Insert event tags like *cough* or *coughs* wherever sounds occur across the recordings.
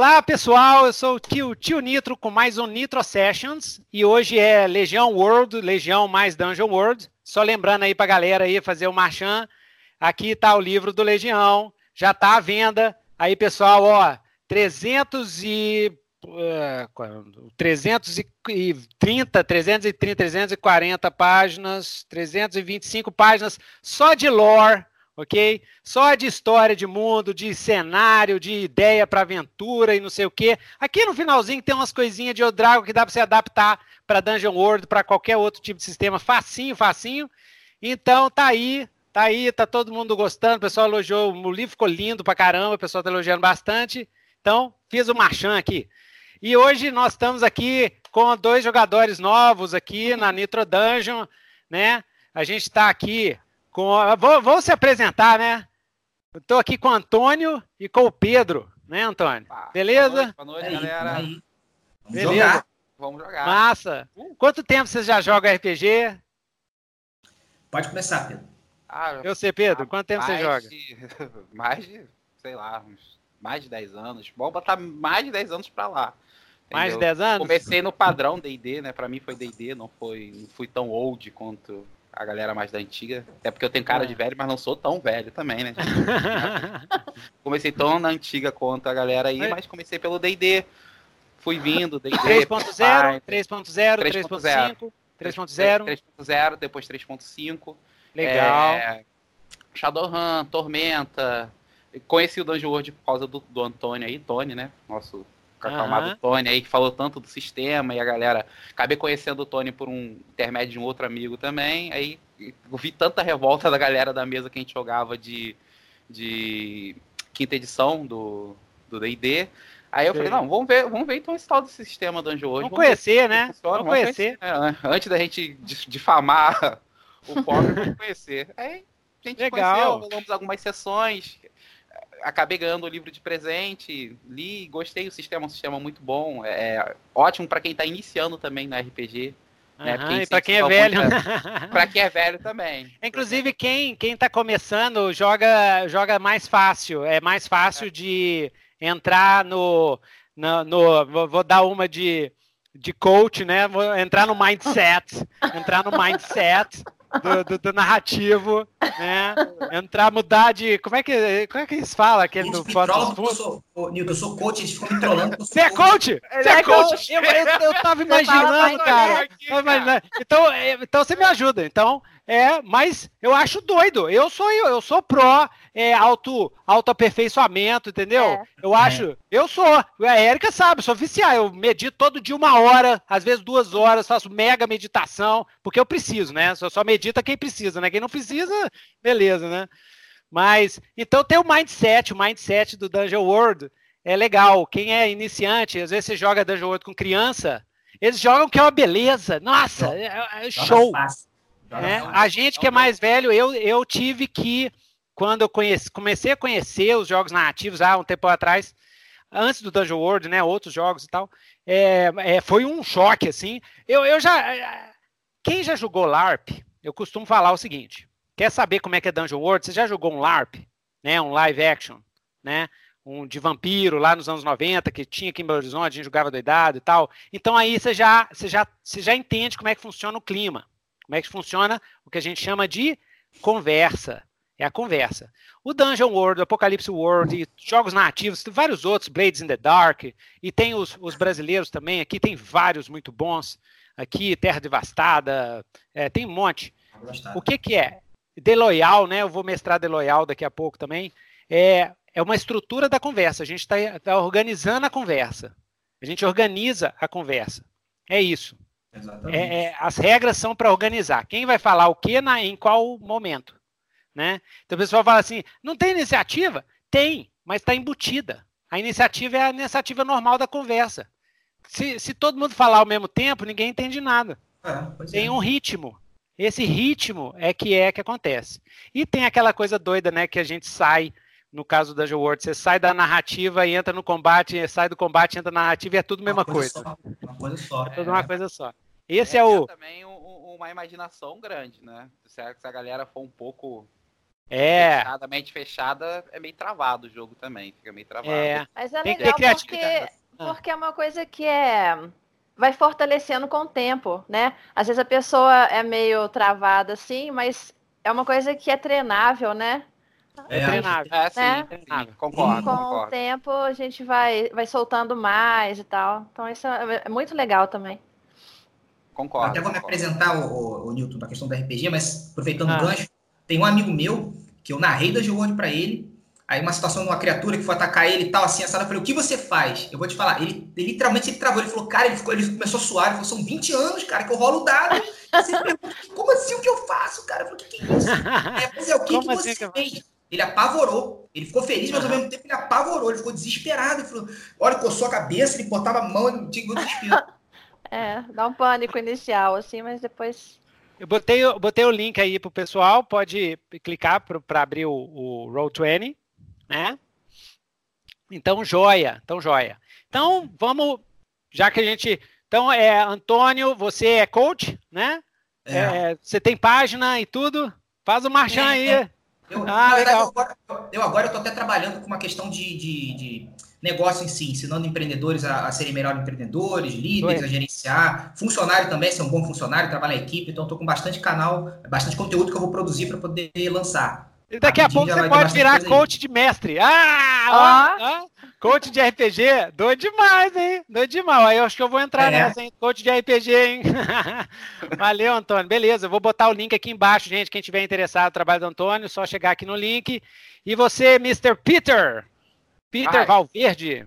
Olá pessoal, eu sou o tio, tio Nitro com mais um Nitro Sessions. E hoje é Legião World, Legião mais Dungeon World. Só lembrando aí pra galera aí fazer o marchand, aqui tá o livro do Legião, já tá à venda. Aí pessoal, ó, 300 e uh, 330, 330, 340 páginas, 325 páginas só de lore ok? Só de história de mundo, de cenário, de ideia para aventura e não sei o quê. Aqui no finalzinho tem umas coisinhas de Odrago que dá para você adaptar para Dungeon World, para qualquer outro tipo de sistema, facinho, facinho. Então tá aí, tá aí, tá todo mundo gostando, o pessoal elogiou, o livro ficou lindo pra caramba, o pessoal tá elogiando bastante. Então, fiz o marchand aqui. E hoje nós estamos aqui com dois jogadores novos aqui na Nitro Dungeon, né? A gente está aqui com, vou, vou se apresentar, né? Estou aqui com o Antônio e com o Pedro, né, Antônio? Ah, Beleza? Boa noite, boa noite galera. Vamos Beleza. Jogar. Vamos jogar. Massa. Uh. Quanto tempo você já joga RPG? Pode começar, Pedro. Ah, eu sei, Pedro. Quanto tempo você joga? De, *laughs* mais de, sei lá, uns, mais de 10 anos. Bom botar mais de 10 anos para lá. Entendeu? Mais de 10 anos? Comecei no padrão D&D, né? Para mim foi D&D, não foi, não fui tão old quanto a galera mais da antiga. Até porque eu tenho cara de é. velho, mas não sou tão velho também, né? *laughs* *laughs* comecei tão na antiga quanto a galera aí, mas comecei pelo D&D. Fui vindo, D&D... 3.0, 3.0, 3.5, 3.0... 3.0, depois 3.5. Legal. É, Shadowrun, Tormenta... Conheci o Dungeon World por causa do, do Antônio aí, Tony, né? Nosso aclamado uhum. Tony aí, que falou tanto do sistema, e a galera. Acabei conhecendo o Tony por um intermédio de um outro amigo também. Aí eu vi tanta revolta da galera da mesa que a gente jogava de, de quinta edição do DD. Aí eu Sim. falei, não, vamos ver, vamos ver então esse tal do sistema do Anjo hoje. Vamos, conhecer, né? Vamos, vamos conhecer. conhecer. É, antes da gente difamar *laughs* o pobre, vamos *laughs* conhecer. Aí a gente Legal. conheceu, rolamos algumas sessões acabei ganhando o livro de presente, li, gostei, o sistema é um sistema muito bom, é, é ótimo para quem está iniciando também no RPG. Né? e para quem é velho. *laughs* para quem é velho também. Inclusive, quem quem está começando joga, joga mais fácil. É mais fácil é. de entrar no. no, no vou, vou, dar uma de, de coach, né? Vou entrar no mindset. *laughs* entrar no mindset do, do, do, narrativo, né? Entrar, mudar de. Como é que, como é que eles falam? Aquele do foto eu sou, Nildo, eu sou coach, eles ficam me trollando. Você é coach? Você é coach? Eu, eu, eu tava imaginando, cara. Imaginando. Então, é, então você me ajuda. Então, é, mas eu acho doido. Eu sou eu, eu sou pró é, auto, autoaperfeiçoamento, entendeu? É. Eu acho, é. eu sou. A Érica sabe, sou viciado. Eu medito todo dia uma hora, às vezes duas horas, faço mega meditação, porque eu preciso, né? Só, só medita quem precisa, né? Quem não precisa, beleza, né? Mas, então tem o mindset, o mindset do Dungeon World é legal. Quem é iniciante, às vezes você joga Dungeon World com criança, eles jogam que é uma beleza. Nossa, é, é show. É, a gente que é mais velho, eu, eu tive que, quando eu conheci, comecei a conhecer os jogos narrativos há um tempo atrás, antes do Dungeon World, né, outros jogos e tal, é, é, foi um choque, assim. Eu, eu já... Quem já jogou LARP, eu costumo falar o seguinte, quer saber como é que é Dungeon World? Você já jogou um LARP, né, um live action, né, um de vampiro lá nos anos 90, que tinha aqui em Belo Horizonte, a gente jogava doidado e tal. Então aí você já, você já, você já entende como é que funciona o clima. Como é que funciona o que a gente chama de conversa. É a conversa. O Dungeon World, o Apocalypse World, e jogos nativos, tem vários outros, Blades in the Dark, e tem os, os brasileiros também, aqui tem vários muito bons. Aqui, Terra Devastada, é, tem um monte. O que, que é? Deloyal, né? Eu vou mestrar Deloyal daqui a pouco também. É, é uma estrutura da conversa. A gente está tá organizando a conversa. A gente organiza a conversa. É isso. É, é, as regras são para organizar. Quem vai falar o que na, em qual momento. Né? Então o pessoal fala assim: não tem iniciativa? Tem, mas está embutida. A iniciativa é a iniciativa normal da conversa. Se, se todo mundo falar ao mesmo tempo, ninguém entende nada. É, tem é. um ritmo. Esse ritmo é que é que acontece. E tem aquela coisa doida, né, que a gente sai no caso da World, você sai da narrativa e entra no combate, sai do combate, entra na narrativa e é tudo a mesma coisa. coisa. Uma coisa só. É tudo é. uma coisa só. Esse é, é o. também um, uma imaginação grande, né? Se a, se a galera for um pouco É. Fechada, mente fechada é meio travado o jogo também. Fica meio travado. É. Mas é legal porque, ah. porque é uma coisa que é vai fortalecendo com o tempo, né? Às vezes a pessoa é meio travada assim, mas é uma coisa que é treinável, né? É, treinável. É, sim, é. treinável. Concordo, com concordo. o tempo a gente vai, vai soltando mais e tal. Então isso é, é muito legal também. Concordo. Até vou concordo. me apresentar, o, o, Newton, na questão do RPG, mas aproveitando ah. o gancho, tem um amigo meu que eu narrei da World para ele. Aí uma situação de uma criatura que foi atacar ele e tal, assim, essa eu falei, o que você faz? Eu vou te falar, ele, ele literalmente ele travou, ele falou, cara, ele, ficou, ele começou a suar, ele falou, são 20 anos, cara, que eu rolo o dado. Você pergunta, como assim o que eu faço, cara? Eu falei, o que, que é isso? *laughs* É, mas é, o que, que assim você fez? Ele apavorou. Ele ficou feliz, mas ao mesmo tempo ele apavorou. Ele ficou desesperado. Ele falou: olha, coçou a cabeça, ele botava a mão e tinha desespero. *laughs* É, dá um pânico inicial, assim, mas depois. Eu botei, eu botei o link aí pro pessoal, pode clicar para abrir o, o Roll20, né? Então, joia, então joia. Então, vamos, já que a gente. Então, é, Antônio, você é coach, né? É. É, você tem página e tudo? Faz o marchão é, aí. Eu, ah, legal. Eu agora, eu agora estou até trabalhando com uma questão de, de, de, negócio em si, ensinando empreendedores a, a serem melhores empreendedores, líderes, a gerenciar, funcionário também, ser um bom funcionário, trabalhar em equipe. Então, estou com bastante canal, bastante conteúdo que eu vou produzir para poder lançar. E daqui a, a pouco você pode virar coach de mestre. Ah! ah. Coach de RPG? Doido demais, hein? Doido demais. Aí eu acho que eu vou entrar é. nessa, hein? Coach de RPG, hein? *laughs* Valeu, Antônio. Beleza, eu vou botar o link aqui embaixo, gente. Quem tiver interessado no trabalho do Antônio, só chegar aqui no link. E você, Mr. Peter? Peter Ai. Valverde,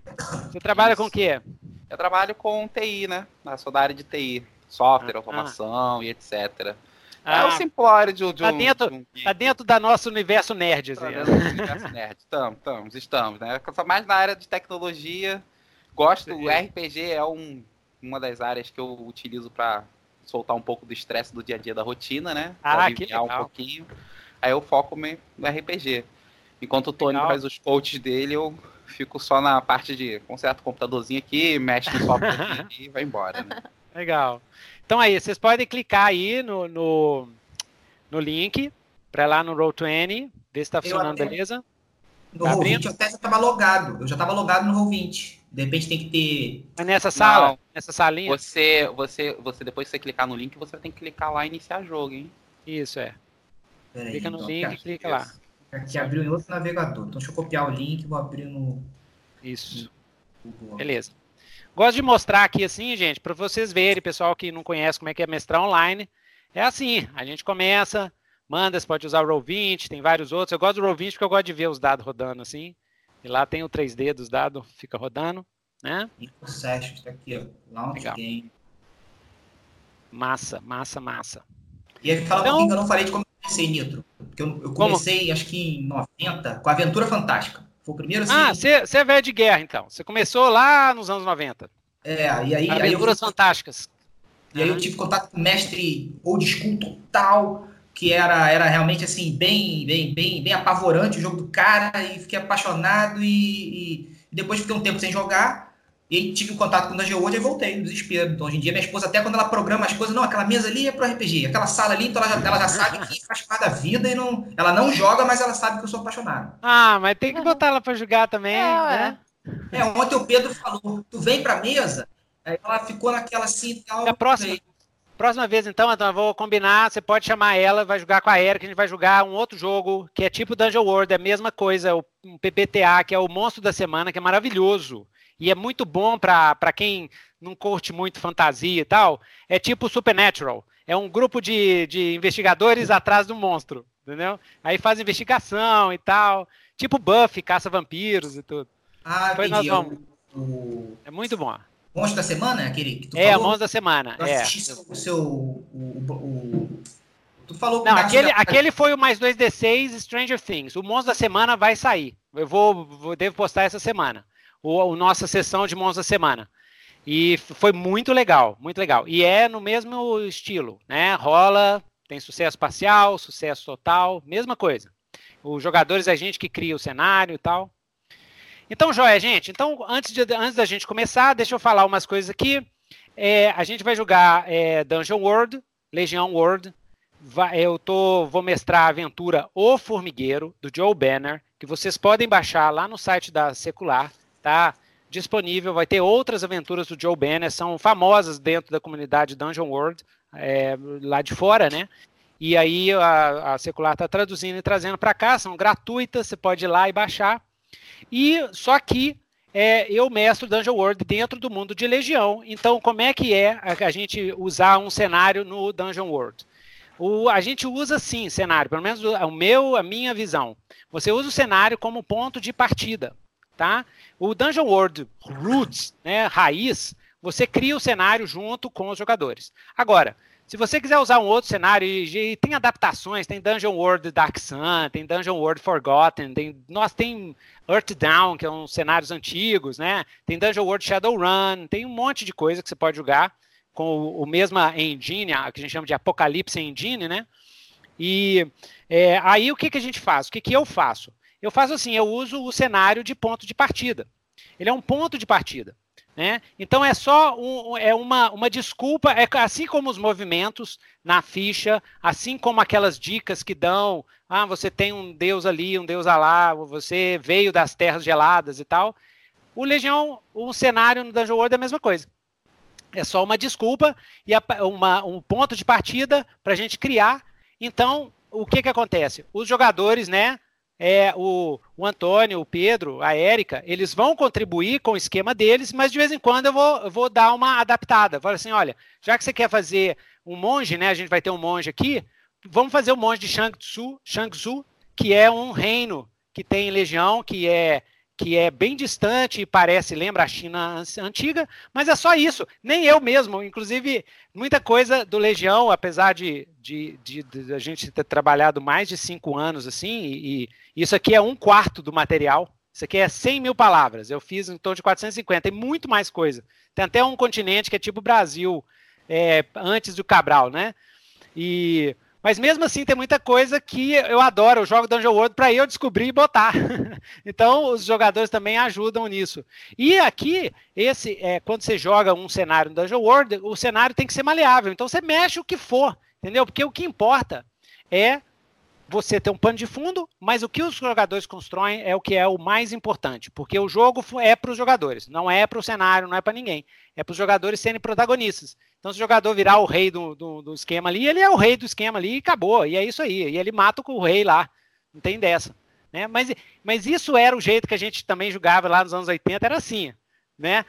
você trabalha Isso. com o quê? Eu trabalho com TI, né? Eu sou da área de TI. Software, ah, automação ah. e etc. Ah, é o simplório de, de, tá dentro, de um... Tá dentro da nosso universo nerd, assim. Tá dentro do universo nerd. *laughs* Estamos, estamos, estamos, né? Eu sou mais na área de tecnologia. Gosto, o RPG é um, uma das áreas que eu utilizo para soltar um pouco do estresse do dia a dia da rotina, né? Ah, que legal. um pouquinho. Aí eu foco no RPG. Enquanto o Tony legal. faz os coaches dele, eu fico só na parte de conserta o computadorzinho aqui, mexe no software *laughs* e vai embora, né? Legal. Então aí, vocês podem clicar aí no, no, no link para lá no Roll20, ver se está funcionando, até, beleza? No tá Roll20 eu até já estava logado. Eu já estava logado no Roll20. De repente tem que ter. Mas nessa sala? Não, nessa salinha? Você, você, você, depois que você clicar no link, você tem que clicar lá e iniciar jogo, hein? Isso, é. Pera clica aí, no então, link e clica lá. Aqui abriu em outro navegador. Então deixa eu copiar o link e vou abrir no. Isso. No Beleza. Gosto de mostrar aqui assim, gente, para vocês verem, pessoal que não conhece como é que é mestrar online. É assim, a gente começa, manda, você pode usar o Roll20, tem vários outros. Eu gosto do Roll20 porque eu gosto de ver os dados rodando assim. E lá tem o 3D dos dados, fica rodando, né? Sessions, tá aqui, ó. Launch Legal. Game. Massa, massa, massa. E aí, fala então, um pouquinho que eu não falei de como eu comecei Nitro. Porque eu, eu comecei, como? acho que em 90, com a Aventura Fantástica. Foi o primeiro assim. Ah, você é velho de guerra, então. Você começou lá nos anos 90. É, e aí. Aventuras eu, Fantásticas. E aí eu tive contato com o mestre old school total, que era, era realmente assim, bem, bem, bem, bem apavorante o jogo do cara, e fiquei apaixonado e, e depois fiquei um tempo sem jogar. E aí tive um contato com o Dungeon World e voltei no desespero. Então, hoje em dia, minha esposa, até quando ela programa as coisas, não, aquela mesa ali é pro RPG, aquela sala ali, então ela já, ela já sabe que faz parte da vida e não. Ela não joga, mas ela sabe que eu sou apaixonado. Ah, mas tem que botar ela para jogar também, é, né? É, ontem o Pedro falou, tu vem pra mesa, aí ela ficou naquela assim e tal. É a próxima. Próxima vez, então, então, eu vou combinar. Você pode chamar ela, vai jogar com a Erika. A gente vai jogar um outro jogo que é tipo Dungeon World, é a mesma coisa, um PPTA, que é o Monstro da Semana, que é maravilhoso e é muito bom para quem não curte muito fantasia e tal, é tipo Supernatural. É um grupo de, de investigadores atrás do monstro, entendeu? Aí faz investigação e tal. Tipo Buffy, caça vampiros e tudo. Ah, Depois entendi. nós vamos. O... É muito bom. Monstro da semana, aquele que tu é, falou? É, Monstro da semana. Eu é. o seu. O, o, Tu falou Não, aquele, aquele foi o mais 2D6 Stranger Things. O Monstro da semana vai sair. Eu vou, vou devo postar essa semana o, a nossa sessão de da Semana. E foi muito legal, muito legal. E é no mesmo estilo, né? Rola, tem sucesso parcial, sucesso total, mesma coisa. Os jogadores é a gente que cria o cenário e tal. Então, joia, gente. Então, antes, de, antes da gente começar, deixa eu falar umas coisas aqui. É, a gente vai jogar é, Dungeon World, Legião World, eu tô, vou mestrar a aventura O Formigueiro, do Joe Banner, que vocês podem baixar lá no site da Secular, tá? Disponível, vai ter outras aventuras do Joe Banner, são famosas dentro da comunidade Dungeon World, é, lá de fora, né? E aí a, a Secular está traduzindo e trazendo para cá, são gratuitas, você pode ir lá e baixar. E só que é, eu mestro Dungeon World dentro do mundo de Legião. Então, como é que é a, a gente usar um cenário no Dungeon World? O, a gente usa sim cenário, pelo menos o meu, a minha visão. Você usa o cenário como ponto de partida, tá? O Dungeon World Roots, né, raiz, você cria o cenário junto com os jogadores. Agora, se você quiser usar um outro cenário, e, e, tem adaptações, tem Dungeon World Dark Sun, tem Dungeon World Forgotten, tem, nós tem Earthdown, que são cenários antigos, né? Tem Dungeon World Shadowrun, tem um monte de coisa que você pode jogar com o, o mesma engine, a, que a gente chama de Apocalipse Engine, né? E é, aí o que, que a gente faz? O que, que eu faço? Eu faço assim, eu uso o cenário de ponto de partida. Ele é um ponto de partida. Né? Então é só um, é uma, uma desculpa, é assim como os movimentos na ficha, assim como aquelas dicas que dão, ah, você tem um deus ali, um deus lá, você veio das terras geladas e tal. O Legião, o cenário no Dungeon World é a mesma coisa. É só uma desculpa e uma, um ponto de partida para a gente criar. Então, o que, que acontece? Os jogadores, né? É, o, o Antônio, o Pedro, a Érica, eles vão contribuir com o esquema deles, mas de vez em quando eu vou, eu vou dar uma adaptada. Falo assim, olha, já que você quer fazer um monge, né? A gente vai ter um monge aqui, vamos fazer o monge de Shangzhou, Shangzhou que é um reino que tem legião, que é que é bem distante e parece, lembra a China antiga, mas é só isso. Nem eu mesmo, inclusive, muita coisa do Legião, apesar de, de, de, de a gente ter trabalhado mais de cinco anos assim, e, e, isso aqui é um quarto do material. Isso aqui é 100 mil palavras. Eu fiz em torno de 450. Tem muito mais coisa. Tem até um continente que é tipo Brasil, é, antes do Cabral, né? E mas mesmo assim tem muita coisa que eu adoro, eu jogo Dungeon World para eu descobrir e botar. *laughs* então os jogadores também ajudam nisso. E aqui, esse é, quando você joga um cenário no Dungeon World, o cenário tem que ser maleável. Então você mexe o que for, entendeu? Porque o que importa é você ter um pano de fundo, mas o que os jogadores constroem é o que é o mais importante, porque o jogo é para os jogadores, não é para o cenário, não é para ninguém. É para os jogadores serem protagonistas. Então, se o jogador virar o rei do, do, do, esquema ali, ele é o rei do esquema ali e acabou. E é isso aí. E ele mata o rei lá. Não tem dessa. Né? Mas, mas isso era o jeito que a gente também jogava lá nos anos 80, era assim. Né?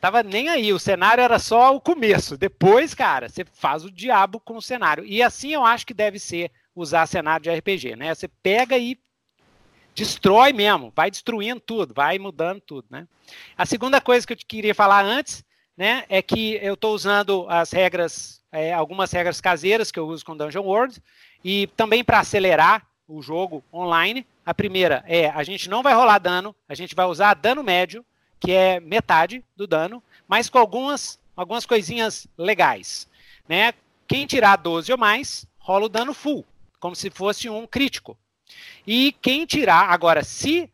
Tava nem aí. O cenário era só o começo. Depois, cara, você faz o diabo com o cenário. E assim eu acho que deve ser usar cenário de RPG. Né? Você pega e destrói mesmo, vai destruindo tudo, vai mudando tudo, né? A segunda coisa que eu queria falar antes né, é que eu estou usando as regras, é, algumas regras caseiras que eu uso com Dungeon World, e também para acelerar o jogo online. A primeira é a gente não vai rolar dano, a gente vai usar dano médio, que é metade do dano, mas com algumas, algumas coisinhas legais. Né? Quem tirar 12 ou mais, rola o dano full, como se fosse um crítico. E quem tirar, agora, se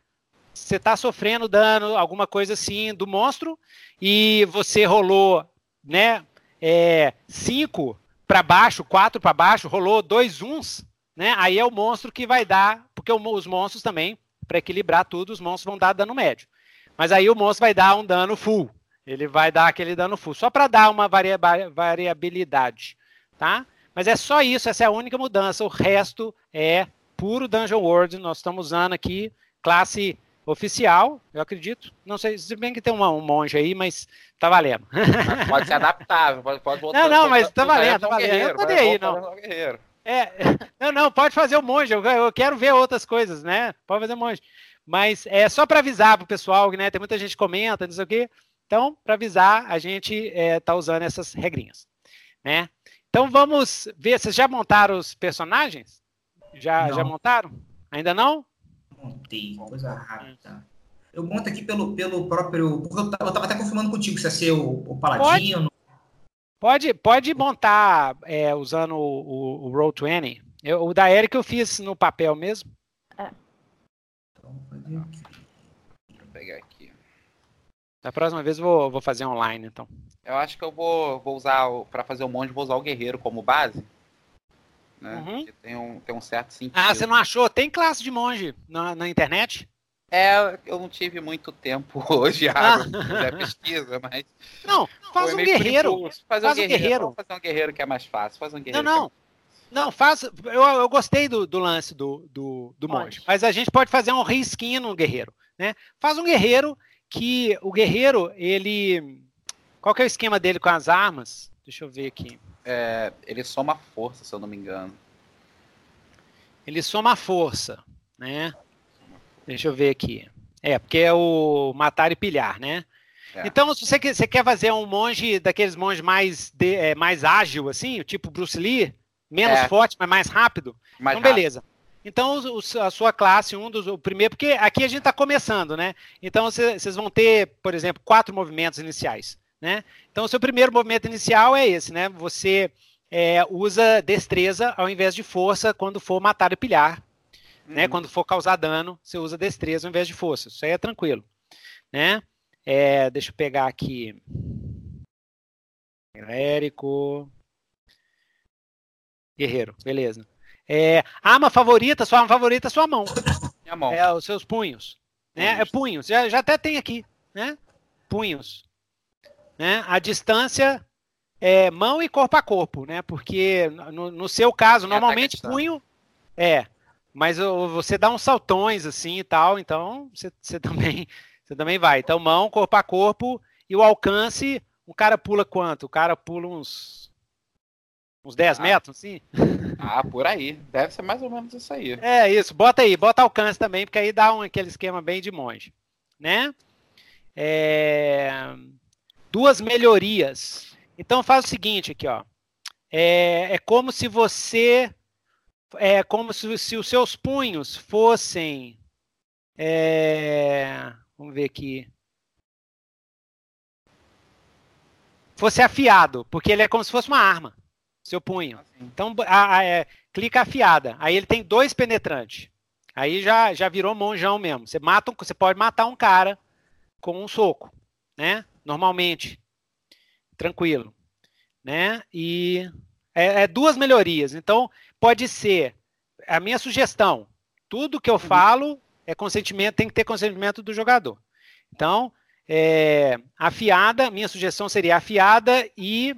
você está sofrendo dano, alguma coisa assim do monstro, e você rolou, né, é, cinco para baixo, quatro para baixo, rolou dois uns, né? Aí é o monstro que vai dar, porque os monstros também, para equilibrar tudo, os monstros vão dar dano médio. Mas aí o monstro vai dar um dano full. Ele vai dar aquele dano full, só para dar uma varia variabilidade, tá? Mas é só isso, essa é a única mudança. O resto é puro Dungeon World. Nós estamos usando aqui classe oficial, eu acredito. Não sei, se bem que tem uma, um monge aí, mas tá valendo. pode ser adaptável, pode, pode voltar. Não, não, mas tá valendo, tá valendo. Eu tô aí, não. É, *laughs* não, não, pode fazer o monge, eu, eu, quero ver outras coisas, né? Pode fazer o monge. Mas é só para avisar pro pessoal, né? Tem muita gente que comenta, não sei o quê. Então, para avisar, a gente é, tá usando essas regrinhas, né? Então vamos ver, vocês já montaram os personagens? Já, já montaram? Ainda não? montei, coisa rápida. Eu monto aqui pelo, pelo próprio. Porque eu tava, eu tava até confirmando contigo se ia ser o, o Paladino. Pode, pode montar é, usando o, o, o Roll20. Eu, o da Eric eu fiz no papel mesmo. É. Então, fazer aqui. Vou pegar aqui. Da próxima vez eu vou, vou fazer online, então. Eu acho que eu vou, vou usar, para fazer o monge, vou usar o guerreiro como base. né? Uhum. Tem um, tem um certo sentido. Ah, você não achou? Tem classe de monge na, na internet? É, eu não tive muito tempo *laughs* hoje, ah. pesquisa, mas. Não, faz um guerreiro. Faz, faz um guerreiro. guerreiro. Fazer um guerreiro que é mais fácil. Faz um guerreiro. Não, não. É... Não, faz. Eu, eu gostei do, do lance do, do, do monge. Mas a gente pode fazer um risquinho no guerreiro. Né? Faz um guerreiro que o guerreiro, ele. Qual que é o esquema dele com as armas? Deixa eu ver aqui. É, ele soma força, se eu não me engano. Ele soma força, né? Deixa eu ver aqui. É, porque é o matar e pilhar, né? É. Então, se você, quer, você quer fazer um monge daqueles monges mais, de, é, mais ágil, assim, tipo Bruce Lee, menos é. forte, mas mais rápido, mais então beleza. Rápido. Então, o, a sua classe, um dos. O primeiro, porque aqui a gente está começando, né? Então, vocês vão ter, por exemplo, quatro movimentos iniciais. Né? Então, o seu primeiro movimento inicial é esse, né? Você é, usa destreza ao invés de força quando for matar e pilhar. Né? Uhum. Né? Quando for causar dano, você usa destreza ao invés de força. Isso aí é tranquilo. Né? É, deixa eu pegar aqui. Érico. Guerreiro, beleza. É, arma favorita, sua arma favorita é sua mão. Minha mão. É, os seus punhos. Né? É punhos. Já, já até tem aqui, né? Punhos. Né? A distância é mão e corpo a corpo, né? Porque no, no seu caso, é normalmente punho é, mas você dá uns saltões assim e tal, então você, você *laughs* também você também vai. Então mão, corpo a corpo e o alcance, o cara pula quanto? O cara pula uns uns 10 ah. metros, assim? *laughs* Ah, por aí. Deve ser mais ou menos isso aí. É, isso. Bota aí, bota alcance também, porque aí dá um, aquele esquema bem de monge, né? É duas melhorias. Então faz o seguinte aqui, ó. É, é como se você. É como se, se os seus punhos fossem. É, vamos ver aqui. Fosse afiado, porque ele é como se fosse uma arma, seu punho. Assim. Então, a, a, é, clica afiada. Aí ele tem dois penetrantes. Aí já, já virou monjão mesmo. Você mata, um, você pode matar um cara com um soco, né? Normalmente. Tranquilo. Né? E é, é, duas melhorias. Então, pode ser a minha sugestão. Tudo que eu uhum. falo é consentimento, tem que ter consentimento do jogador. Então, é, afiada, minha sugestão seria afiada e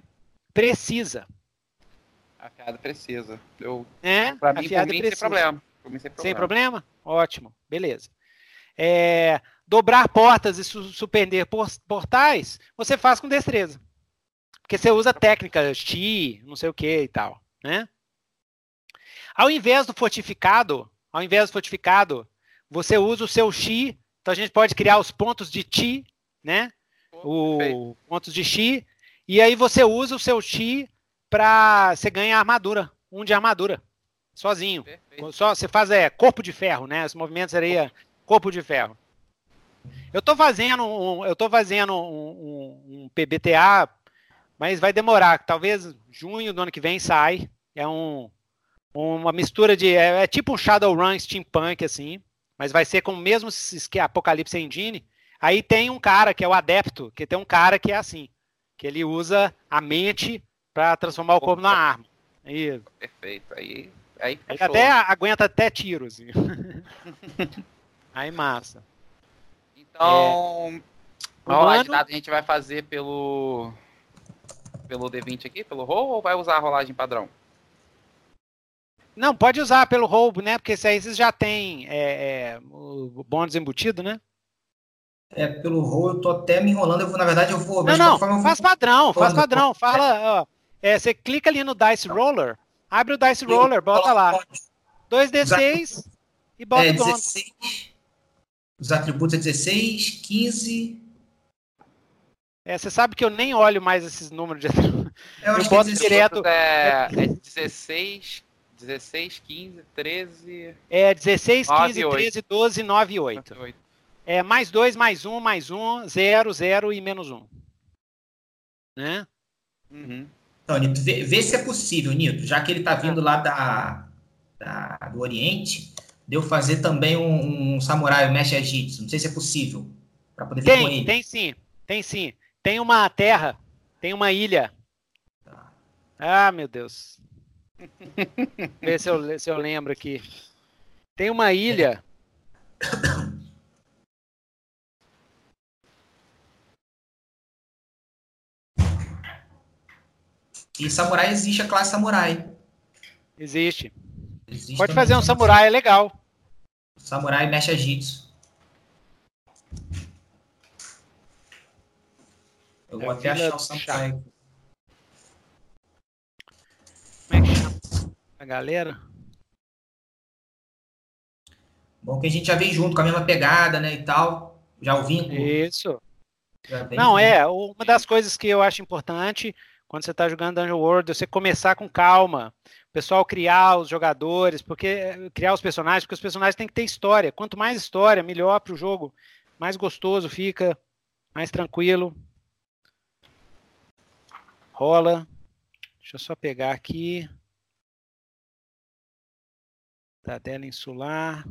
precisa. Afiada precisa. Eu, é, pra mim, afiada mim, precisa. sem problema. Sem problema. Sem problema? Ótimo, beleza. É, dobrar portas e su surpreender portais, você faz com destreza. Porque você usa técnicas, chi, não sei o que e tal, né? Ao invés do fortificado, ao invés do fortificado, você usa o seu chi, então a gente pode criar os pontos de chi, né? O pontos de chi, e aí você usa o seu chi para você ganhar armadura, um de armadura, sozinho. Perfeito. Só você faz é corpo de ferro, né? Esse movimento seria corpo de ferro. Eu tô fazendo um, eu tô fazendo um, um, um, PBTA, mas vai demorar. Talvez junho do ano que vem sai. É um, uma mistura de. É, é tipo um Shadowrun steampunk, assim. Mas vai ser com o mesmo Apocalipse Engine. Aí tem um cara que é o adepto, que tem um cara que é assim. Que ele usa a mente para transformar o corpo na arma. Aí, Perfeito. Aí, aí ele até aguenta até tiros. Assim. *laughs* aí massa. Então, é. a a gente vai fazer pelo pelo D20 aqui, pelo roll, ou vai usar a rolagem padrão? Não, pode usar pelo roubo, né? Porque se aí vocês já tem é, é, o bônus embutido, né? É, pelo roll eu tô até me enrolando. Eu vou, na verdade, eu vou. Não, não, forma, faz vou... padrão, faz padrão. Fala, ó, é, você clica ali no Dice Roller, abre o Dice Roller, bota lá. 2D6 e bota é, o 16, os atributos é 16, 15. É, você sabe que eu nem olho mais esses números de atributos. Eu, eu boto direto. É, é 16, 16, 15, 13. É 16, 9, 15, 8. 13, 12, 9 e 8. 8. É mais 2, mais 1, mais 1, 0, 0 e menos 1. Né? Uhum. Então, Nito, vê, vê, se é possível, Nito, já que ele está vindo lá da, da, do Oriente, de eu fazer também um, um samurai, mestre egípcio. Não sei se é possível. Para poder tem, com ele. Tem sim, tem sim. Tem uma terra, tem uma ilha. Tá. Ah, meu Deus. *laughs* Ver se eu, se eu lembro aqui. Tem uma ilha. E samurai existe a classe samurai. Existe. Existe Pode fazer um samurai, é legal. Samurai mexe jitsu. Eu vou é até achar o samurai. Como é que chama a galera? Bom que a gente já vem junto com a mesma pegada, né, e tal. Já o vínculo. Isso. Não, é, uma das coisas que eu acho importante quando você está jogando Dungeon World, você começar com calma, pessoal criar os jogadores, porque criar os personagens, porque os personagens têm que ter história. Quanto mais história, melhor para o jogo, mais gostoso fica, mais tranquilo. Rola. Deixa eu só pegar aqui. Tadela insular.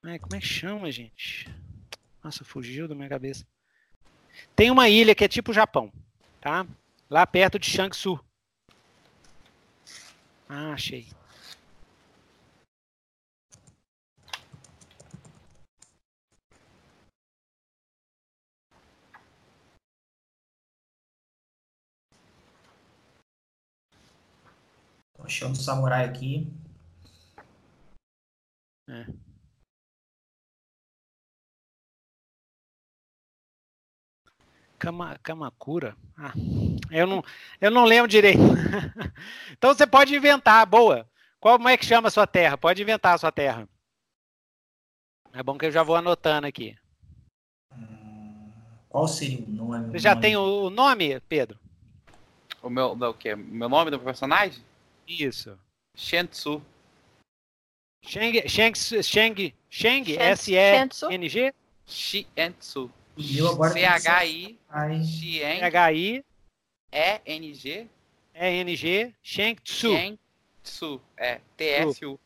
Como é que chama, gente? Nossa, fugiu da minha cabeça. Tem uma ilha que é tipo Japão, tá? Lá perto de Shangsu. Ah, achei. Tô achando o samurai aqui. É. Kama, Kamakura? Ah, eu não, eu não lembro direito. *laughs* então você pode inventar, boa. Como é que chama a sua terra? Pode inventar a sua terra. É bom que eu já vou anotando aqui. Qual seria o nome? Você já tem o nome, Pedro? O meu, o quê? Meu nome do personagem? Isso. Shentsu. Sheng, Sheng, Sheng, Sheng, S-E-N-G? Shentsu. C-H-I. C-H-I. E-N-G. E-N-G. Tsu. Sheng Tsu. É. T-S-U.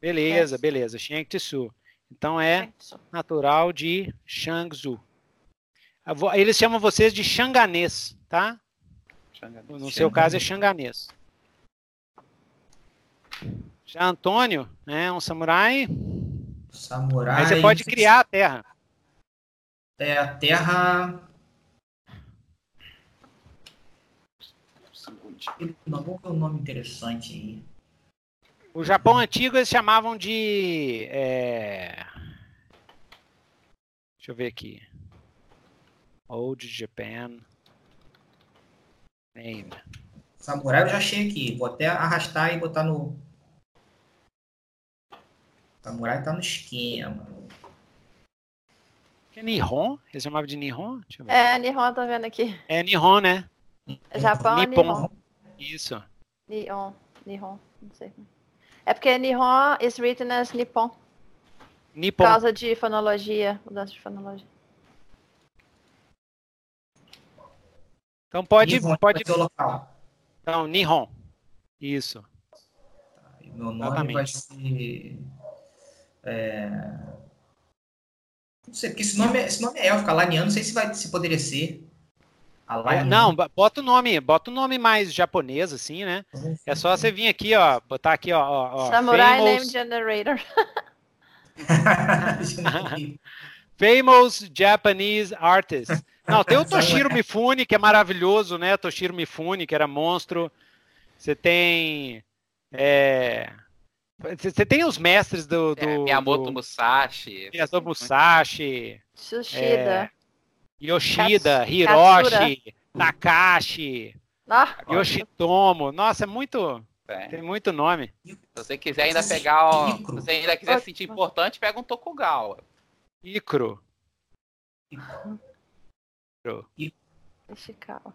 Beleza, beleza. Sheng Tsu. Então é natural de Shangzhou. Eles chamam vocês de xanganês, tá? Xanganês. No seu caso é xanganês. Já Antônio, né, um samurai. Samurai. Aí você pode criar a terra. É a terra. Não, ver um nome interessante aí. O Japão antigo eles chamavam de. É... Deixa eu ver aqui. Old Japan. Name. Samurai eu já achei aqui. Vou até arrastar e botar no. Samurai tá no esquema. Que é Nihon? Eles chamavam de Nihon? É, Nihon, tô vendo aqui. É Nihon, né? Japão é Nihon. Isso. Nihon, Nihon, não sei. É porque Nihon is written as Nippon. Nippon. Por causa de fonologia, mudança de fonologia. Então pode. Nihon, pode... local. Então, Nihon. Isso. Tá, meu nome Exatamente. vai ser. É... Não sei, porque esse nome, é, esse nome é élfico, alaniano, não sei se, vai, se poderia ser. É, não, bota o nome, bota o nome mais japonês, assim, né? É só você vir aqui, ó, botar aqui, ó. ó Samurai famous... Name Generator. *laughs* *laughs* famous Japanese Artist. Não, tem o Toshiro Mifune, que é maravilhoso, né? Toshiro Mifune, que era monstro. Você tem. É... Você tem os mestres do. do é, Miyamoto do... Musashi. Miyamoto Musashi. Yoshida. É, Yoshida, Hiroshi, Katsura. Takashi. Ah, Yoshitomo. Nossa, é muito. É. Tem muito nome. Se você quiser ainda pegar. Ó, se você ainda quiser se sentir importante, pega um Tokugawa. Icro. Icro. Ishikawa.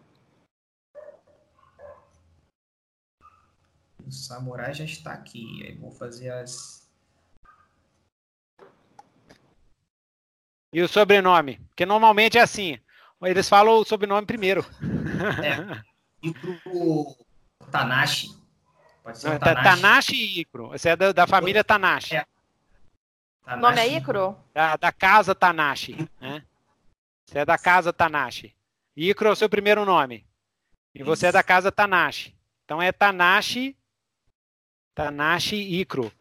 O samurai já está aqui. Aí vou fazer as. E o sobrenome? Porque normalmente é assim. Eles falam o sobrenome primeiro. É. *laughs* E pro Tanashi. Pode ser Tanashi. Tanashi e Icro. Você é da, da família Tanashi. É. O nome é Icro? Da, da casa Tanashi. Né? Você é da casa Tanashi. Icro é o seu primeiro nome. E você é da casa Tanashi. Então é Tanashi, Tanashi Icro.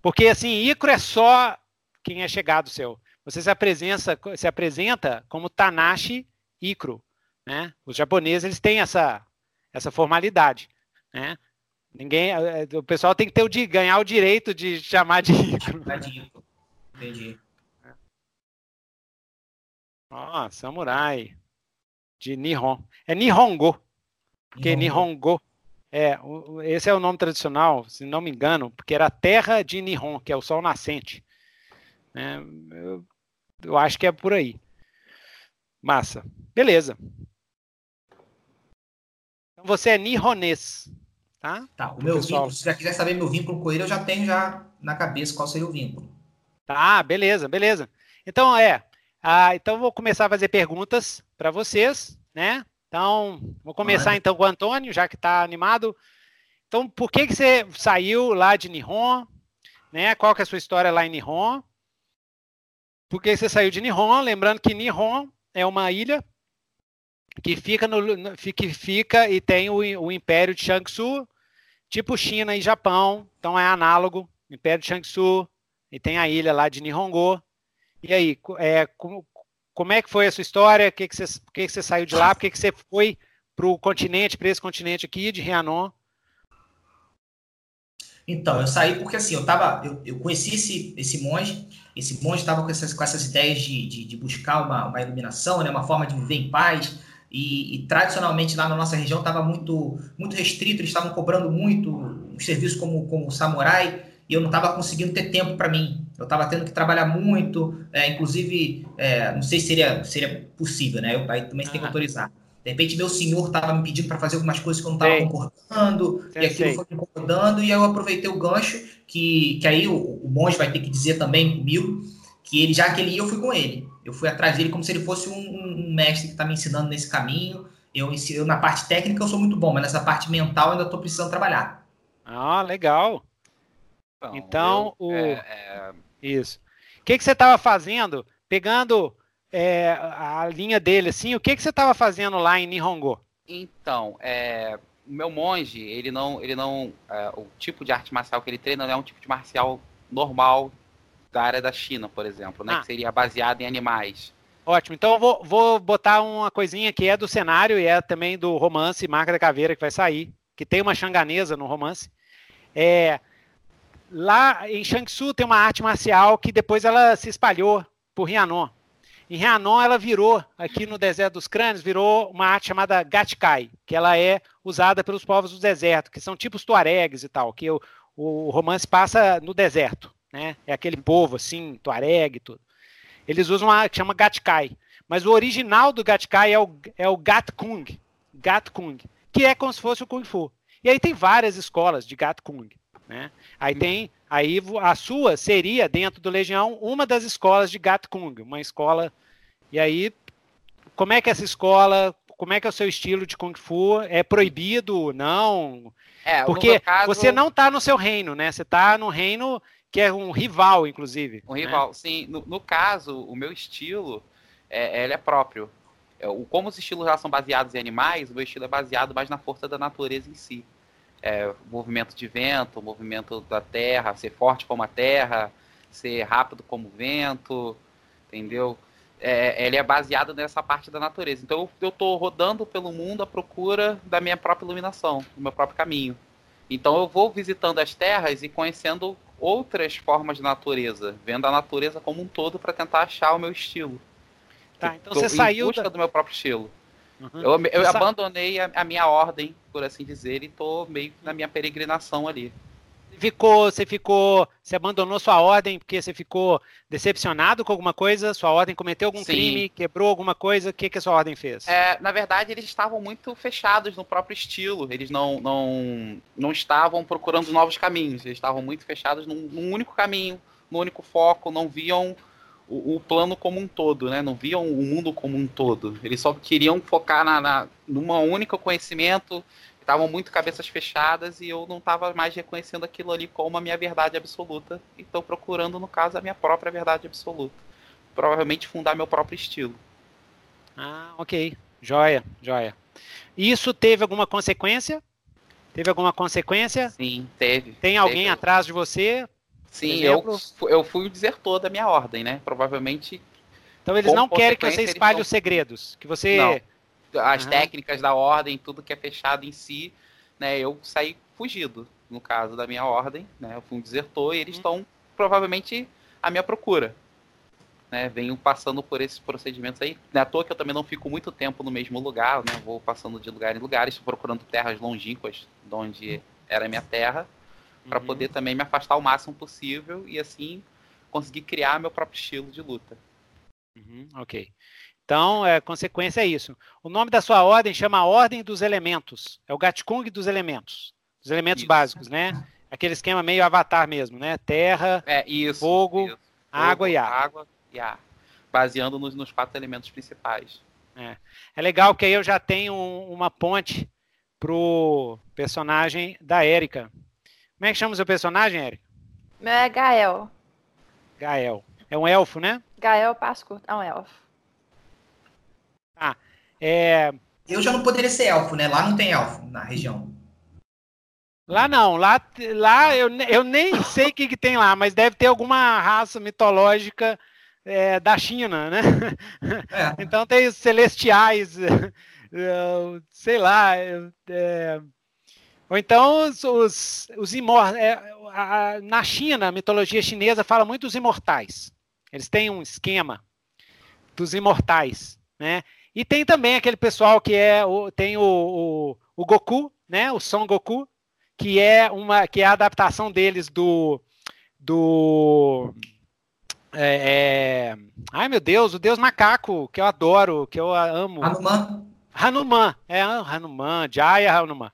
Porque assim, Icro é só quem é chegado seu. Você se apresenta, se apresenta como Tanashi Icro. Né? Os japoneses eles têm essa, essa formalidade. Né? Ninguém, é, o pessoal tem que ter o de ganhar o direito de chamar de Icro. Entendi. Ó, oh, samurai de Nihon. É Nihongo. Porque Nihongo. É, esse é o nome tradicional, se não me engano, porque era a terra de Nihon, que é o sol nascente. É, eu, eu acho que é por aí. Massa. Beleza. Então você é nihonês, tá? Tá, o meu vínculo, se você quiser saber meu vínculo com ele, eu já tenho já na cabeça qual seria o vínculo. Tá, beleza, beleza. Então é, ah, então vou começar a fazer perguntas para vocês, né? Então, vou começar então com o Antônio, já que está animado. Então, por que, que você saiu lá de Nihon? Né? Qual que é a sua história lá em Nihon? Por que você saiu de Nihon? Lembrando que Nihon é uma ilha que fica, no, que fica e tem o, o Império de Shangsu, tipo China e Japão, então é análogo, Império de Shangsu, e tem a ilha lá de Nihongo. E aí, é, como, como é que foi a sua história? Por que, que, você, que, que você saiu de lá? Por que, que você foi para o continente, para esse continente aqui de Rianon? Então, eu saí porque assim, eu tava, eu, eu conheci esse, esse monge, esse monge estava com essas, com essas ideias de, de, de, buscar uma, uma iluminação, né, uma forma de viver em paz, e, e tradicionalmente lá na nossa região estava muito, muito restrito, eles estavam cobrando muito um serviço como, como samurai, e eu não estava conseguindo ter tempo para mim. Eu estava tendo que trabalhar muito, é, inclusive, é, não sei se seria, seria possível, né? Eu aí também tem que autorizar. De repente, meu senhor estava me pedindo para fazer algumas coisas que eu não estava concordando, sei, e aquilo sei. foi me incomodando, e aí eu aproveitei o gancho, que, que aí o, o monge vai ter que dizer também comigo, que ele, já que ele ia, eu fui com ele. Eu fui atrás dele como se ele fosse um, um mestre que está me ensinando nesse caminho. Eu, eu, na parte técnica, eu sou muito bom, mas nessa parte mental, eu ainda estou precisando trabalhar. Ah, legal. Então, então eu, o... É, é isso. O que, que você estava fazendo, pegando é, a linha dele assim, o que, que você estava fazendo lá em Nihongo? Então, é, o meu monge, ele não, ele não, é, o tipo de arte marcial que ele treina não é um tipo de marcial normal da área da China, por exemplo, né, ah. que seria baseado em animais. Ótimo, então eu vou, vou botar uma coisinha que é do cenário e é também do romance Marca da Caveira que vai sair, que tem uma xanganesa no romance. É, lá em Shangsu tem uma arte marcial que depois ela se espalhou por Rianon. Em Rianon ela virou, aqui no deserto dos crânios, virou uma arte chamada Gatkai, que ela é usada pelos povos do deserto, que são tipos tuaregs e tal, que o, o romance passa no deserto, né? É aquele povo assim, tuareg e tudo. Eles usam uma que chama Gatkai, mas o original do Gatkai é o, é o Gat Kung, Gat Kung, que é como se fosse o Kung Fu. E aí tem várias escolas de Gat Kung. Né? Aí tem, aí a sua seria dentro do Legião uma das escolas de Gat Kung, uma escola. E aí, como é que é essa escola? Como é que é o seu estilo de Kung Fu? É proibido? Não? É, Porque caso... você não está no seu reino, né? Você está no reino que é um rival, inclusive. Um né? rival, sim. No, no, caso, o meu estilo, é, ele é próprio. É, o, como os estilos já são baseados em animais, o meu estilo é baseado mais na força da natureza em si é, movimento de vento, movimento da terra, ser forte como a terra, ser rápido como o vento, entendeu? É, ele é baseado nessa parte da natureza. Então eu estou rodando pelo mundo à procura da minha própria iluminação, do meu próprio caminho. Então eu vou visitando as terras e conhecendo outras formas de natureza, vendo a natureza como um todo para tentar achar o meu estilo. Tá, então você saiu busca da... do meu próprio estilo. Uhum. Eu, eu abandonei a, a, minha ordem, por assim dizer, e tô meio na minha peregrinação ali. Ficou, você ficou, você abandonou sua ordem porque você ficou decepcionado com alguma coisa? Sua ordem cometeu algum Sim. crime, quebrou alguma coisa? O que, que a sua ordem fez? É, na verdade, eles estavam muito fechados no próprio estilo. Eles não, não, não estavam procurando novos caminhos. Eles estavam muito fechados num, num único caminho, num único foco. Não viam o, o, plano como um todo, né? Não viam o mundo como um todo. Eles só queriam focar na, na numa única conhecimento. Estavam muito cabeças fechadas e eu não estava mais reconhecendo aquilo ali como a minha verdade absoluta. E estou procurando, no caso, a minha própria verdade absoluta. Provavelmente fundar meu próprio estilo. Ah, ok. Joia, joia. Isso teve alguma consequência? Teve alguma consequência? Sim, teve. Tem alguém teve. atrás de você? Sim, eu, eu fui o desertor da minha ordem, né? Provavelmente. Então eles não querem que você espalhe os segredos. Que você. Não. As uhum. técnicas da ordem, tudo que é fechado em si, né? Eu saí fugido, no caso da minha ordem, né? Eu fui um desertor e eles estão uhum. provavelmente à minha procura né, venho passando por esses procedimentos aí. Não é à toa que eu também não fico muito tempo no mesmo lugar, né, vou passando de lugar em lugar, estou procurando terras longínquas de onde era a minha terra, para uhum. poder também me afastar o máximo possível e assim conseguir criar meu próprio estilo de luta. Uhum, ok. Então, é, consequência é isso. O nome da sua ordem chama Ordem dos Elementos. É o Gatkung dos Elementos. Dos elementos isso. básicos, né? Aquele esquema meio avatar mesmo, né? Terra, é, isso, fogo, isso. água e ar. Água, e ar, baseando nos, nos quatro elementos principais. É. é legal que aí eu já tenho uma ponte pro personagem da Érica. Como é que chama o seu personagem, Érica? Meu é Gael. Gael. É um elfo, né? Gael Pasco, é um elfo. Ah, é... Eu já não poderia ser elfo, né? Lá não tem elfo na região. Lá não, lá, lá eu, eu nem sei o que, que tem lá, mas deve ter alguma raça mitológica é, da China, né? É. *laughs* Então tem os celestiais, *laughs* sei lá, é, ou então os, os, os imortais. É, na China, a mitologia chinesa fala muito dos imortais. Eles têm um esquema dos imortais, né? E tem também aquele pessoal que é o, tem o, o, o Goku, né? O Son Goku, que é uma que é a adaptação deles do do é, é... Ai, meu Deus, o Deus Macaco, que eu adoro, que eu amo. Hanuman. Hanuman, é Hanuman, Jaya Hanuman.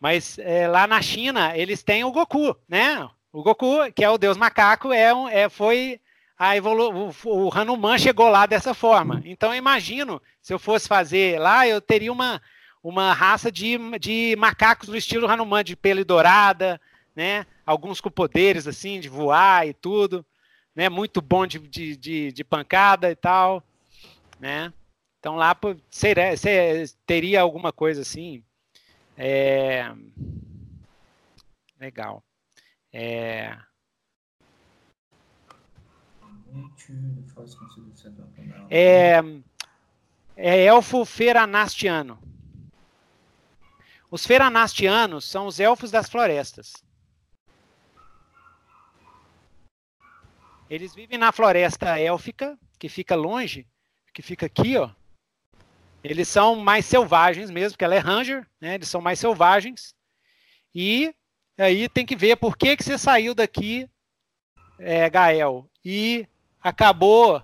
Mas é, lá na China, eles têm o Goku, né? O Goku, que é o Deus Macaco, é, um, é foi a evolu o, Hanuman chegou lá dessa forma. Então, eu imagino, se eu fosse fazer lá, eu teria uma, uma raça de, de macacos do estilo Hanuman, de pele dourada, né? Alguns com poderes, assim, de voar e tudo né? Muito bom de, de, de, de pancada e tal, né? Então lá seria, teria alguma coisa assim. É... Legal. É... É, é elfo feranastiano. Os feranastianos são os elfos das florestas. Eles vivem na floresta élfica, que fica longe, que fica aqui, ó. Eles são mais selvagens mesmo, porque ela é ranger, né? Eles são mais selvagens. E aí tem que ver por que, que você saiu daqui, é, Gael, e acabou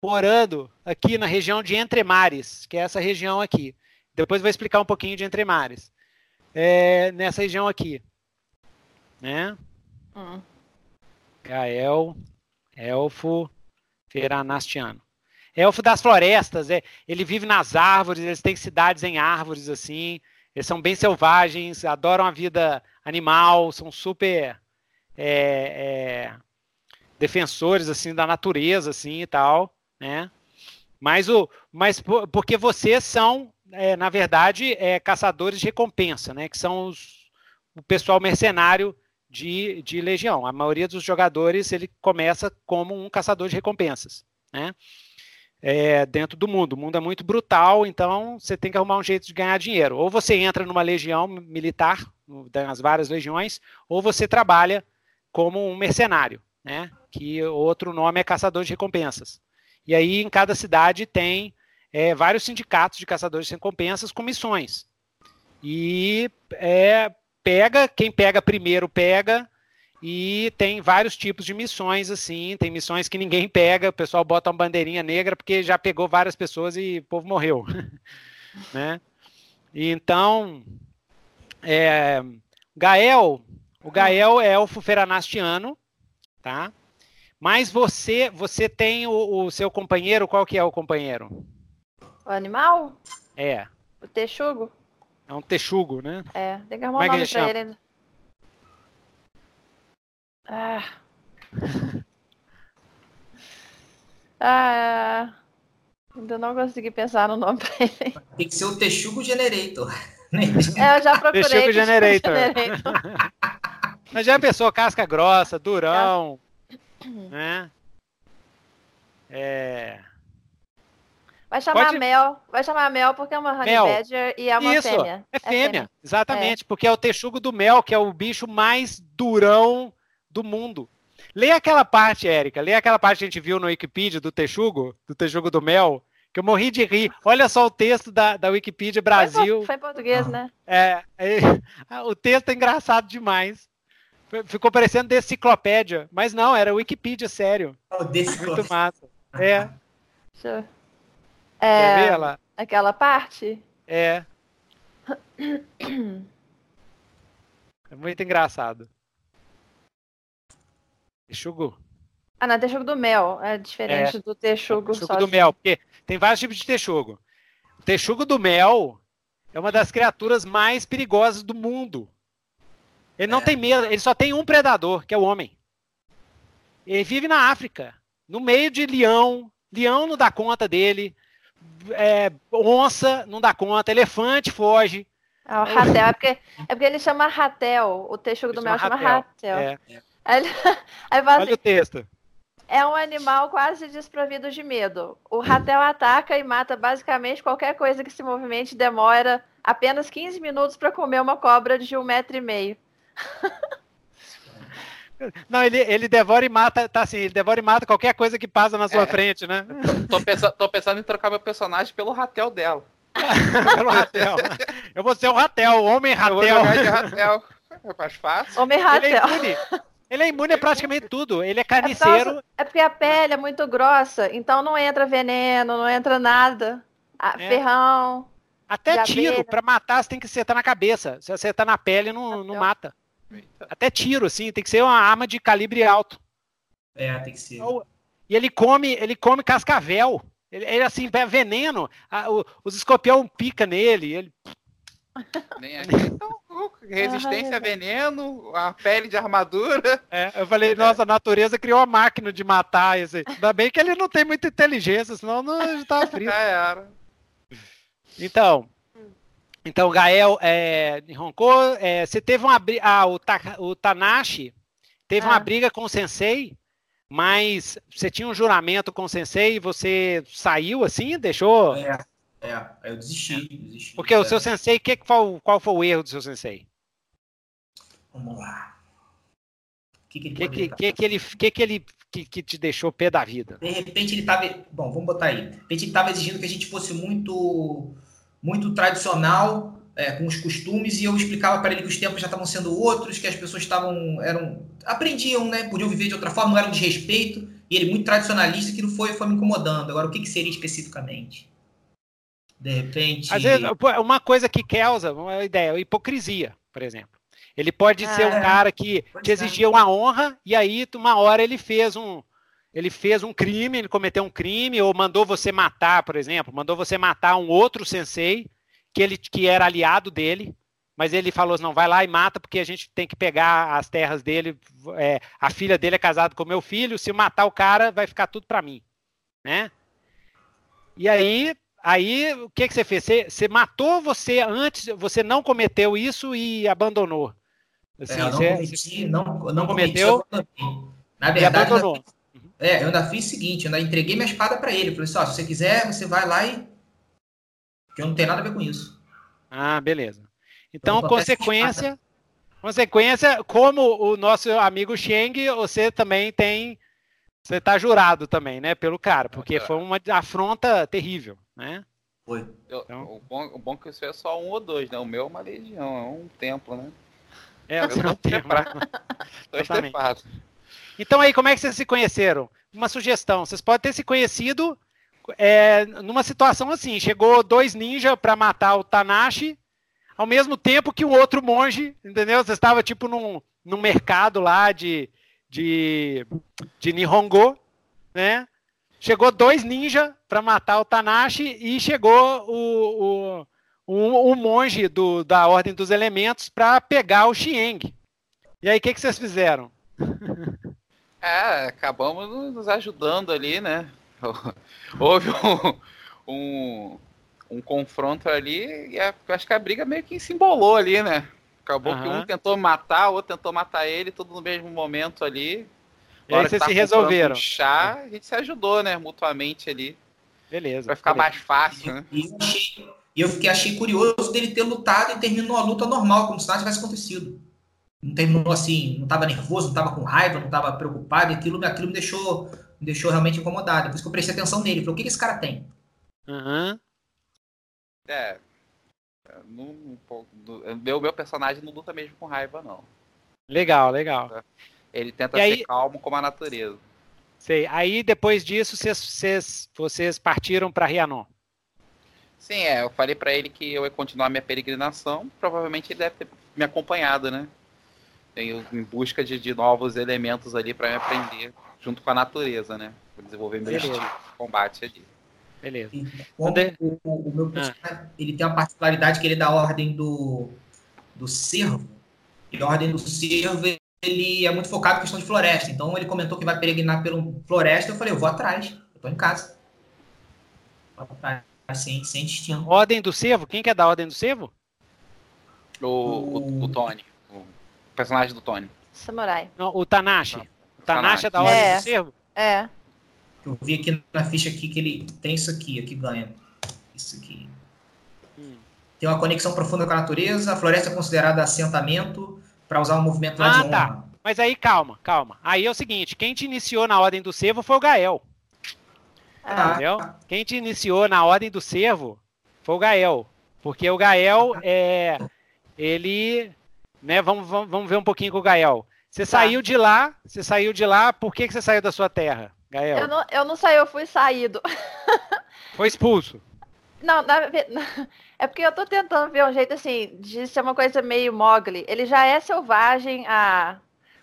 morando aqui na região de Entremares, que é essa região aqui. Depois vou explicar um pouquinho de Entremares. É, nessa região aqui. Né? Hum. Gael Elfo feranastiano. Elfo das florestas, é, ele vive nas árvores, eles têm cidades em árvores, assim. Eles são bem selvagens, adoram a vida animal, são super é, é, defensores, assim, da natureza, assim, e tal, né? Mas, o, mas porque vocês são, é, na verdade, é, caçadores de recompensa, né? Que são os, o pessoal mercenário de, de Legião. A maioria dos jogadores ele começa como um caçador de recompensas, né? É, dentro do mundo. O mundo é muito brutal, então você tem que arrumar um jeito de ganhar dinheiro. Ou você entra numa legião militar, das várias legiões, ou você trabalha como um mercenário, né? Que outro nome é caçador de recompensas. E aí em cada cidade tem é, vários sindicatos de caçadores de recompensas com missões. E é, pega, quem pega primeiro pega, e tem vários tipos de missões, assim, tem missões que ninguém pega, o pessoal bota uma bandeirinha negra porque já pegou várias pessoas e o povo morreu, *laughs* né? E então, é, Gael, o Gael é elfo feranastiano, tá? Mas você, você tem o, o, seu companheiro, qual que é o companheiro? O animal? É. O texugo? É um texugo, né? É, tem que arrumar um nome pra ele ainda. Ah. ah. Ainda não consegui pensar no nome pra ele. Tem que ser o Texugo Generator. É, eu já procurei. Texugo Generator. Generator. *laughs* Mas já pensou casca grossa, durão, né? É... Vai chamar Pode... Mel, vai chamar Mel porque é uma Honey Mel. Badger e é uma Isso, fêmea. É fêmea, é fêmea. exatamente, é. porque é o texugo do Mel, que é o bicho mais durão do mundo. Leia aquela parte, Érica, leia aquela parte que a gente viu no Wikipedia do texugo, do texugo do Mel, que eu morri de rir. Olha só o texto da, da Wikipedia Brasil. Foi, foi português, né? É, é, *laughs* o texto é engraçado demais. Ficou parecendo deciclopédia, mas não, era Wikipedia, sério. Oh, Muito massa. É. Deixa eu... É, Quer ver ela? Aquela parte? É. É muito engraçado. Texugo. Ah, não, é texugo do mel. É diferente é, do texugo, é texugo do mel, porque tem vários tipos de texugo. O texugo do mel é uma das criaturas mais perigosas do mundo. Ele não é. tem medo, ele só tem um predador, que é o homem. Ele vive na África, no meio de leão. Leão não dá conta dele é, onça não dá conta, elefante foge. É o ratel, é porque, é porque ele chama ratel, o texto do mel chama ratel. É. Aí, *laughs* aí Olha assim, o texto. É um animal quase desprovido de medo. O ratel ataca e mata basicamente qualquer coisa que se movimente demora apenas 15 minutos para comer uma cobra de um metro e meio. *laughs* Não, ele, ele devora e mata, tá assim, ele devora e mata qualquer coisa que passa na sua é. frente, né? Tô, pensando, tô pensando em trocar meu personagem pelo Ratel dela. *laughs* pelo Ratel. Eu vou ser o Ratel, o Homem Ratel. Eu vou jogar de Ratel. É mais fácil. Homem Ratel. Ele é. Ele é imune a praticamente tudo. Ele é carniceiro. É, é porque a pele é muito grossa, então não entra veneno, não entra nada. É. Ferrão. Até tiro, para matar, você tem que acertar na cabeça. Se acertar na pele, não, não mata. Até tiro, assim, tem que ser uma arma de calibre alto. É, tem que ser. E ele come, ele come cascavel. Ele, ele assim, é veneno. A, o, os escorpião pica nele. Ele... Nem aqui. Então, *laughs* resistência a veneno, a pele de armadura. É, eu falei, nossa, a natureza criou uma máquina de matar esse. Ainda bem que ele não tem muita inteligência, senão não estava *laughs* frio. Já era. Então, então, Gael é, roncou. É, você teve uma ah, o, Ta, o Tanashi teve ah. uma briga com o Sensei, mas você tinha um juramento com o Sensei e você saiu assim, deixou? É, é, eu desisti. desisti Porque é. o seu Sensei, que, qual, qual foi o erro do seu Sensei? Vamos lá. O que, que, ele que, que, que, ele, que, que ele que, que te deixou pé da vida? De repente ele estava. Bom, vamos botar aí. De repente ele estava exigindo que a gente fosse muito muito tradicional é, com os costumes e eu explicava para ele que os tempos já estavam sendo outros, que as pessoas estavam eram aprendiam, né, podiam viver de outra forma, não era um desrespeito e ele muito tradicionalista, que não foi foi me incomodando. Agora o que, que seria especificamente? De repente. Às vezes, uma coisa que causa uma ideia, a hipocrisia, por exemplo. Ele pode ser um é, cara que te exigia uma honra e aí uma hora ele fez um ele fez um crime, ele cometeu um crime, ou mandou você matar, por exemplo, mandou você matar um outro sensei que ele que era aliado dele, mas ele falou assim, não, vai lá e mata porque a gente tem que pegar as terras dele, é, a filha dele é casada com meu filho, se matar o cara vai ficar tudo para mim, né? E aí, aí o que que você fez? Você, você, matou você antes, você não cometeu isso e abandonou. Assim, é, eu não você, cometi, não, não cometeu. Na verdade, abandonou. É, eu ainda fiz o seguinte, eu ainda entreguei minha espada para ele. Falei assim, ó, se você quiser, você vai lá e. Porque eu não tenho nada a ver com isso. Ah, beleza. Então, consequência. Consequência, como o nosso amigo Sheng, você também tem. Você tá jurado também, né? Pelo cara, porque foi uma afronta terrível, né? Foi. Então... O, bom, o bom é que isso é só um ou dois, né? O meu é uma legião, é um templo, né? É, *laughs* o seu templo. Dois *laughs* tepados. Então aí, como é que vocês se conheceram? Uma sugestão, vocês podem ter se conhecido é, numa situação assim, chegou dois ninjas para matar o Tanashi, ao mesmo tempo que um outro monge, entendeu? Você estava tipo num, num mercado lá de, de, de Nihongo, né? Chegou dois ninjas para matar o Tanashi e chegou o, o, o, o monge do, da Ordem dos Elementos para pegar o Xieng. E aí, o que, que vocês fizeram? *laughs* É, acabamos nos ajudando ali, né? *laughs* Houve um, um, um confronto ali e a, acho que a briga meio que se embolou ali, né? Acabou uhum. que um tentou matar, o outro tentou matar ele, tudo no mesmo momento ali. E aí vocês tá se resolveram. Um chá, a gente se ajudou, né, mutuamente ali. Beleza. Vai ficar beleza. mais fácil, né? E eu, achei, eu fiquei, achei curioso dele ter lutado e terminou a luta normal, como se nada tivesse acontecido. Não terminou assim, não estava nervoso, não estava com raiva, não estava preocupado, e aquilo, aquilo me deixou, me deixou realmente incomodado. Por isso que eu prestei atenção nele. Falei, o que, que esse cara tem? Uhum. É. Não, meu, meu personagem não luta mesmo com raiva, não. Legal, legal. Ele tenta e ser aí... calmo como a natureza. Sei. Aí depois disso vocês, vocês, vocês partiram para Rianon. Sim, é. Eu falei para ele que eu ia continuar minha peregrinação. Provavelmente ele deve ter me acompanhado, né? em busca de, de novos elementos ali para me aprender junto com a natureza, né? Para desenvolver meu estilo de combate ali. Beleza. Então, o, o, o, meu personagem, ah. ele tem uma particularidade que ele é da ordem do, do cervo. E a ordem do cervo, ele é muito focado em questão de floresta. Então ele comentou que vai peregrinar pelo floresta. Eu falei, eu vou atrás. Eu tô em casa. Vou atrás, sem, sem destino. Ordem do cervo? Quem que é da ordem do cervo? O, o, o Tony. O personagem do Tony. Samurai. Não, o Tanashi. Não, o Tanashi é da ordem é. do cervo? É. Eu vi aqui na ficha aqui que ele tem isso aqui, aqui ganha. Isso aqui. Hum. Tem uma conexão profunda com a natureza, a floresta é considerada assentamento para usar o movimento ah, de tá. Mas aí, calma, calma. Aí é o seguinte, quem te iniciou na Ordem do Cervo foi o Gael. Ah. Entendeu? Quem te iniciou na Ordem do Cervo foi o Gael. Porque o Gael é. Ele. Né, vamos, vamos, vamos ver um pouquinho com o Gael. Você tá. saiu de lá, você saiu de lá, por que, que você saiu da sua terra? Gael? Eu não, eu não saí, eu fui saído. Foi expulso. Não, na, *laughs* é porque eu tô tentando ver um jeito assim de ser uma coisa meio Mogli. Ele já é selvagem, a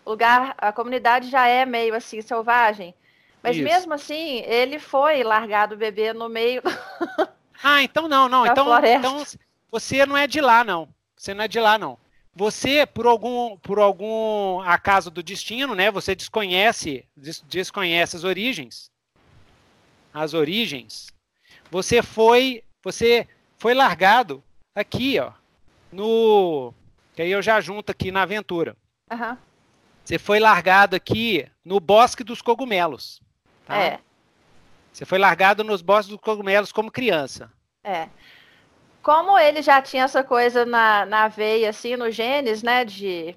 lugar, a comunidade já é meio assim selvagem. Mas Isso. mesmo assim, ele foi largado o bebê no meio. *laughs* ah, então não, não. Então, então você não é de lá, não. Você não é de lá, não. Você, por algum, por algum acaso do destino, né? Você desconhece, des, desconhece as origens. As origens. Você foi, você foi largado aqui, ó, no, que aí eu já junto aqui na aventura. Uhum. Você foi largado aqui no Bosque dos Cogumelos. Tá? É. Você foi largado nos Bosques dos Cogumelos como criança. É como ele já tinha essa coisa na, na veia, assim, no genes, né, de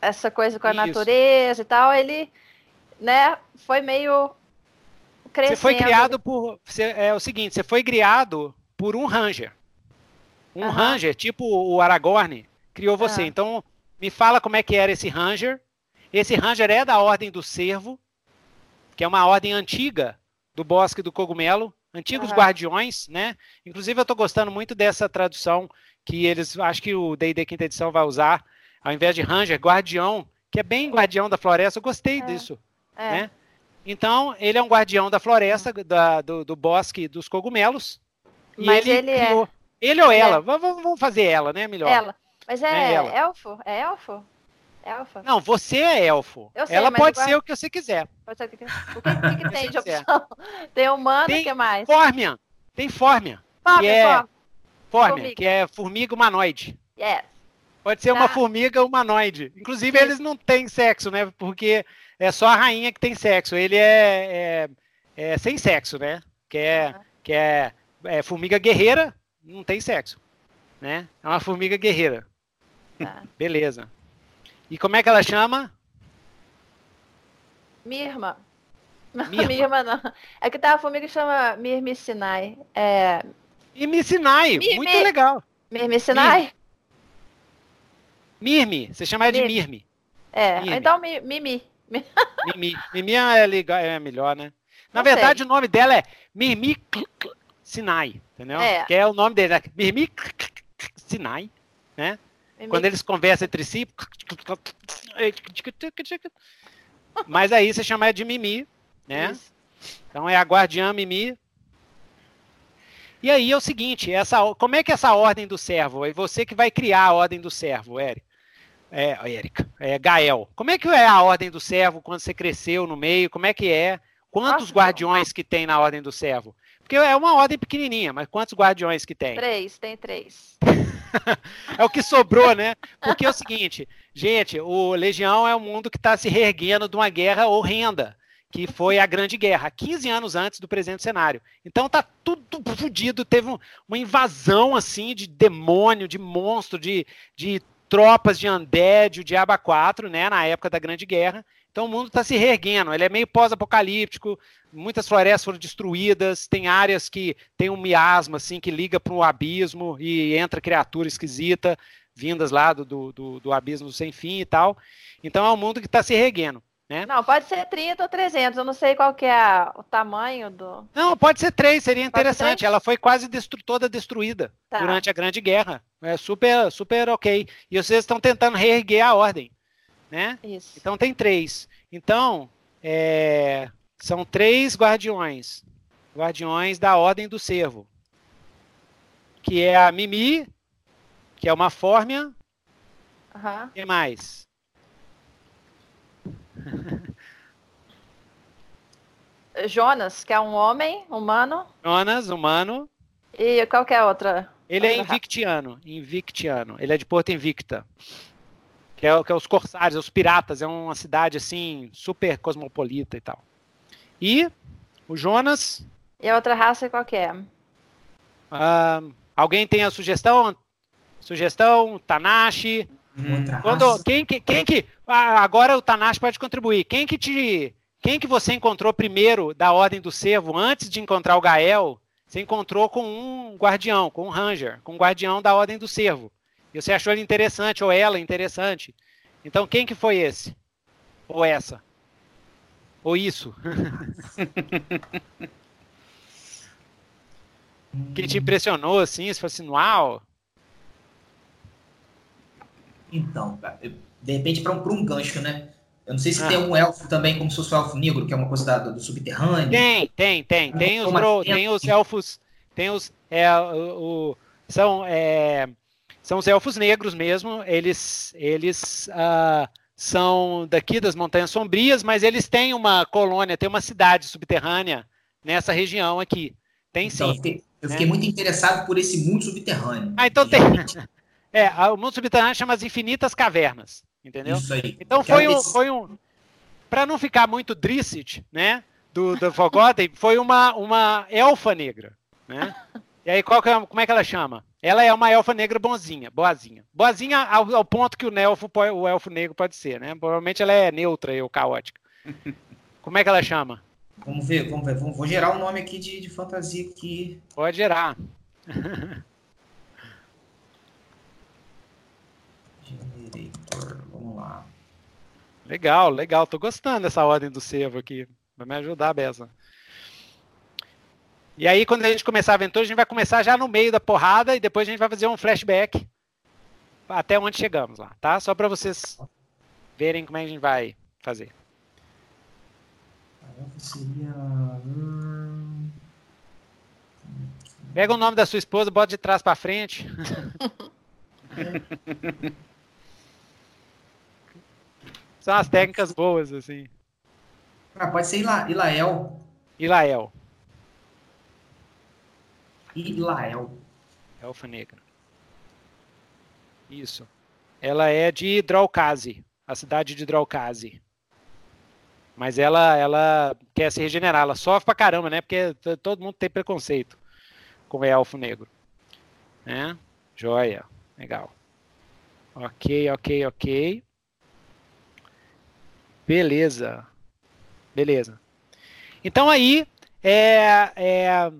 essa coisa com a Isso. natureza e tal, ele, né, foi meio crescendo. Você foi criado por, você, é o seguinte, você foi criado por um ranger. Um uhum. ranger, tipo o Aragorn, criou você. Uhum. Então, me fala como é que era esse ranger. Esse ranger é da Ordem do Cervo, que é uma ordem antiga do Bosque do Cogumelo, Antigos uhum. Guardiões, né? Inclusive eu estou gostando muito dessa tradução que eles, acho que o D&D quinta edição vai usar, ao invés de Ranger, Guardião, que é bem Guardião da Floresta. Eu gostei é. disso, é. né? Então ele é um Guardião da Floresta, da, do, do Bosque dos Cogumelos. Mas ele, ele é criou, é. Ele ou ela? É. Vamos, fazer ela, né? Melhor. Ela. Mas é, é elfo? É elfo? Elfa? Não, você é elfo. Sei, Ela pode ser o que você quiser. Pode ser o que, o que, que, *laughs* que tem de opção? *laughs* Tem humano, o que mais? Fórmia. Tem fórmia. Fórmia, que é... Fórmia, que é formiga humanoide. Yes. Pode ser tá. uma formiga humanoide. Inclusive, Sim. eles não têm sexo, né? Porque é só a rainha que tem sexo. Ele é, é, é sem sexo, né? Que é, uhum. que é, é, formiga guerreira, não tem sexo. Né? É uma formiga guerreira. Tá. Beleza. E como é que ela chama? Mirma. Mirma, Mirma não. É que tá a formiga que chama Mirmicinai. É... Mirmicinai, Mirmi... muito legal. Mirmicinai? Mirmi, você chama ela de Mirmi. É, então Mimi. Mimi. Mimi é, legal, é melhor, né? Na não verdade, sei. o nome dela é Mirmi Sinai, entendeu? É. Que é o nome dele, né? Mirmi Sinai, né? Quando eles conversam entre si. Mas aí você chama de Mimi, né? Isso. Então é a guardiã Mimi. E aí é o seguinte, essa, como é que é essa ordem do servo? É você que vai criar a ordem do servo, Eric. É, Érica, é Gael. Como é que é a ordem do servo quando você cresceu no meio? Como é que é? Quantos guardiões que tem na ordem do servo? Porque é uma ordem pequenininha, mas quantos guardiões que tem? Três, tem três. *laughs* é o que sobrou, né? Porque é o seguinte, gente, o Legião é um mundo que está se reerguendo de uma guerra horrenda, que foi a Grande Guerra, 15 anos antes do presente cenário. Então tá tudo fodido, teve uma invasão assim de demônio, de monstro, de, de tropas de Undead, o Diaba 4, né, na época da Grande Guerra. Então o mundo está se reerguendo, ele é meio pós-apocalíptico, muitas florestas foram destruídas, tem áreas que tem um miasma assim que liga para o abismo e entra criatura esquisita vindas lá do, do, do, abismo sem fim e tal. Então é um mundo que está se reerguendo. Né? Não, pode ser 30 ou 300, eu não sei qual que é o tamanho do... Não, pode ser 3, seria interessante. Ela foi quase destru toda destruída tá. durante a Grande Guerra. É super, super ok. E vocês estão tentando reerguer a ordem né? Isso. Então tem três. Então, é, são três guardiões. Guardiões da Ordem do Cervo. Que é a Mimi, que é uma fórmia. Uhum. E mais? *laughs* Jonas, que é um homem humano. Jonas, humano. E qual que é a outra? Ele é invictiano, invictiano. Ele é de Porto Invicta que é, que é os corsários, é os piratas, é uma cidade assim super cosmopolita e tal. E o Jonas. E a outra raça qual que é? Uh, alguém tem a sugestão? Sugestão, Tanashi. Hum. Quando, quem, quem, quem que. Ah, agora o Tanashi pode contribuir. Quem que te. Quem que você encontrou primeiro da Ordem do Cervo, antes de encontrar o Gael? Você encontrou com um guardião, com um ranger, com um guardião da Ordem do Cervo. E você achou ele interessante, ou ela interessante. Então quem que foi esse? Ou essa? Ou isso? *laughs* que te impressionou assim? Você falou assim, uau! Então, de repente para um, um gancho, né? Eu não sei se ah. tem um elfo também, como se fosse o elfo negro, que é uma coisa da, do subterrâneo. Tem, tem, tem. Tem os, bro, tem os elfos. Tem os. É, o, o são. É, são os elfos negros mesmo. Eles, eles uh, são daqui das Montanhas Sombrias, mas eles têm uma colônia, tem uma cidade subterrânea nessa região aqui. Tem então, sim. Eu fiquei, eu fiquei né? muito interessado por esse mundo subterrâneo. Ah, então tem. É, o mundo subterrâneo chama as Infinitas Cavernas, entendeu? Isso aí. Então foi um, foi um, para não ficar muito Drissit, né, do, do Forgotten, foi uma, uma elfa negra, né? E aí qual que é, como é que ela chama? Ela é uma elfa negra bonzinha, boazinha. Boazinha ao, ao ponto que o, elfo, o elfo negro pode ser, né? Provavelmente ela é neutra ou caótica. Como é que ela chama? Vamos ver, vamos ver. Vamos, vou gerar um nome aqui de, de fantasia aqui. Pode gerar. *laughs* Generator, vamos lá. Legal, legal. Tô gostando dessa ordem do servo aqui. Vai me ajudar, Bessa. E aí, quando a gente começar a aventura, a gente vai começar já no meio da porrada e depois a gente vai fazer um flashback até onde chegamos lá, tá? Só para vocês verem como é que a gente vai fazer. Pega o nome da sua esposa, bota de trás para frente. *laughs* *laughs* São as técnicas boas, assim. Ah, pode ser Ila Ilael. Ilael. Ilael. Elfa Negra. Isso. Ela é de Draucase, a cidade de Draucase. Mas ela, ela quer se regenerar, ela sofre pra caramba, né? Porque todo mundo tem preconceito com o elfo negro. Né? Joia. Legal. Ok, ok, ok. Beleza. Beleza. Então aí, é, é,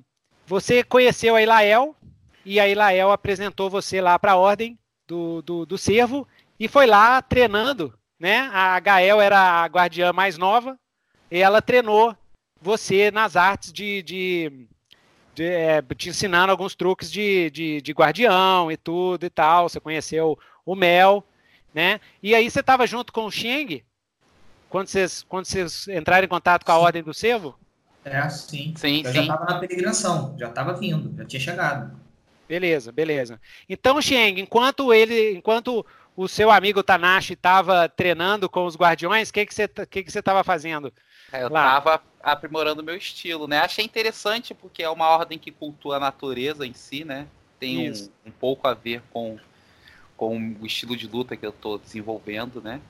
você conheceu a Ilael e a Ilael apresentou você lá para a ordem do, do, do servo e foi lá treinando, né? A Gael era a guardiã mais nova e ela treinou você nas artes de, de, de é, te ensinando alguns truques de, de, de, guardião e tudo e tal. Você conheceu o Mel, né? E aí você estava junto com o Xing quando vocês, quando vocês entraram em contato com a Ordem do Servo? É, sim. sim eu sim. já estava na peregrinação, já estava vindo, já tinha chegado. Beleza, beleza. Então, Xeng, enquanto ele, enquanto o seu amigo Tanashi estava treinando com os guardiões, o que, que você que que estava fazendo? É, eu estava aprimorando meu estilo, né? Achei interessante porque é uma ordem que cultua a natureza em si, né? Tem um, um, pouco a ver com, com o estilo de luta que eu estou desenvolvendo, né?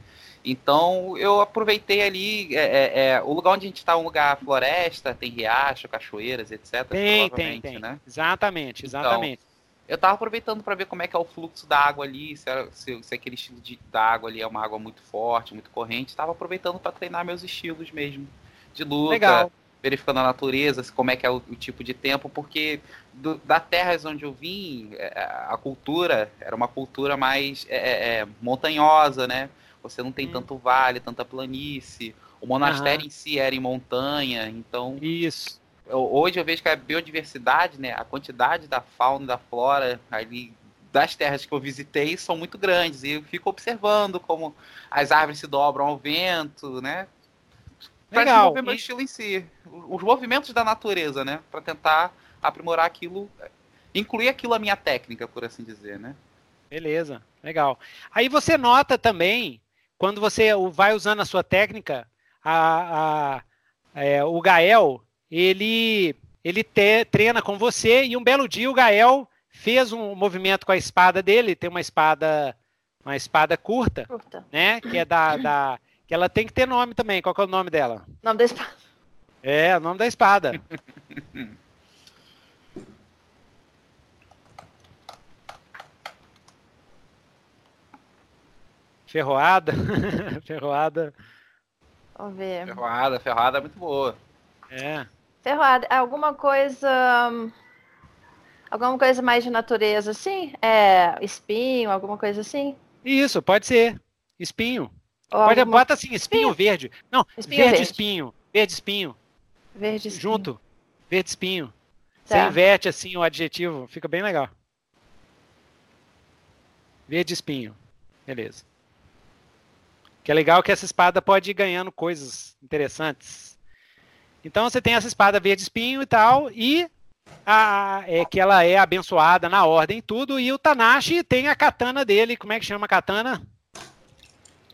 Então eu aproveitei ali é, é, é, o lugar onde a gente está, um lugar floresta, tem riacho, cachoeiras, etc. Tem, tem, tem. Né? Exatamente, então, exatamente. Então, eu estava aproveitando para ver como é que é o fluxo da água ali, se, era, se, se aquele estilo de, da água ali é uma água muito forte, muito corrente. Estava aproveitando para treinar meus estilos mesmo de luta. Legal. Verificando a natureza, como é que é o, o tipo de tempo, porque do, da terras onde eu vim, é, a cultura era uma cultura mais é, é, é montanhosa, né? Você não tem hum. tanto vale, tanta planície. O monastério em si era em montanha, então. Isso. Eu, hoje eu vejo que a biodiversidade, né, a quantidade da fauna da flora ali das terras que eu visitei são muito grandes e eu fico observando como as árvores se dobram ao vento, né? Para desenvolver meu estilo em si, os movimentos da natureza, né? Para tentar aprimorar aquilo, incluir aquilo a minha técnica, por assim dizer, né? Beleza, legal. Aí você nota também quando você vai usando a sua técnica, a, a, é, o Gael, ele, ele te, treina com você e um belo dia o Gael fez um movimento com a espada dele, tem uma espada uma espada curta, curta. né, que é da, da que ela tem que ter nome também. Qual é o nome dela? Nome da espada. É, o nome da espada. *laughs* Ferroada. *laughs* ferroada. Vamos ver. Ferroada, ferroada é muito boa. É. Ferroada, alguma coisa. Alguma coisa mais de natureza, assim? É, espinho, alguma coisa assim? Isso, pode ser. Espinho. Ou pode, alguma... Bota assim, espinho, espinho, verde. Não, espinho verde, verde, espinho. Verde espinho. Verde espinho. Junto. Verde espinho. Tá. Você inverte assim o adjetivo, fica bem legal. Verde espinho. Beleza. Que é legal que essa espada pode ir ganhando coisas interessantes. Então você tem essa espada verde espinho e tal, e a, é, que ela é abençoada na ordem e tudo, e o Tanashi tem a katana dele. Como é que chama a katana?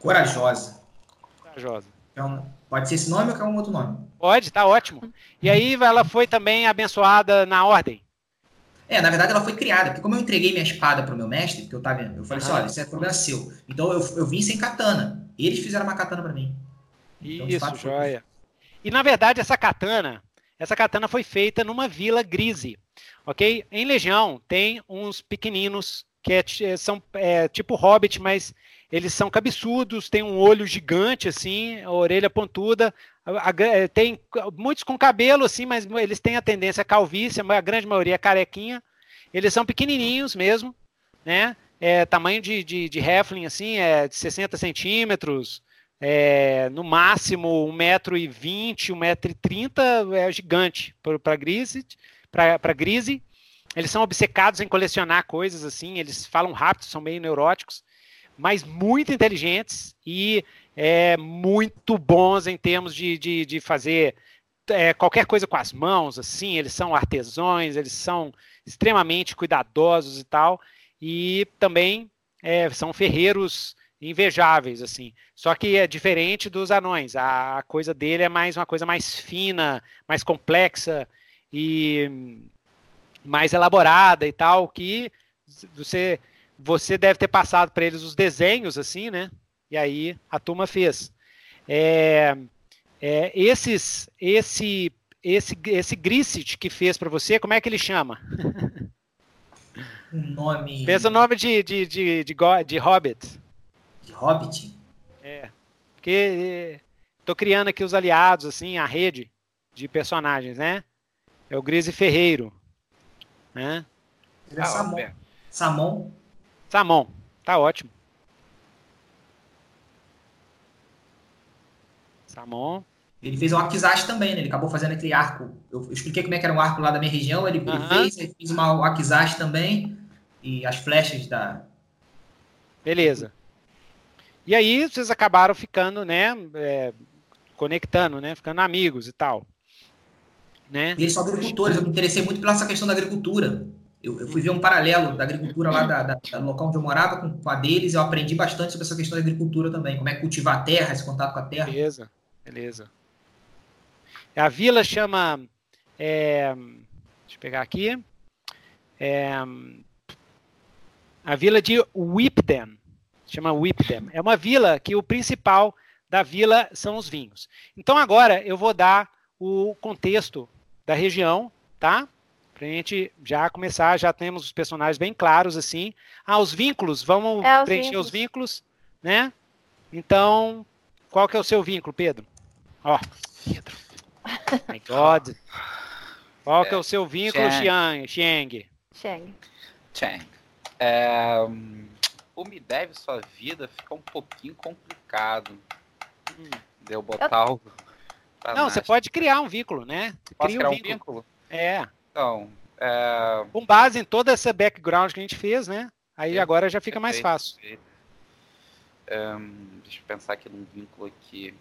Corajosa. Corajosa. Então, pode ser esse nome ou quer um outro nome? Pode, tá ótimo. E aí ela foi também abençoada na ordem. É, na verdade ela foi criada, porque como eu entreguei minha espada para o meu mestre, porque eu tava, eu falei assim, olha, isso é problema seu. Então eu, eu vim sem katana. Eles fizeram uma katana para mim. Então, isso, joia. E na verdade essa katana, essa katana foi feita numa vila grise, ok? Em Legião tem uns pequeninos que é, são é, tipo hobbit, mas eles são cabeçudos, tem um olho gigante assim, a orelha pontuda, a, a, é, tem muitos com cabelo assim, mas eles têm a tendência à calvície, a grande maioria é carequinha. Eles são pequenininhos mesmo, né? É, tamanho de, de, de assim, é de 60 centímetros, é, no máximo 1,20m, 1,30m, é gigante para Grise. Para Grise. Eles são obcecados em colecionar coisas assim, eles falam rápido, são meio neuróticos, mas muito inteligentes e é, muito bons em termos de, de, de fazer é, qualquer coisa com as mãos, assim, eles são artesãos, eles são extremamente cuidadosos e tal, e também é, são ferreiros invejáveis, assim. Só que é diferente dos anões. A coisa dele é mais uma coisa mais fina, mais complexa e mais elaborada e tal, que você você deve ter passado para eles os desenhos, assim, né? E aí a turma fez. É, é, esses, esse, esse, esse Grissit que fez para você, como é que ele chama? *laughs* Um nome. Pensa o nome de, de, de, de, de Hobbit. De Hobbit? É. Porque tô criando aqui os aliados, assim, a rede de personagens, né? É o Grise Ferreiro. Né? Ele é ah, Samon. Samon. Samon. Tá ótimo. Samon. Ele fez um Akizashi também, né? Ele acabou fazendo aquele arco. Eu, eu expliquei como é que era um arco lá da minha região. Ele, ele fez, ele fez uma, um Akizashi também. E as flechas da. Beleza. E aí vocês acabaram ficando, né? É, conectando, né? Ficando amigos e tal. Né? E eles são agricultores. Eu me interessei muito pela essa questão da agricultura. eu, eu, fui ver um paralelo da agricultura lá da, da, da local onde eu morava com, com, a deles, eu aprendi bastante sobre essa questão da agricultura também, como é cultivar a terra, esse contato com a terra. Beleza, beleza. A vila chama. É, deixa eu pegar aqui. É, a vila de Whipden. Chama Whipden. É uma vila que o principal da vila são os vinhos. Então agora eu vou dar o contexto da região, tá? Pra gente já começar, já temos os personagens bem claros assim. Ah, os vínculos, vamos é, os preencher vínculos. os vínculos, né? Então, qual que é o seu vínculo, Pedro? Ó, oh, Pedro. *laughs* My God. Qual é, que é o seu vínculo, Xiang? Xiang. Xiang. Xiang. É, o Me Deve Sua Vida fica um pouquinho complicado. Hum. Deu botar Eu... algo. Não, você pode criar um vínculo, né? Posso Cria criar um vínculo. um vínculo? É. Então, é... Com base em toda essa background que a gente fez, né? Aí agora já fica mais fácil. Um, deixa eu pensar aqui num vínculo aqui.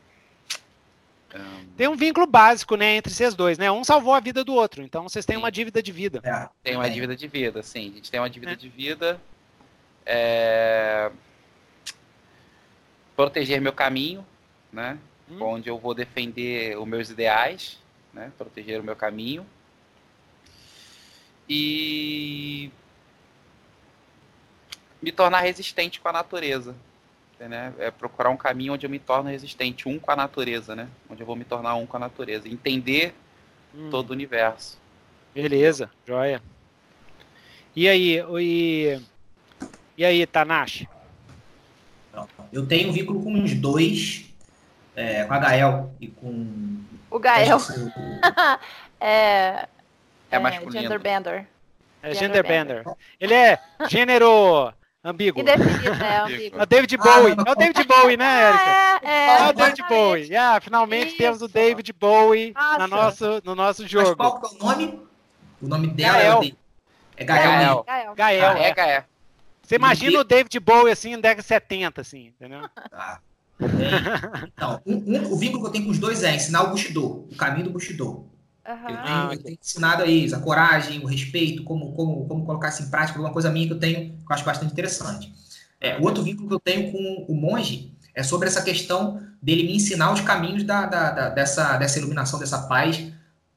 Tem um vínculo básico, né, entre vocês dois, né? Um salvou a vida do outro, então vocês têm sim. uma dívida de vida. É. Tem uma dívida de vida, sim. A gente tem uma dívida é. de vida. É... Proteger meu caminho, né? Hum. Onde eu vou defender os meus ideais, né? Proteger o meu caminho e me tornar resistente com a natureza. Né? É procurar um caminho onde eu me torno resistente, um com a natureza, né? Onde eu vou me tornar um com a natureza. Entender hum. todo o universo. Beleza, joia. E aí, e, e aí, Tanashi? Eu tenho um vínculo com os dois, é, com a Gael e com. O Gael. *laughs* *laughs* é, é, é masculino. Genderbender. É genderbender. Ele é gênero ambíguo. Indefinido, é *laughs* ambíguo. É o David Bowie. É o David Bowie, né, Erika? É, é, é o David Bowie. Yeah, finalmente Isso. temos o David Bowie na nosso, no nosso jogo. Mas qual que é o nome? O nome dela Gael. é Gael. Gael. Gael. Ah, é Gael. Você imagina o David Bowie assim, em década de 70, assim, entendeu? Tá. Então, um, um, o vínculo que eu tenho com os dois é ensinar o Bushido, o caminho do Bushido. Uhum. Eu, tenho, eu, tenho, ensinado aí a coragem, o respeito, como, como, como colocar isso em prática, uma coisa minha que eu tenho, que eu acho bastante interessante. É, o outro vínculo que eu tenho com o monge é sobre essa questão dele me ensinar os caminhos da, da, da dessa, dessa iluminação, dessa paz,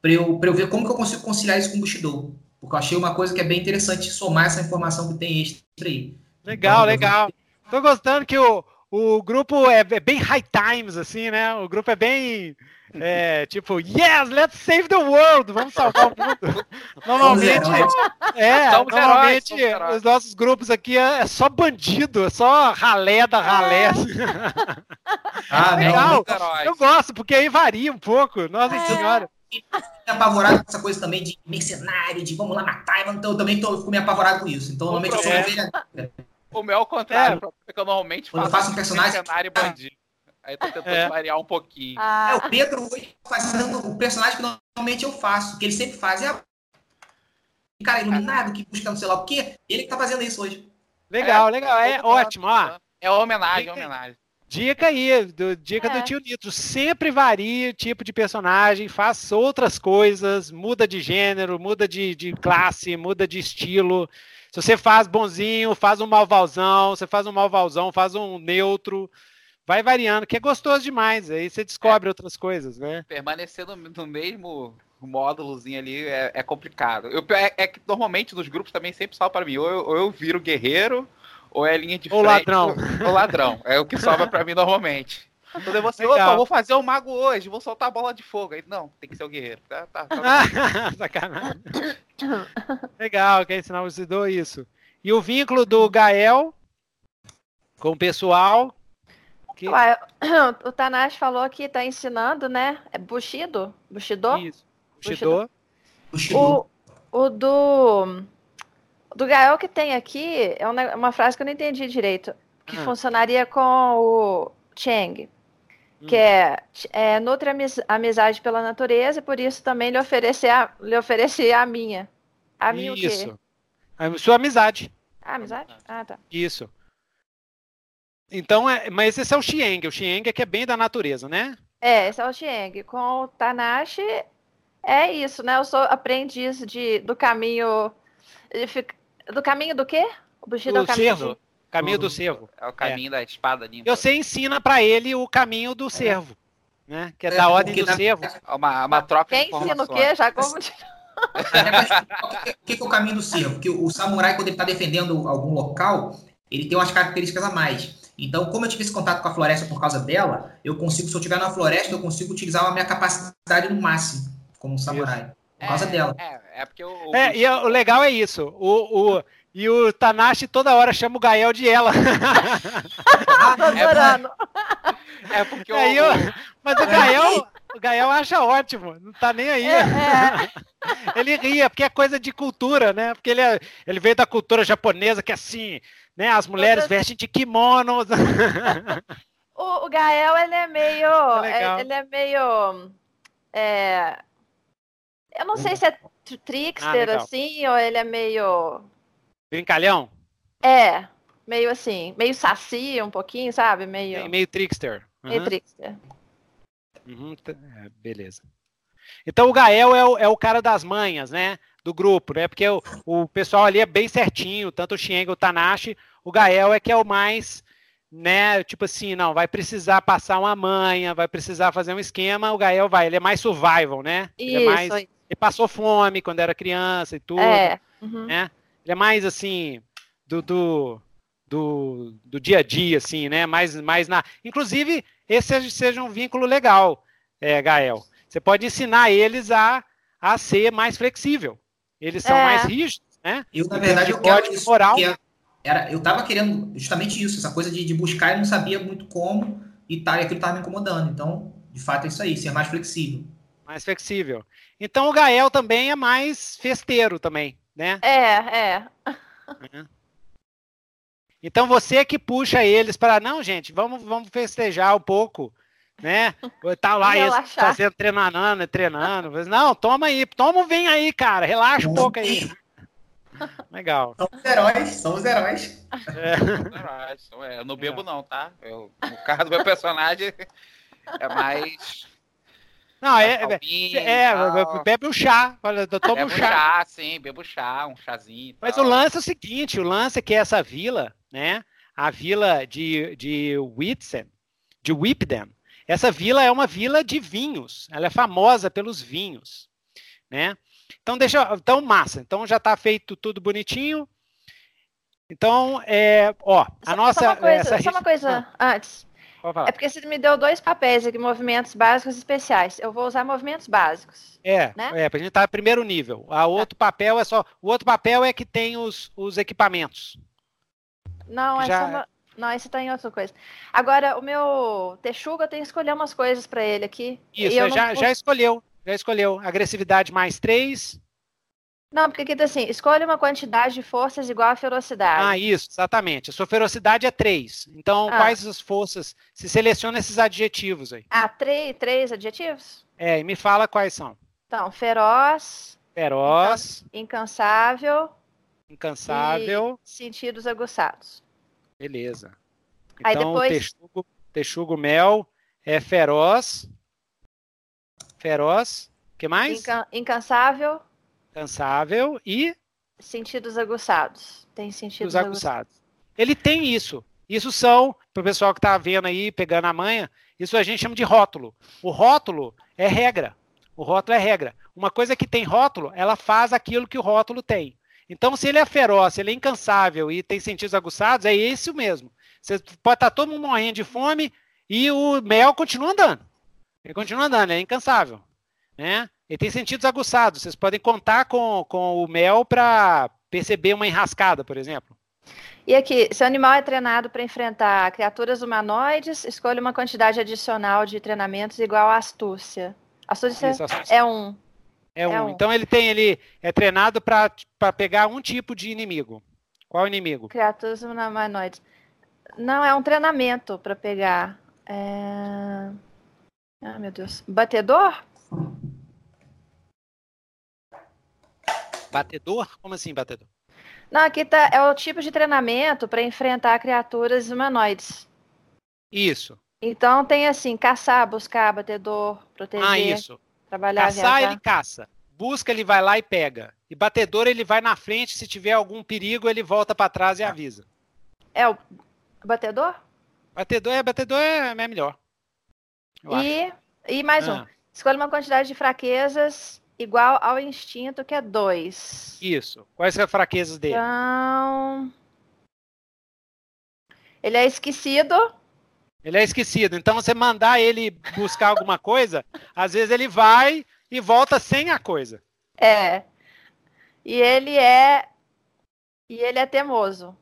para eu, eu ver como que eu consigo conciliar isso com o Bushido. Porque eu achei uma coisa que é bem interessante somar essa informação que tem extra aí. Legal, então, legal. Tô gostando que o, o grupo é, é bem high times, assim, né? O grupo é bem é, tipo, yes, let's save the world! Vamos salvar o mundo. Normalmente, é, normalmente os nossos grupos aqui é, é, só bandido, é só ralé da ralé. *laughs* Ah, legal. Eu gosto, porque aí varia um pouco. Nossa é. senhora. apavorado com essa coisa também de mercenário, de vamos lá matar, então eu também tô, fico meio apavorado com isso. Então, normalmente eu sou é. O meu é o contrário, é. porque eu normalmente faço, eu faço um personagem mercenário bandido. Aí tô tentando é. variar um pouquinho. Ah. É, o Pedro hoje fazendo o personagem que normalmente eu faço, que ele sempre faz. É cara iluminado que busca não sei lá o quê. Ele que tá fazendo isso hoje. Legal, é, legal. É ótimo, ó. É homenagem, é homenagem. Dica aí, do, dica é. do tio Nitro. Sempre varie o tipo de personagem, faça outras coisas, muda de gênero, muda de, de classe, muda de estilo. Se você faz bonzinho, faz um malvalzão, você faz um malvalzão, faz um neutro vai variando, que é gostoso demais. Aí você descobre é, outras coisas, né? Permanecer no, no mesmo módulozinho ali é, é complicado. Eu, é, é, que normalmente nos grupos também sempre salva para mim. Ou eu, ou eu viro guerreiro, ou é linha de ou frente. ladrão. Ou, ou ladrão. É o que sobra para mim normalmente. Então você, opa, vou fazer o mago hoje, vou soltar a bola de fogo. Aí, não, tem que ser o guerreiro. Tá, tá, tá *laughs* Sacanagem. Legal, quer ensinar o Zidô isso. E o vínculo do Gael com o pessoal, que... Ué, *clears throat* o Tanashi falou que está ensinando, né? É Bushido? Bushido? Isso. Bushido. Bushido. O, o do. Do Gael que tem aqui é uma, uma frase que eu não entendi direito. Que ah. funcionaria com o Cheng. Que hum. é, é nutre amizade pela natureza e por isso também lhe oferecer a, lhe oferecer a minha. A minha isso. o quê? A sua amizade. Ah, amizade? Ah, tá. Isso. Então, é, mas esse é o Xieng. O Xieng é que é bem da natureza, né? É, esse é o Xieng. Com o Tanashi, é isso, né? Eu sou aprendiz de, do caminho. Do caminho do quê? O Bushido é o caminho cervo. do... Caminho do cervo. É o caminho é. da espada limpa. Você ensina para ele o caminho do é. cervo. Né? Que é, da ordem do cervo. É uma, uma troca Quem ensina o quê? Já como... *laughs* o que, que é o caminho do cervo? Porque o samurai, quando ele está defendendo algum local, ele tem umas características a mais. Então, como eu tive esse contato com a floresta por causa dela, eu consigo, se eu estiver na floresta, eu consigo utilizar a minha capacidade no máximo, como um samurai. Isso. Por causa é, dela. É, é porque o. É, e o legal é isso. O, o, e o Tanashi toda hora chama o Gael de ela. *laughs* adorando. É porque o. Eu, mas o Gael, o Gael acha ótimo, não tá nem aí. É, é. Ele ria, porque é coisa de cultura, né? Porque ele, é, ele veio da cultura japonesa, que é assim, né? As mulheres vestem de kimonos. *laughs* O, o Gael, ele é meio. É ele é meio. É, eu não sei se é trickster ah, assim, ou ele é meio. Brincalhão? É, meio assim, meio saci um pouquinho, sabe? Meio. Meio, meio trickster. Uhum. Meio trickster. Uhum, é, beleza. Então o Gael é o, é o cara das manhas, né? Do grupo, né? Porque o, o pessoal ali é bem certinho, tanto o Shen o Tanashi. O Gael é que é o mais, né? Tipo assim, não, vai precisar passar uma manha, vai precisar fazer um esquema. O Gael vai, ele é mais survival, né? Isso, ele, é mais, ele passou fome quando era criança e tudo. É. Uhum. Né? Ele é mais assim, do, do, do, do, dia a dia, assim, né? Mais, mais na. Inclusive, esse seja um vínculo legal, é, Gael. Você pode ensinar eles a, a ser mais flexível. Eles são é. mais rígidos, né? Eu, na verdade, eu quero isso, moral. Era, eu estava querendo justamente isso, essa coisa de, de buscar e não sabia muito como e, tá, e aquilo estava me incomodando. Então, de fato, é isso aí, ser mais flexível. Mais flexível. Então, o Gael também é mais festeiro também, né? É, é. é. Então você que puxa eles para não, gente, vamos, vamos festejar um pouco, né? Tá lá eles fazendo treinando, treinando. Não, toma aí, toma, vem aí, cara, relaxa um pouco aí. *laughs* Legal. Somos heróis, somos heróis. É. é eu não bebo não, tá? Eu, no caso do meu personagem é mais não, é, é, é bebe o chá. Olha, toma um chá. chá. sim, bebo chá, um chazinho. Mas o lance é o seguinte: o lance é que essa vila, né? A vila de, de Whitsen, de Whipden, essa vila é uma vila de vinhos. Ela é famosa pelos vinhos, né? Então deixa, então massa. Então já está feito tudo bonitinho. Então, é, ó, a só, nossa. Só uma coisa, essa... só uma coisa ah. antes. É porque você me deu dois papéis aqui, movimentos básicos e especiais. Eu vou usar movimentos básicos. É, né? é, pra gente estar tá no primeiro nível. A tá. outro papel é só. O outro papel é que tem os, os equipamentos. Não, essa Já... não, não, esse tá em outra coisa. Agora, o meu Texuga, eu tenho que escolher umas coisas para ele aqui. Isso, já, não... já escolheu. Já escolheu. Agressividade mais 3. Não, porque aqui tá assim, escolha uma quantidade de forças igual à ferocidade. Ah, isso, exatamente. A sua ferocidade é 3. Então, ah. quais as forças? Se seleciona esses adjetivos aí. Ah, três, três adjetivos? É, e me fala quais são. Então, feroz. Feroz. Incansável. Incansável. sentidos aguçados. Beleza. Então, aí depois... texugo, texugo mel é feroz. Feroz. que mais? Inca incansável. Cansável e. Sentidos aguçados. Tem sentidos aguçados. aguçados. Ele tem isso. Isso são, para o pessoal que está vendo aí, pegando a manha, isso a gente chama de rótulo. O rótulo é regra. O rótulo é regra. Uma coisa que tem rótulo, ela faz aquilo que o rótulo tem. Então, se ele é feroz, se ele é incansável e tem sentidos aguçados, é isso mesmo. Você pode estar todo mundo morrendo de fome e o mel continua andando. Ele continua andando, é incansável. Né? Ele tem sentidos aguçados. Vocês podem contar com, com o mel para perceber uma enrascada, por exemplo. E aqui, se o animal é treinado para enfrentar criaturas humanoides, escolha uma quantidade adicional de treinamentos igual à astúcia. Astúcia, Isso, astúcia. é um. É, é um. um. Então ele tem, ele é treinado para pegar um tipo de inimigo. Qual inimigo? Criaturas humanoides. Não, é um treinamento para pegar. É... Ah, meu Deus. Batedor? Batedor? Como assim, batedor? Não, aqui tá, é o tipo de treinamento para enfrentar criaturas humanoides. Isso. Então tem assim, caçar, buscar, batedor, proteger. Ah, isso. Trabalhar, Caçar, viajar. ele caça. Busca, ele vai lá e pega. e batedor ele vai na frente, se tiver algum perigo, ele volta para trás e tá. avisa. É o batedor? Batedor é, batedor é, é melhor. E, e mais ah. um. Escolha uma quantidade de fraquezas igual ao instinto, que é dois. Isso. Quais são as fraquezas dele? Então. Ele é esquecido. Ele é esquecido. Então, você mandar ele buscar alguma coisa, *laughs* às vezes ele vai e volta sem a coisa. É. E ele é. E ele é teimoso.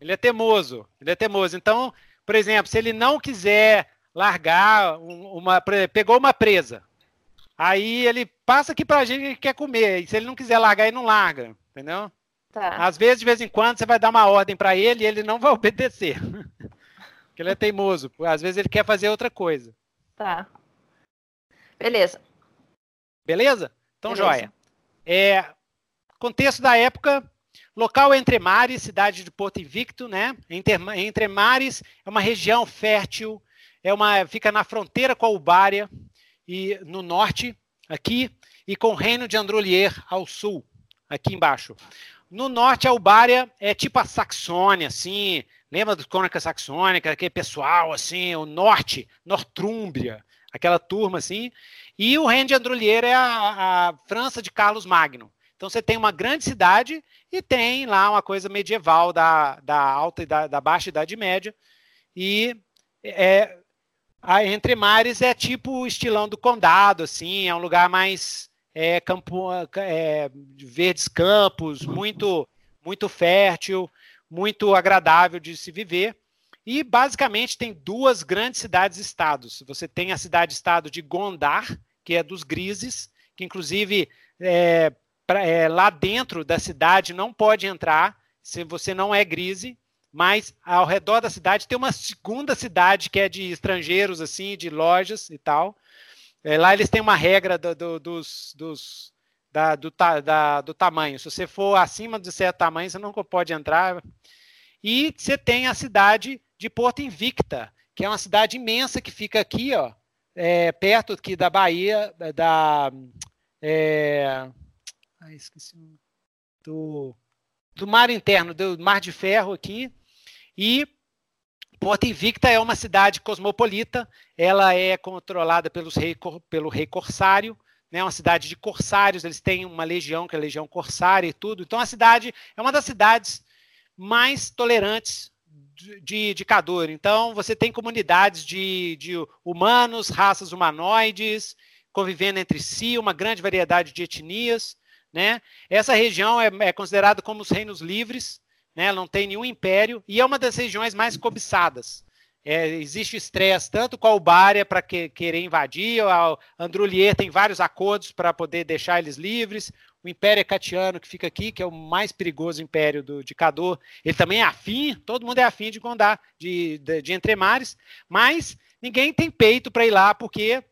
Ele é teimoso. Ele é teimoso. Então, por exemplo, se ele não quiser largar uma. Pegou uma presa. Aí ele passa aqui pra gente que quer comer. E se ele não quiser largar, ele não larga. Entendeu? Tá. Às vezes, de vez em quando, você vai dar uma ordem para ele e ele não vai *laughs* obedecer. Porque ele é teimoso. Às vezes ele quer fazer outra coisa. Tá. Beleza. Beleza? Então, Beleza. joia. É, contexto da época, local entre mares, cidade de Porto Invicto, né? Entre, entre mares é uma região fértil, é uma fica na fronteira com a Ubária e no norte aqui e com o reino de Androlier ao sul, aqui embaixo. No norte a Ubária é tipo a Saxônia, assim, lembra do Crônica Saxônica, aquele pessoal assim, o norte, Nortúmbria, aquela turma assim. E o reino de Androlier é a, a França de Carlos Magno. Então você tem uma grande cidade e tem lá uma coisa medieval da, da alta e da, da baixa Idade Média. E é, a Entre Mares é tipo o estilão do condado, assim, é um lugar mais é, campo, é, verdes campos, muito, muito fértil, muito agradável de se viver. E basicamente tem duas grandes cidades-estados. Você tem a cidade-estado de Gondar, que é dos grises, que inclusive é, pra, é, lá dentro da cidade não pode entrar se você não é grise, mas ao redor da cidade tem uma segunda cidade que é de estrangeiros, assim, de lojas e tal. É, lá eles têm uma regra do, do, dos, dos da, do, da, do tamanho. Se você for acima de certo tamanho, você não pode entrar. E você tem a cidade de Porto Invicta, que é uma cidade imensa que fica aqui, ó, é, perto aqui da Bahia, da. É, ai, esqueci. Do, do mar interno, do Mar de Ferro aqui. E Porto Invicta é uma cidade cosmopolita, ela é controlada pelos rei, pelo rei corsário, né, uma cidade de corsários, eles têm uma legião, que é a legião corsária e tudo. Então a cidade é uma das cidades mais tolerantes de, de Cador. Então, você tem comunidades de, de humanos, raças humanoides, convivendo entre si, uma grande variedade de etnias. Né? Essa região é, é considerada como os reinos livres, né? não tem nenhum império, e é uma das regiões mais cobiçadas. É, existe estresse tanto com a Ubária para que, querer invadir, a Andrulier tem vários acordos para poder deixar eles livres, o Império Ecatiano, que fica aqui, que é o mais perigoso império do, de Cador, ele também é afim, todo mundo é afim de Gondar, de, de, de Entremares, mas ninguém tem peito para ir lá, porque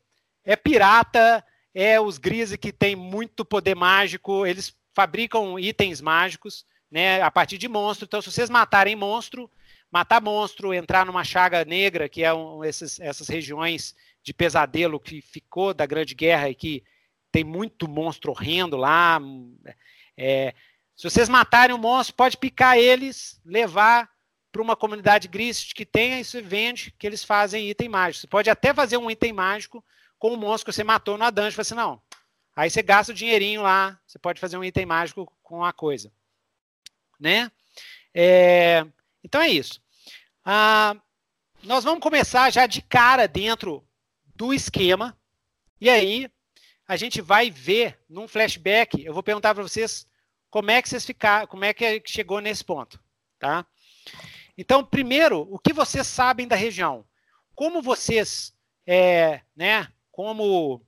é pirata, é os grises que tem muito poder mágico, eles fabricam itens mágicos, né, a partir de monstro, então se vocês matarem monstro, matar monstro, entrar numa chaga negra, que é um, esses, essas regiões de pesadelo que ficou da Grande Guerra e que tem muito monstro horrendo lá. É, se vocês matarem o monstro, pode picar eles, levar para uma comunidade gris que tenha isso vende, que eles fazem item mágico. Você pode até fazer um item mágico com o monstro que você matou na dungeon. Assim, não. Aí você gasta o dinheirinho lá, você pode fazer um item mágico com a coisa. Né? É, então é isso. Ah, nós vamos começar já de cara dentro do esquema. E aí, a gente vai ver num flashback, eu vou perguntar para vocês como é que vocês ficaram, como é que chegou nesse ponto, tá? Então, primeiro, o que vocês sabem da região? Como vocês, é, né, como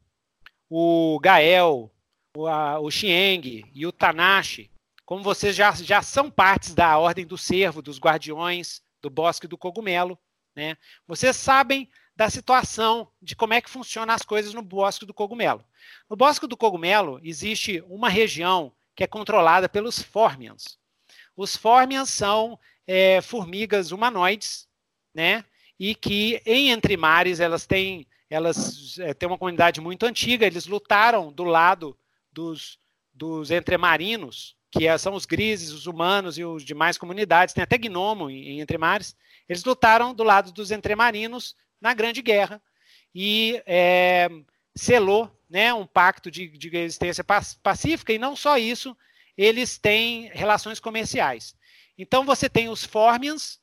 o Gael, o, a, o Xieng e o Tanashi, como vocês já, já são partes da Ordem do Cervo, dos Guardiões, do Bosque do Cogumelo, né? Vocês sabem da situação de como é que funcionam as coisas no Bosque do Cogumelo. No Bosque do Cogumelo existe uma região que é controlada pelos Formians. Os Formians são é, formigas humanoides, né? E que em Entre Mares elas têm, elas é, têm uma comunidade muito antiga. Eles lutaram do lado dos, dos entremarinos, que é, são os grises, os humanos e os demais comunidades, tem até gnomo em, em entremares, eles lutaram do lado dos entremarinos na Grande Guerra e é, selou né, um pacto de, de existência pacífica, e não só isso, eles têm relações comerciais. Então você tem os Formians,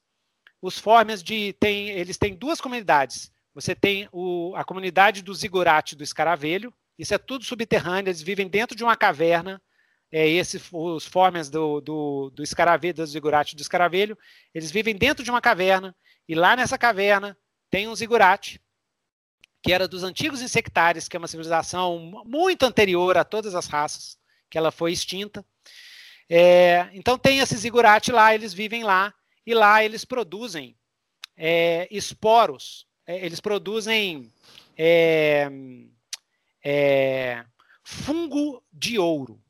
os Formians de, tem, eles têm duas comunidades. Você tem o, a comunidade do Zigurate do Escaravelho, isso é tudo subterrâneo, eles vivem dentro de uma caverna. É, esse, os Formians do, do, do Escaravelho, do Zigurate do Escaravelho, eles vivem dentro de uma caverna, e lá nessa caverna tem um Zigurate, que era dos antigos insectários, que é uma civilização muito anterior a todas as raças, que ela foi extinta. É, então tem esses zigurate lá, eles vivem lá, e lá eles produzem é, esporos, é, eles produzem é, é, fungo de ouro,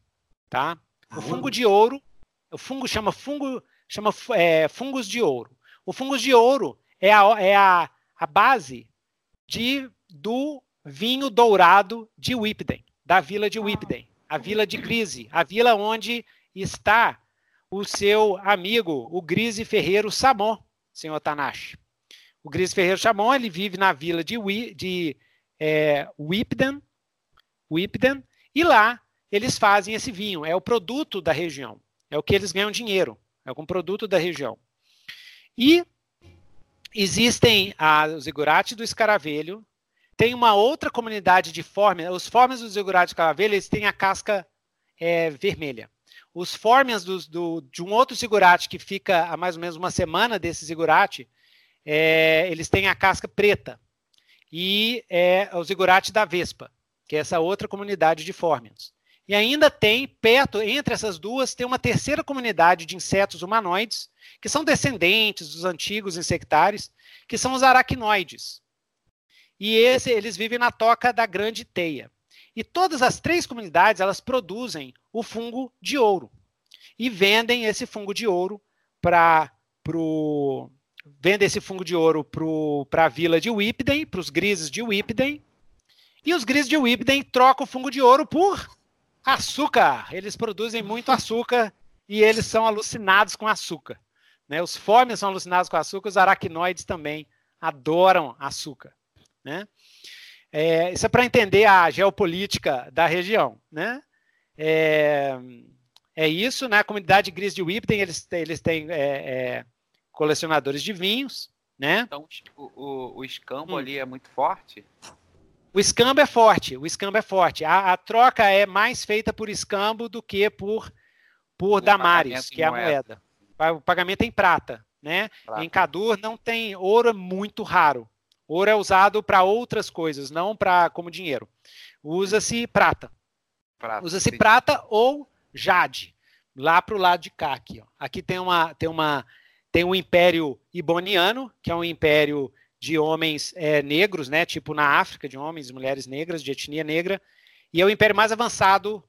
tá? O fungo de ouro, o fungo chama fungo, chama é, fungos de ouro. O fungos de ouro é a, é a, a base de do vinho dourado de Whipden, da vila de Whipden, a vila de Grise, a vila onde está o seu amigo, o Grise Ferreiro Samon, senhor Tanashi. O Grise Ferreiro Samon, ele vive na vila de, de é, Whipden, Whipden, e lá eles fazem esse vinho, é o produto da região, é o que eles ganham dinheiro, é um produto da região. E existem os Igurati do Escaravelho, tem uma outra comunidade de fórmias. Os fórmias dos zigurados de calaveira, eles têm a casca é, vermelha. Os fórmias do, do, de um outro zigurate que fica a mais ou menos uma semana desse zigurate, é, eles têm a casca preta. E é o zigurate da Vespa, que é essa outra comunidade de fórmias. E ainda tem, perto, entre essas duas, tem uma terceira comunidade de insetos humanoides, que são descendentes dos antigos insectários, que são os aracnoides. E esse, eles vivem na toca da grande teia. E todas as três comunidades elas produzem o fungo de ouro e vendem esse fungo de ouro para pro vendem esse fungo de ouro para a vila de Whipden, para os grises de Whipden. E os grises de Whipden trocam o fungo de ouro por açúcar. Eles produzem muito açúcar e eles são alucinados com açúcar. Né? Os fórmias são alucinados com açúcar, os aracnoides também adoram açúcar. Né? É, isso é para entender a geopolítica da região. Né? É, é isso, né? A comunidade Gris de Whipton, eles, eles têm é, é, colecionadores de vinhos, né? Então o, o, o escambo hum. ali é muito forte? O escambo é forte, o escambo é forte. A, a troca é mais feita por escambo do que por, por Damares, que é a moeda. moeda. O pagamento é em prata, né? Prata. Em Cadur não tem ouro é muito raro. Ouro é usado para outras coisas, não para como dinheiro. Usa-se prata. prata Usa-se prata ou jade. Lá para o lado de cá, aqui. Ó. Aqui tem uma tem uma tem um império iboniano, que é um império de homens é, negros, né? Tipo na África, de homens e mulheres negras, de etnia negra. E é o império mais avançado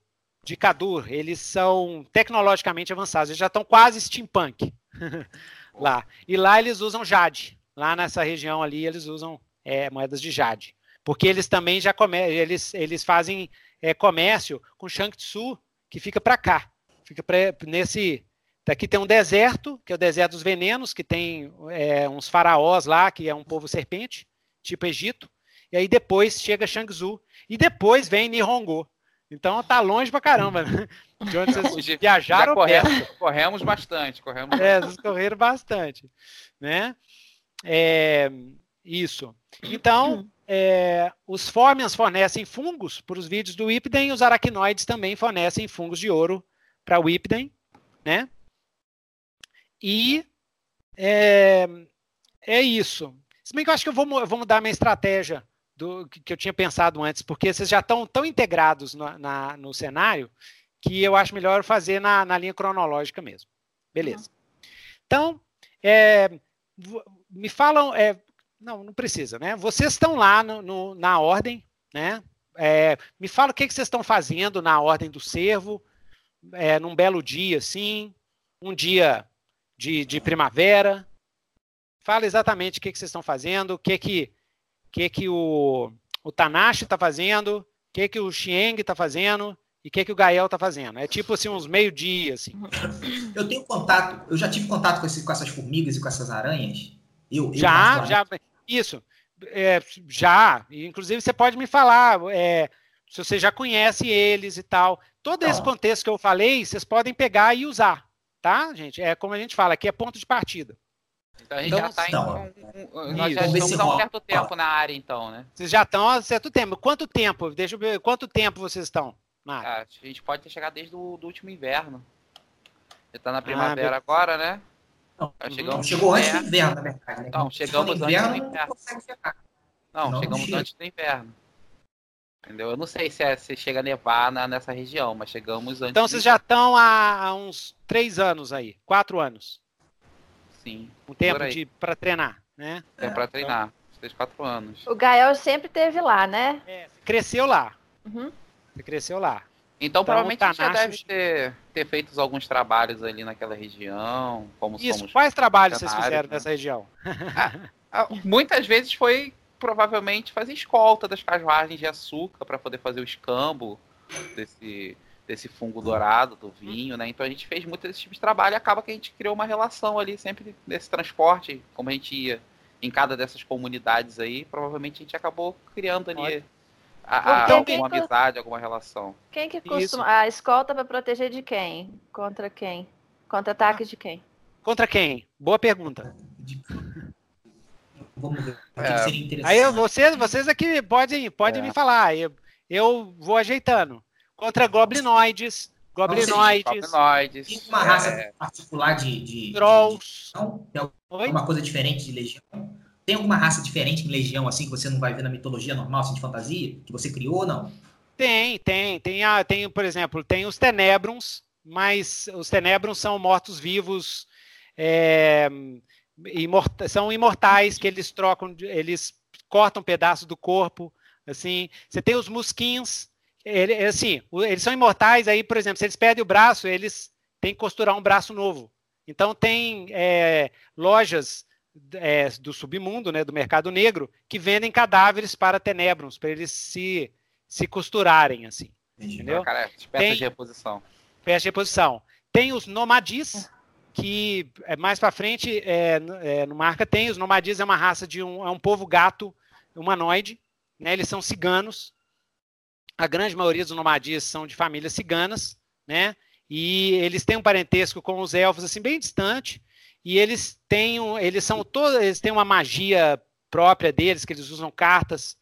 de Kadur. Eles são tecnologicamente avançados. Eles já estão quase steampunk *laughs* lá. E lá eles usam jade. Lá nessa região ali eles usam é, moedas de jade, porque eles também já come eles, eles fazem é, comércio com Shang-Tzu, que fica para cá, fica pra, nesse Daqui tem um deserto, que é o deserto dos venenos, que tem é, uns faraós lá, que é um povo serpente, tipo Egito. E aí depois chega Shangzu. E depois vem Nihongo. Então tá longe pra caramba, né? *laughs* De onde vocês viajaram corremos, corremos bastante. Corremos é, vocês correram bastante. Né? É, isso. Então, é, os Formians fornecem fungos para os vídeos do Whipden e os aracnoides também fornecem fungos de ouro para o Whipden, né? E é, é, isso. Se bem que eu acho que eu vou, eu vou mudar minha estratégia do que, eu tinha pensado antes, porque vocês já estão tão integrados no, na, no cenário que eu acho melhor fazer na, na linha cronológica mesmo. Beleza. Então, é, me falam, é, não, não precisa, né? Vocês estão lá no, no, na ordem, né? É, me fala o que, que vocês estão fazendo na ordem do servo, é, num belo dia, assim, um dia de, de primavera. Fala exatamente o que, que vocês estão fazendo, o que que, que, que o, o Tanashi está fazendo, o que, que o Xieng está fazendo e o que, que o Gael tá fazendo. É tipo assim, uns meio-dia, assim. Eu tenho contato, eu já tive contato com, esse, com essas formigas e com essas aranhas. Eu, eu já, já, isso. É, já, inclusive você pode me falar é, se você já conhece eles e tal. Todo esse então. contexto que eu falei, vocês podem pegar e usar, tá, gente? É como a gente fala, aqui é ponto de partida. Então a gente então, já está em. Um, nós já estamos há um certo tempo na área, então, né? Vocês já estão há certo tempo. Quanto tempo? Deixa eu ver. Quanto tempo vocês estão? Ah, a gente pode ter chegado desde o do último inverno. Já está na ah, primavera ah, agora, né? Não, chegamos chegou antes do inverno, na verdade. Né? Não, chegamos antes do inverno. Não, não chegamos chega. antes do inverno. Entendeu? Eu não sei se, é, se chega a nevar na, nessa região, mas chegamos antes. Então vocês já estão há, há, uns três anos aí, quatro anos. Sim. Um tempo para treinar, né? É, para treinar, então... três, quatro anos. O Gael sempre teve lá, né? É, cresceu lá. Uhum. Você cresceu lá. Então, então provavelmente gente já deve ter, ter feito alguns trabalhos ali naquela região. Como Isso, quais trabalhos vocês fizeram né? nessa região? Ah, muitas vezes foi provavelmente fazer escolta das carruagens de açúcar para poder fazer o escambo desse, desse fungo dourado do vinho, né? Então a gente fez muito esse tipo de trabalho e acaba que a gente criou uma relação ali sempre desse transporte, como a gente ia em cada dessas comunidades aí, provavelmente a gente acabou criando ali a, a, alguma amizade, alguma relação. Quem que costuma. Isso. A escolta para proteger de quem? Contra quem? Contra ataque de quem? Contra quem? Boa pergunta. Vamos ver. É. Aí vocês, vocês aqui podem, podem é. me falar. Eu, eu vou ajeitando. Contra goblinoides. Goblinoides. goblinoides tem uma raça é. particular de, de, Trolls. De, tem alguma coisa diferente de legião? Tem alguma raça diferente em Legião, assim, que você não vai ver na mitologia normal, assim, de fantasia, que você criou ou não? Tem, tem. Tem, a, tem por exemplo, tem os Tenebrons, mas os Tenebrons são mortos-vivos, é, imorta são imortais, que eles trocam, eles cortam um pedaços do corpo, assim. Você tem os Musquins, ele, assim, eles são imortais, aí, por exemplo, se eles perdem o braço, eles têm que costurar um braço novo. Então, tem é, lojas é, do submundo, né, do mercado negro, que vendem cadáveres para tenebrons, para eles se, se costurarem, assim. Entendeu? Cara, é peças Tem, de reposição. Peças de reposição. Tem os nomadis, que é, mais para frente é, é, no marca tem. Os nomadis é uma raça de um, é um povo gato humanoide, né, eles são ciganos. A grande maioria dos nomadis são de famílias ciganas, né? E eles têm um parentesco com os elfos assim bem distante e eles têm, eles são todos, eles têm uma magia própria deles, que eles usam cartas,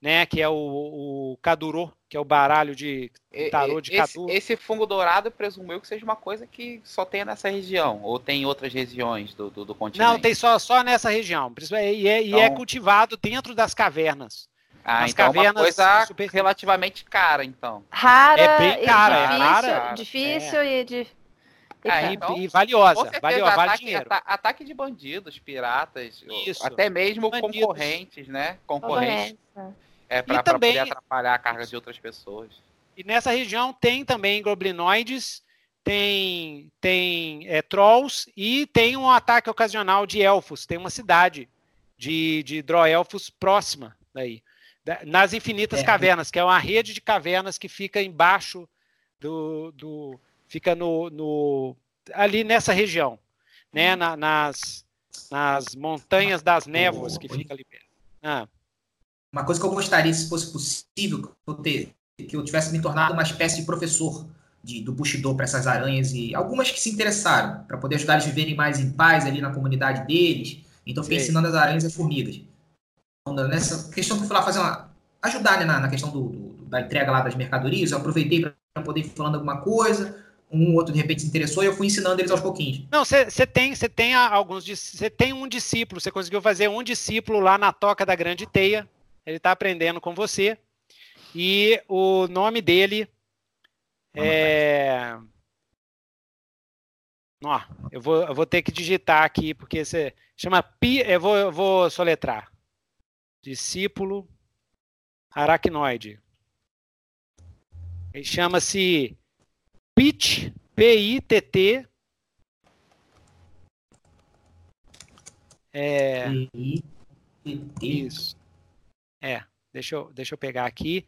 né, que é o, o Kaduro, que é o baralho de tarô de esse, Kaduro. Esse fungo dourado, presumo eu que seja uma coisa que só tem nessa região, ou tem em outras regiões do, do, do continente? Não, tem só, só nessa região, e é, então... e é cultivado dentro das cavernas. Ah, Nas então cavernas, é uma coisa super... relativamente cara, então. Rara, é bem cara, é difícil, é rara. Difícil é. e de é, então, e valiosa, certeza, valiosa, vale ataque, dinheiro. Ataque de bandidos, piratas, Isso. até mesmo bandidos. concorrentes, né? Concorrentes. É, para também... poder atrapalhar a carga de outras pessoas. E nessa região tem também goblinoides, tem, tem é, trolls e tem um ataque ocasional de elfos. Tem uma cidade de, de droelfos próxima daí. Nas infinitas é. cavernas, que é uma rede de cavernas que fica embaixo do, do fica no, no ali nessa região, né? Na, nas, nas montanhas das névoas que fica ali perto. Ah. Uma coisa que eu gostaria, se fosse possível, que eu, ter, que eu tivesse me tornado uma espécie de professor de, do Bushido para essas aranhas e algumas que se interessaram para poder ajudar eles a viverem mais em paz ali na comunidade deles. Então, fiquei Sim. ensinando as aranhas e as formigas. Então, nessa questão que eu fui lá fazer uma. ajudar né, na, na questão do, do, da entrega lá das mercadorias, eu aproveitei para poder ir falando alguma coisa um outro de repente se interessou e eu fui ensinando eles aos pouquinhos. Não, você tem, você tem alguns, você tem um discípulo, você conseguiu fazer um discípulo lá na toca da Grande Teia. Ele está aprendendo com você e o nome dele é Ó, eu vou, eu vou ter que digitar aqui, porque você chama Pi. Eu vou, eu vou soletrar. Discípulo aracnoide. Ele chama-se PIT, P-I-T-T. É. Isso. É, deixa eu, deixa eu pegar aqui.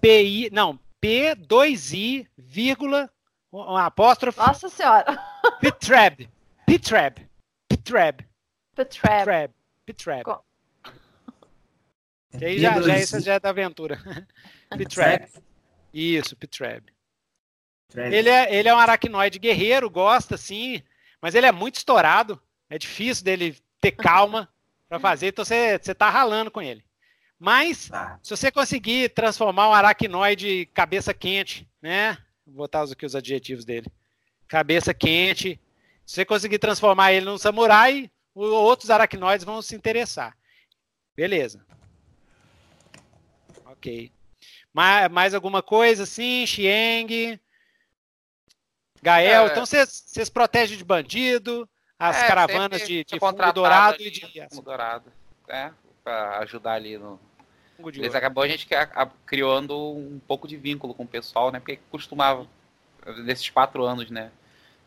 PI, não, P, 2I, vírgula, um apóstrofe. Nossa senhora. *laughs* Pitrab. Pitrab. Pitrab. Pitrab. Pitrab. Que aí já, já, essa já é da aventura. *laughs* Pitrab. Isso, Pitrab. Ele é, ele é um aracnoide guerreiro, gosta, sim, mas ele é muito estourado. É difícil dele ter calma para fazer, então você, você tá ralando com ele. Mas, tá. se você conseguir transformar um aracnoide cabeça quente, né? Vou botar aqui os adjetivos dele. Cabeça quente. Se você conseguir transformar ele num samurai, outros aracnoides vão se interessar. Beleza. Ok. Mais, mais alguma coisa assim? Xieng? Gael? É, então vocês protegem de bandido, as é, caravanas de, de fundo dourado e de. Fundo dourado, né? Pra ajudar ali no, eles acabou a gente criando um pouco de vínculo com o pessoal, né? Porque costumava, nesses quatro anos, né?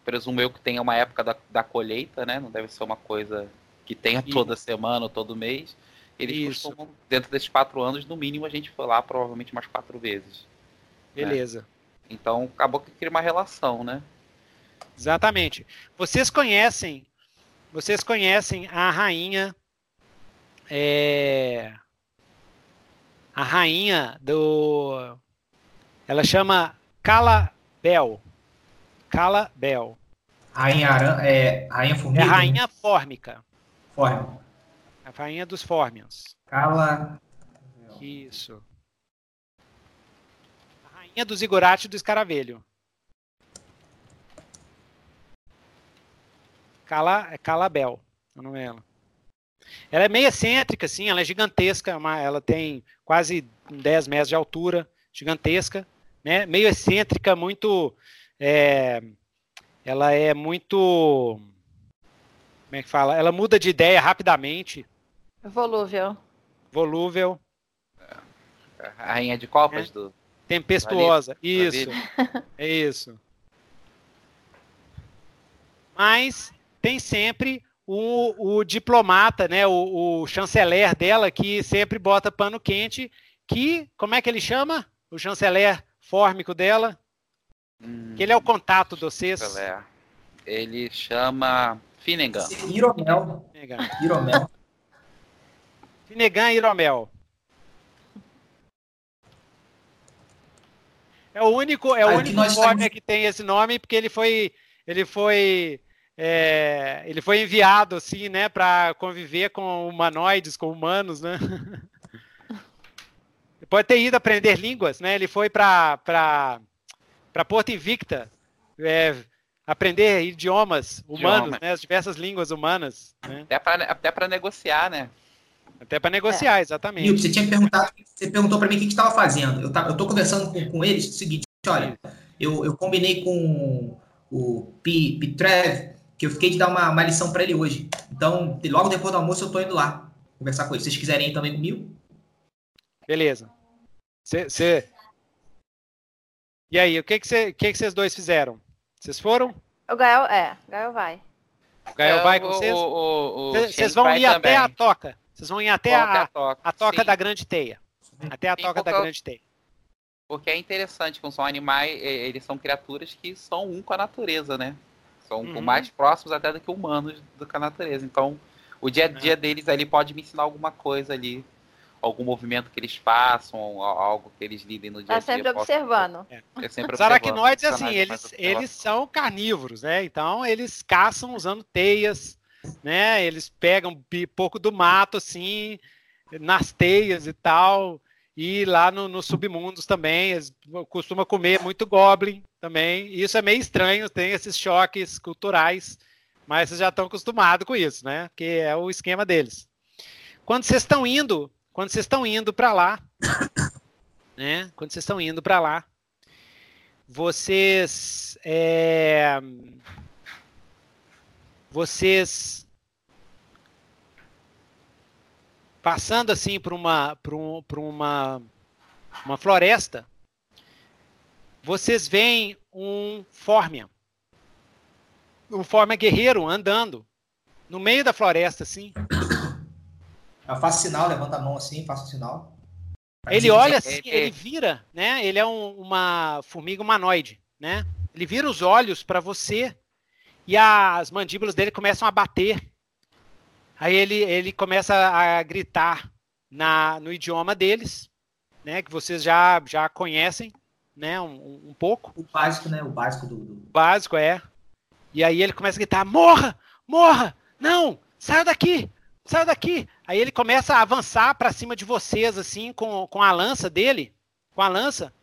Presumo eu que tenha uma época da, da colheita, né? Não deve ser uma coisa que tenha toda semana ou todo mês. Eles Isso. costumam, dentro desses quatro anos, no mínimo, a gente foi lá provavelmente umas quatro vezes. Né? Beleza. Né? Então acabou que cria uma relação, né? Exatamente. Vocês conhecem, vocês conhecem a rainha é, a rainha do. Ela chama Calabel. Calabel. Rainha, aran... é, rainha formiga? É rainha fórmica. Fórmica. A rainha dos fórmions. Cala. Isso. A rainha do zigurate do escaravelho. Cala, é Calabel, o nome dela. Ela é meio excêntrica, assim, ela é gigantesca, ela tem quase 10 metros de altura, gigantesca, né? Meio excêntrica, muito. É, ela é muito. Como é que fala? Ela muda de ideia rapidamente. Volúvel. Volúvel. A rainha de copas é. do. Tempestuosa. Isso. é isso. Mas tem sempre o, o diplomata, né, o, o, chanceler dela, que sempre bota pano quente, que, como é que ele chama? O chanceler fórmico dela? Hum, que ele é o contato vocês. Chanceler. Ele chama Finnegan. Iromel. Finnegan. Iromel. Finnegan Iromel. É o único, é o único fórmico que tem esse nome, porque ele foi, ele foi é, ele foi enviado assim, né, para conviver com humanoides, com humanos, né? *laughs* Pode ter ido aprender línguas, né? Ele foi para para Porto Invicta é, aprender idiomas humanos, Idioma. né? As diversas línguas humanas. Né? Até para até para negociar, né? Até para negociar, é. exatamente. Você tinha perguntado, você perguntou para mim o que estava fazendo. Eu, tá, eu tô conversando com, com eles, o seguinte, olha, eu, eu combinei com o Pitrev, que eu fiquei de dar uma, uma lição para ele hoje. Então, logo depois do almoço, eu tô indo lá conversar com ele. Se vocês quiserem ir também comigo. Beleza. Cê, E aí, o que que, cê, que que vocês dois fizeram? Vocês foram? O Gael, é, o Gael vai. O Gael é, vai com vocês? Vocês vão ir até a toca. Vocês vão ir até a, a, toca, a toca da grande teia. Até a Sim, toca da grande teia. Porque é interessante, como são animais, eles são criaturas que são um com a natureza, né? São uhum. mais próximos até do que humanos do que a natureza. Então, o dia a dia é. deles ali pode me ensinar alguma coisa ali. Algum movimento que eles façam, algo que eles lidem no dia a dia. Tá sempre observando. É. É sempre Os aracnoides, assim, eles, eles são carnívoros, né? Então, eles caçam usando teias, né? Eles pegam um pouco do mato, assim, nas teias e tal. E lá no, no submundos também, eles costumam comer muito goblin também. E isso é meio estranho, tem esses choques culturais, mas vocês já estão acostumados com isso, né? Que é o esquema deles. Quando vocês estão indo, quando vocês estão indo para lá, *coughs* né? Quando vocês estão indo para lá, vocês é, vocês passando assim por uma, por, um, por uma, uma floresta, vocês veem um Fórmia. Um Fórmia guerreiro andando no meio da floresta, assim. Eu faço sinal, levanta a mão assim, faço sinal. Ele olha assim, ele vira, né? Ele é um, uma formiga humanoide, né? Ele vira os olhos para você e as mandíbulas dele começam a bater. Aí ele, ele começa a gritar na, no idioma deles, né? Que vocês já, já conhecem, né? Um, um pouco. O básico, né? O básico do, do... Básico, é. E aí ele começa a gritar: morra! Morra! Não! Saia daqui! Saia daqui! Aí ele começa a avançar para cima de vocês, assim, com, com a lança dele, com a lança.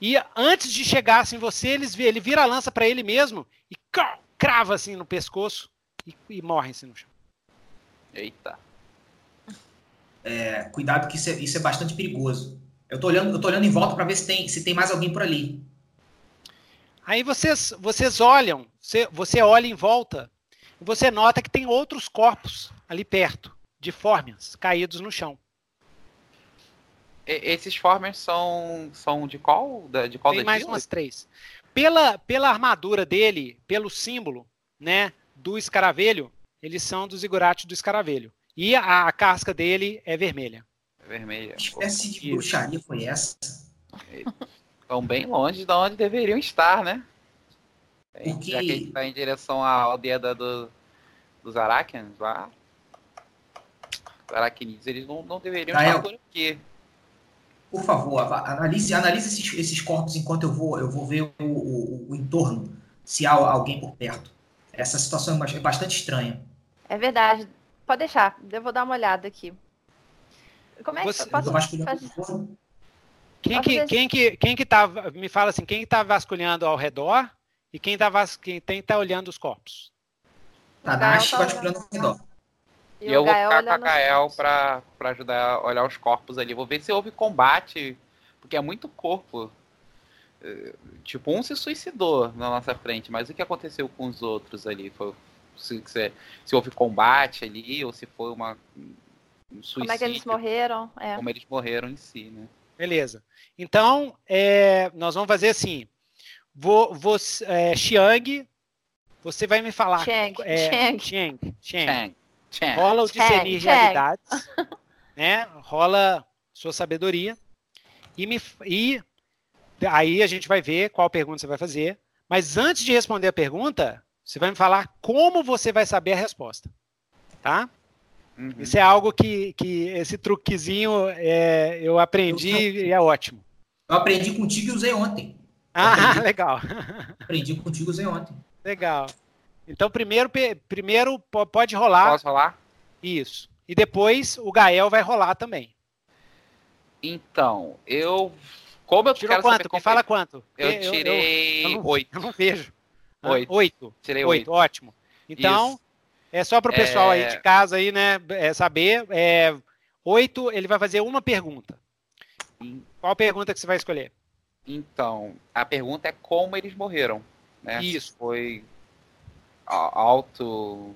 E antes de chegar assim você, eles, ele vira a lança para ele mesmo e crava assim no pescoço e, e morre assim no chão. Eita. É, cuidado que isso é, isso é, bastante perigoso. Eu tô olhando, eu tô olhando em volta para ver se tem, se tem mais alguém por ali. Aí vocês, vocês olham, você, você olha em volta você nota que tem outros corpos ali perto de fórmias caídos no chão. E, esses fórmias são, são de qual? De qual Tem mais umas três. Pela, pela armadura dele, pelo símbolo né, do escaravelho, eles são do zigurate do escaravelho. E a, a casca dele é vermelha. É vermelha. Que espécie de bruxaria foi essa? Estão bem longe de onde deveriam estar, né? Porque... Já que a gente está em direção à aldeia do, dos Arakians lá, aracnídeos, eles não, não deveriam estar por aqui. Por favor, analise, analise esses, esses corpos enquanto eu vou, eu vou ver o, o, o entorno, se há alguém por perto. Essa situação é bastante estranha. É verdade. Pode deixar, eu vou dar uma olhada aqui. Como é que Você, eu posso fazer? Quem que, quem que, quem que tá, me fala assim, quem está vasculhando ao redor e quem está quem tá olhando os corpos? Tadashi tá vasculhando ao redor. E, eu vou ficar com a Gael pra, pra ajudar a olhar os corpos ali. Vou ver se houve combate, porque é muito corpo. É, tipo, um se suicidou na nossa frente, mas o que aconteceu com os outros ali? Foi, se, se, se houve combate ali, ou se foi uma, um suicídio. Como é que eles morreram? É. Como eles morreram em si, né? Beleza. Então, é, nós vamos fazer assim. Vou, vou, é, Xiang, você vai me falar. Cheng, é, Cheng. Cheng, Cheng. Cheng. Rola o discernir realidades, *laughs* né? Rola sua sabedoria e, me, e aí a gente vai ver qual pergunta você vai fazer. Mas antes de responder a pergunta, você vai me falar como você vai saber a resposta, tá? Uhum. Isso é algo que, que esse truquezinho é, eu aprendi eu, e é ótimo. Eu aprendi contigo e usei ontem. Ah, *laughs* aprendi, legal. Aprendi contigo e usei ontem. Legal. Então, primeiro, primeiro pode rolar. Posso rolar? Isso. E depois o Gael vai rolar também. Então, eu. Como eu Tirou quero quanto? Saber Me fala quanto. Eu, tirei oito. Eu, eu, não vejo. Ah, oito. Oito. Tirei oito. Ótimo. Então, Isso. é só para o pessoal é... aí de casa aí, né, é saber. É, oito, ele vai fazer uma pergunta. Qual pergunta que você vai escolher? Então, a pergunta é como eles morreram. Né? Isso. Foi auto.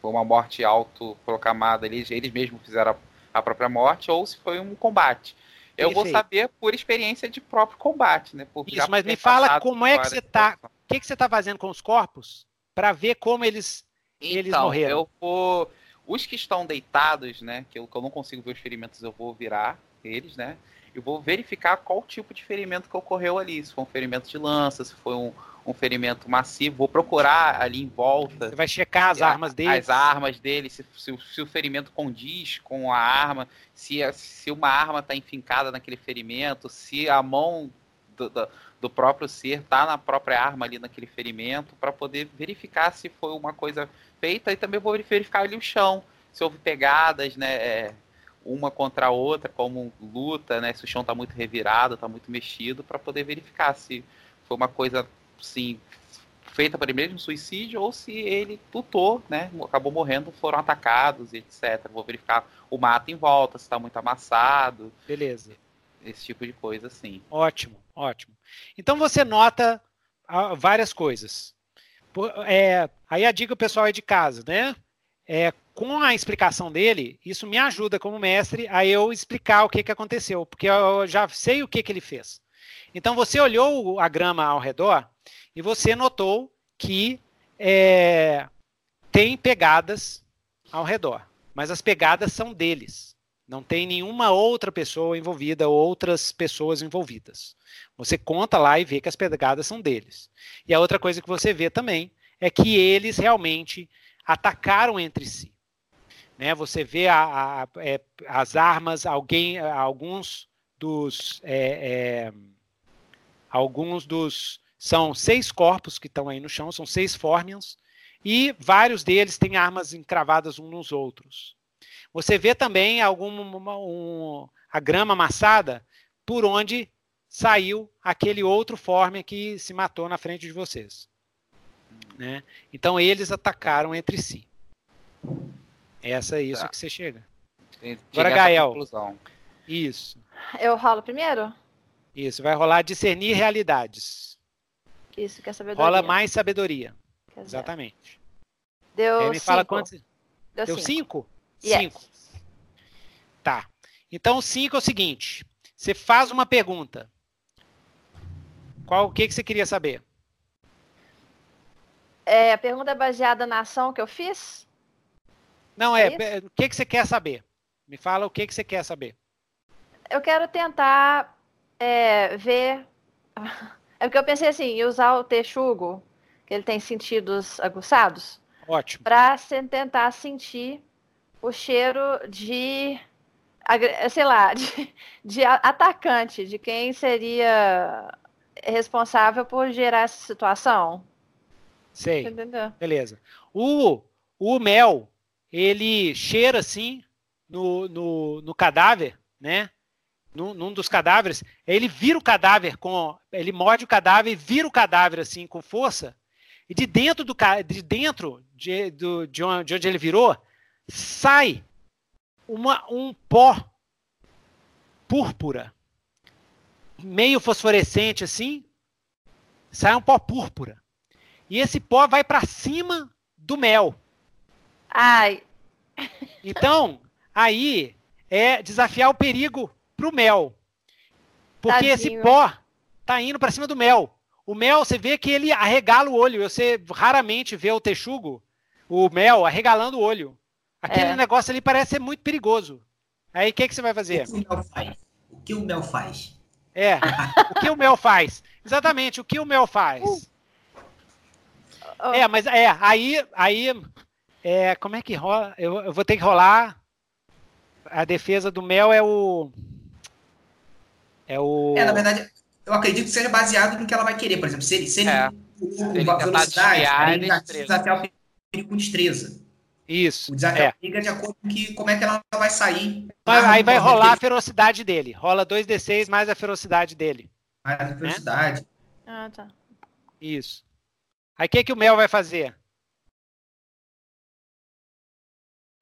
Foi uma morte autoproclamada, eles, eles mesmos fizeram a, a própria morte, ou se foi um combate. Eu Perfeito. vou saber por experiência de próprio combate, né? Por Isso, mas me fala como é que você está. O que, que você está fazendo com os corpos para ver como eles, então, eles morreram? Eu vou. Os que estão deitados, né? Que eu, que eu não consigo ver os ferimentos, eu vou virar eles, né? E vou verificar qual tipo de ferimento que ocorreu ali. Se foi um ferimento de lança, se foi um, um ferimento massivo, vou procurar ali em volta. Você vai checar as a, armas dele. As armas dele, se, se, se, o ferimento condiz com a arma, se, se uma arma está enfincada naquele ferimento, se a mão do, do, do próprio ser está na própria arma ali naquele ferimento, para poder verificar se foi uma coisa feita e também vou verificar ali o chão, se houve pegadas, né? É, uma contra a outra, como luta, né? Se o chão está muito revirado, está muito mexido, para poder verificar se foi uma coisa sim feita para ele mesmo, suicídio, ou se ele lutou, né, acabou morrendo, foram atacados, etc. Vou verificar o mato em volta, se está muito amassado. Beleza. Esse tipo de coisa, sim. Ótimo, ótimo. Então você nota ah, várias coisas. É, aí a dica o pessoal é de casa, né? É, com a explicação dele, isso me ajuda como mestre a eu explicar o que, que aconteceu, porque eu já sei o que, que ele fez. Então você olhou a grama ao redor e você notou que é, tem pegadas ao redor, mas as pegadas são deles. Não tem nenhuma outra pessoa envolvida, outras pessoas envolvidas. Você conta lá e vê que as pegadas são deles. E a outra coisa que você vê também é que eles realmente atacaram entre si. Né? Você vê a, a, é, as armas, alguém, alguns dos, é, é, alguns dos são seis corpos que estão aí no chão, são seis Formians, e vários deles têm armas encravadas uns nos outros. Você vê também algum, um, a grama amassada por onde saiu aquele outro Formian que se matou na frente de vocês. Né? Então eles atacaram entre si. Essa é isso tá. que você chega. Agora, Gael. Isso. Eu rolo primeiro? Isso, vai rolar discernir realidades. Isso, que é sabedoria. Rola mais sabedoria. Exatamente. Deu Aí me cinco. fala quantos. Deu, Deu cinco? Cinco. Yes. cinco. Tá. Então, cinco é o seguinte: você faz uma pergunta. Qual o que, que você queria saber? É, a pergunta é baseada na ação que eu fiz? Não, é. é o que, que você quer saber? Me fala o que, que você quer saber. Eu quero tentar é, ver. *laughs* É porque eu pensei assim, usar o texugo, que ele tem sentidos aguçados. Ótimo. Para tentar sentir o cheiro de. Sei lá, *laughs* de, de atacante, de quem seria responsável por gerar essa situação. Sei. Entendeu? Beleza. O, o mel, ele cheira assim no, no, no cadáver, né? Num, num, dos cadáveres, ele vira o cadáver com. Ele morde o cadáver e vira o cadáver assim com força. E de dentro do de dentro de, do, de, onde, de onde ele virou, sai uma, um pó púrpura. Meio fosforescente assim. Sai um pó púrpura. E esse pó vai para cima do mel. Ai. Então, aí é desafiar o perigo pro mel. Porque Tadinho. esse pó tá indo para cima do mel. O mel, você vê que ele arregala o olho. Você raramente vê o texugo, o mel, arregalando o olho. Aquele é. negócio ali parece ser muito perigoso. Aí o que, que você vai fazer? O que o mel faz? O que o mel faz? É, o que o mel faz? Exatamente, o que o mel faz? Uh. É, mas é, aí, aí, é, como é que rola? Eu, eu, vou ter que rolar. A defesa do Mel é o. É o. É, na verdade, eu acredito que seja baseado no que ela vai querer. Por exemplo, se ele, se ele, é. se ele velocidade, aí desafiar o perigo com destreza. Isso. O desafio é. de acordo com que, como é que ela vai sair. aí vai rolar a ferocidade dele. Rola 2d6 mais a ferocidade dele. Mais a ferocidade. Né? Ah, tá. Isso. Aí o que, que o Mel vai fazer?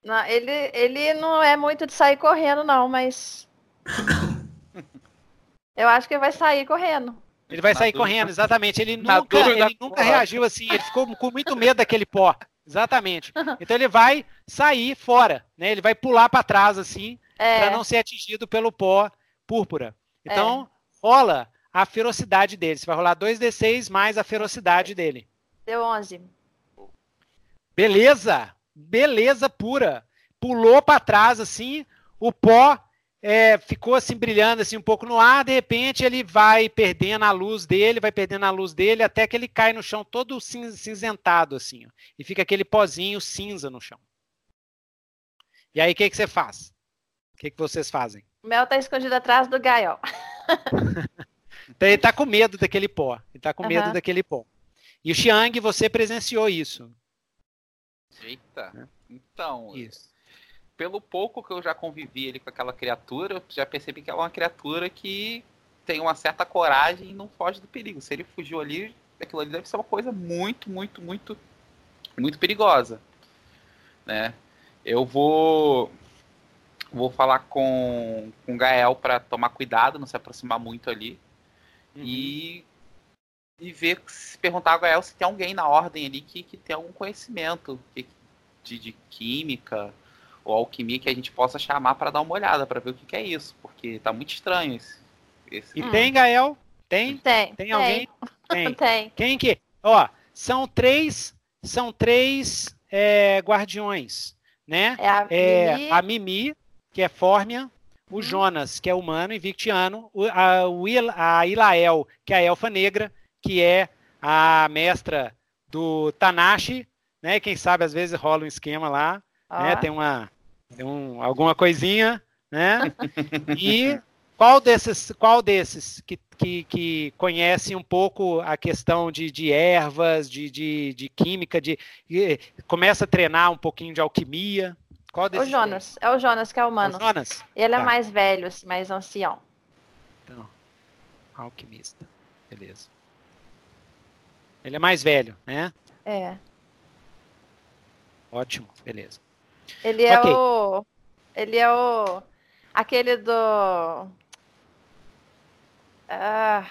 Não, ele, ele não é muito de sair correndo, não, mas. *coughs* Eu acho que ele vai sair correndo. Ele vai sair correndo, exatamente. Ele nunca, ele nunca reagiu assim, ele ficou com muito medo daquele pó. Exatamente. Então ele vai sair fora, né? Ele vai pular para trás assim, é. para não ser atingido pelo pó púrpura. Então, é. rola a ferocidade dele. Você vai rolar 2d6 mais a ferocidade dele. Deu 11. Beleza! Beleza pura. Pulou para trás assim, o pó é, ficou assim brilhando assim um pouco no ar, de repente ele vai perdendo a luz dele, vai perdendo a luz dele até que ele cai no chão todo cinzentado assim, ó, e fica aquele pozinho cinza no chão. E aí o que, que você faz? O que, que vocês fazem? O Mel tá escondido atrás do Gael. *laughs* então ele tá com medo daquele pó. Ele tá com uhum. medo daquele pó. E o Xiang, você presenciou isso. Eita. Né? Então, isso. pelo pouco que eu já convivi ali com aquela criatura, já percebi que ela é uma criatura que tem uma certa coragem e não foge do perigo. Se ele fugiu ali, aquilo ali deve ser uma coisa muito, muito, muito, muito perigosa, né? Eu vou vou falar com, com o Gael para tomar cuidado, não se aproximar muito ali. Uhum. E e ver, se perguntar a Gael se tem alguém na ordem ali que, que tem algum conhecimento de, de química ou alquimia que a gente possa chamar para dar uma olhada, para ver o que, que, é isso, porque tá muito estranho esse. esse... E hum. tem, Gael? Tem? Tem. Tem alguém? *laughs* Tem. tem. Quem que? Ó, são três, são três é, guardiões, né? É a, é, Mimi, a Mimi, que é Fórmia, o uhum. Jonas, que é humano e victiano, a, a Ilael, que é a elfa negra, que é a mestra do Tanashi, né? Quem sabe às vezes rola um esquema lá, ah. né? Tem uma tem um, alguma coisinha, né? *laughs* e qual desses, qual desses que, que, que conhece um pouco a questão de, de ervas, de, de, de química, de, de, começa a treinar um pouquinho de alquimia? Qual desses? O Jonas, é o Jonas que é humano. É o Jonas? Ele é tá. mais velho, assim, mais ancião. Então, alquimista, beleza. Ele é mais velho, né? É. Ótimo, beleza. Ele é okay. o. Ele é o. Aquele do. Ah.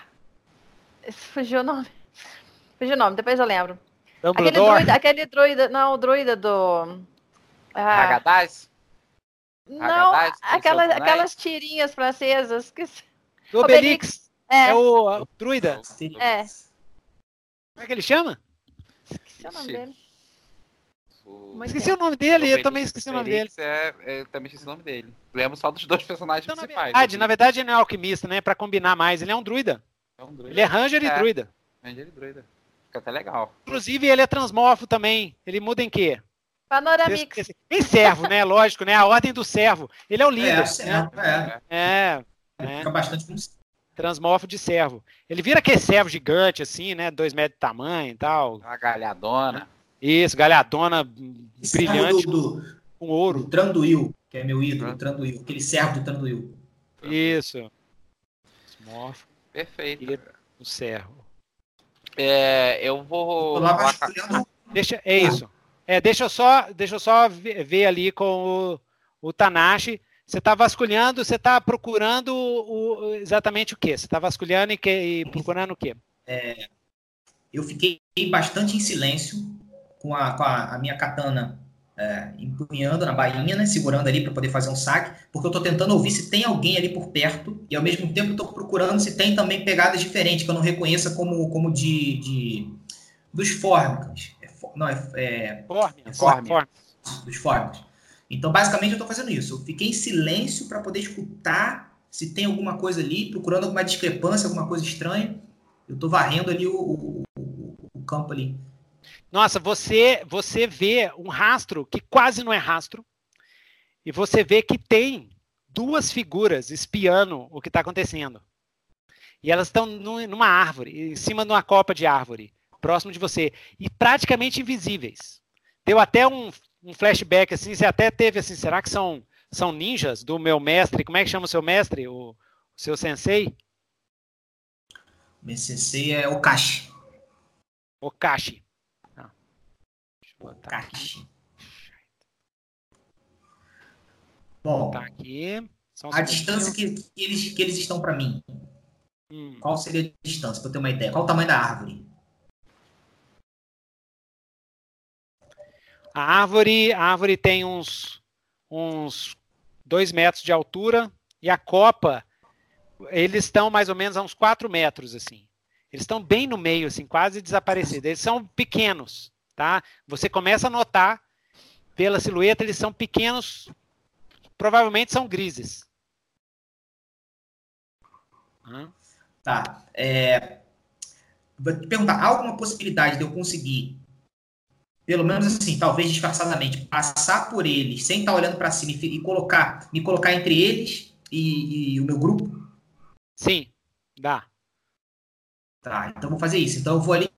Fugiu o nome. *laughs* Fugiu o nome, depois eu lembro. Aquele druida, aquele druida. Não, o druida do. Ah. Hagadaz? Não, aquelas, aquelas tirinhas francesas. Que... Do Obelix. É. é o, o druida. É. Como é que ele chama? Esqueci o nome dele. O... Esqueci o nome dele, eu também esqueci o nome dele. É, é, eu também esqueci o nome dele. Lembro só dos dois personagens então, principais. Na verdade, na verdade, ele não é alquimista, né? Pra combinar mais. Ele é um druida. É um druida. Ele é Ranger é. e druida. Ranger e druida. Fica até legal. Inclusive, ele é transmorfo também. Ele muda em quê? Panoramix. Em servo, né? Lógico, né? A ordem do servo. Ele é o líder. É, servo, né? é. é. é. Fica bastante transmorfo de servo. Ele vira aquele servo gigante, assim, né? Dois metros de tamanho e tal. Uma galhadona. Isso, galhadona brilhante do, do, com ouro. Do Tranduil, que é meu ídolo, ah. Tranduil. Aquele servo do Tranduil. Isso. Morfo. Perfeito. E o servo. É, eu vou. Lá deixa, é isso. É, deixa eu só, deixa eu só ver, ver ali com o, o Tanashi. Você está vasculhando, você está procurando o, exatamente o que? Você está vasculhando e, que, e procurando o quê? É, eu fiquei bastante em silêncio com a, com a, a minha katana é, empunhando na bainha, né, segurando ali para poder fazer um saque, porque eu estou tentando ouvir se tem alguém ali por perto e ao mesmo tempo estou procurando se tem também pegadas diferentes que eu não reconheça como, como de, de dos fórmicas. É, não, é, é, fórmica, dos fórmicas. Então, basicamente, eu estou fazendo isso. Eu fiquei em silêncio para poder escutar se tem alguma coisa ali, procurando alguma discrepância, alguma coisa estranha. Eu estou varrendo ali o, o, o, o campo ali. Nossa, você você vê um rastro que quase não é rastro, e você vê que tem duas figuras espiando o que está acontecendo. E elas estão numa árvore, em cima de uma copa de árvore, próximo de você, e praticamente invisíveis. Deu até um, um flashback assim, você até teve assim, será que são são ninjas do meu mestre? Como é que chama o seu mestre, o, o seu sensei? Meu sensei é Okashi. Okashi aqui. Bom, tá aqui. Um a distância que, que, eles, que eles estão para mim. Hum. Qual seria a distância, para ter uma ideia? Qual o tamanho da árvore? A árvore, a árvore tem uns, uns dois metros de altura e a copa, eles estão mais ou menos a uns quatro metros, assim. Eles estão bem no meio, assim, quase desaparecidos. Eles são pequenos tá? Você começa a notar pela silhueta, eles são pequenos, provavelmente são grises. Tá. É, vou te perguntar, há alguma possibilidade de eu conseguir, pelo menos assim, talvez disfarçadamente, passar por eles sem estar olhando para cima e, colocar, me colocar entre eles e, e o meu grupo? Sim, dá. Tá, então vou fazer isso. Então eu vou ali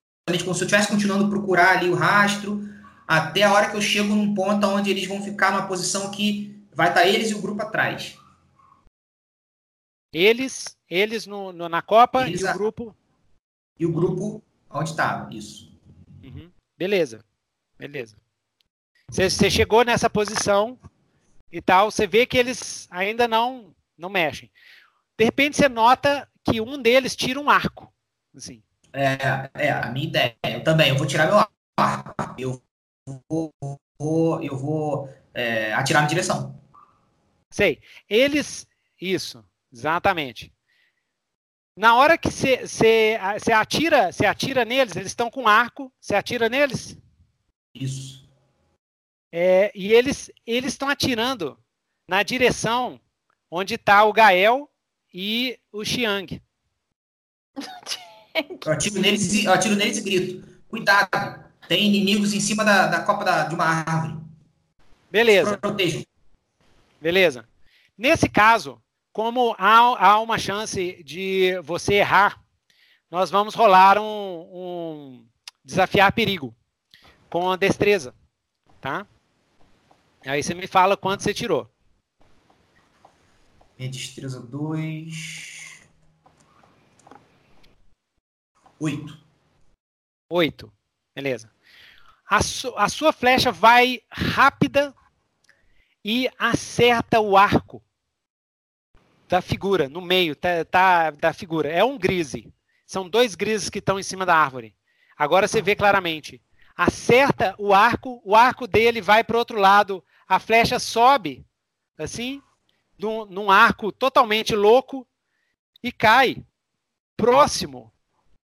como se eu estivesse continuando a procurar ali o rastro, até a hora que eu chego num ponto onde eles vão ficar numa posição que vai estar eles e o grupo atrás. Eles, eles no, no na Copa eles e o grupo. E o grupo onde estava, isso. Uhum. Beleza, beleza. Você chegou nessa posição e tal, você vê que eles ainda não não mexem. De repente você nota que um deles tira um arco, assim. É, é, a minha ideia. Eu também, eu vou tirar meu arco. Eu vou, vou eu vou é, atirar na direção. Sei. Eles. Isso, exatamente. Na hora que você atira, você atira neles, eles estão com arco, você atira neles? Isso. É, e eles eles estão atirando na direção onde está o Gael e o Xiang. *laughs* Eu atiro neles, eu atiro neles e grito. Cuidado, tem inimigos em cima da, da copa da, de uma árvore. Beleza. Beleza. Nesse caso, como há, há uma chance de você errar, nós vamos rolar um, um desafiar perigo com a destreza, tá? Aí você me fala quanto você tirou. Minha destreza 2. 8. 8. Beleza. A, su a sua flecha vai rápida e acerta o arco da figura, no meio tá, tá, da figura. É um grise. São dois grises que estão em cima da árvore. Agora você vê claramente. Acerta o arco, o arco dele vai para o outro lado, a flecha sobe, assim, num, num arco totalmente louco e cai próximo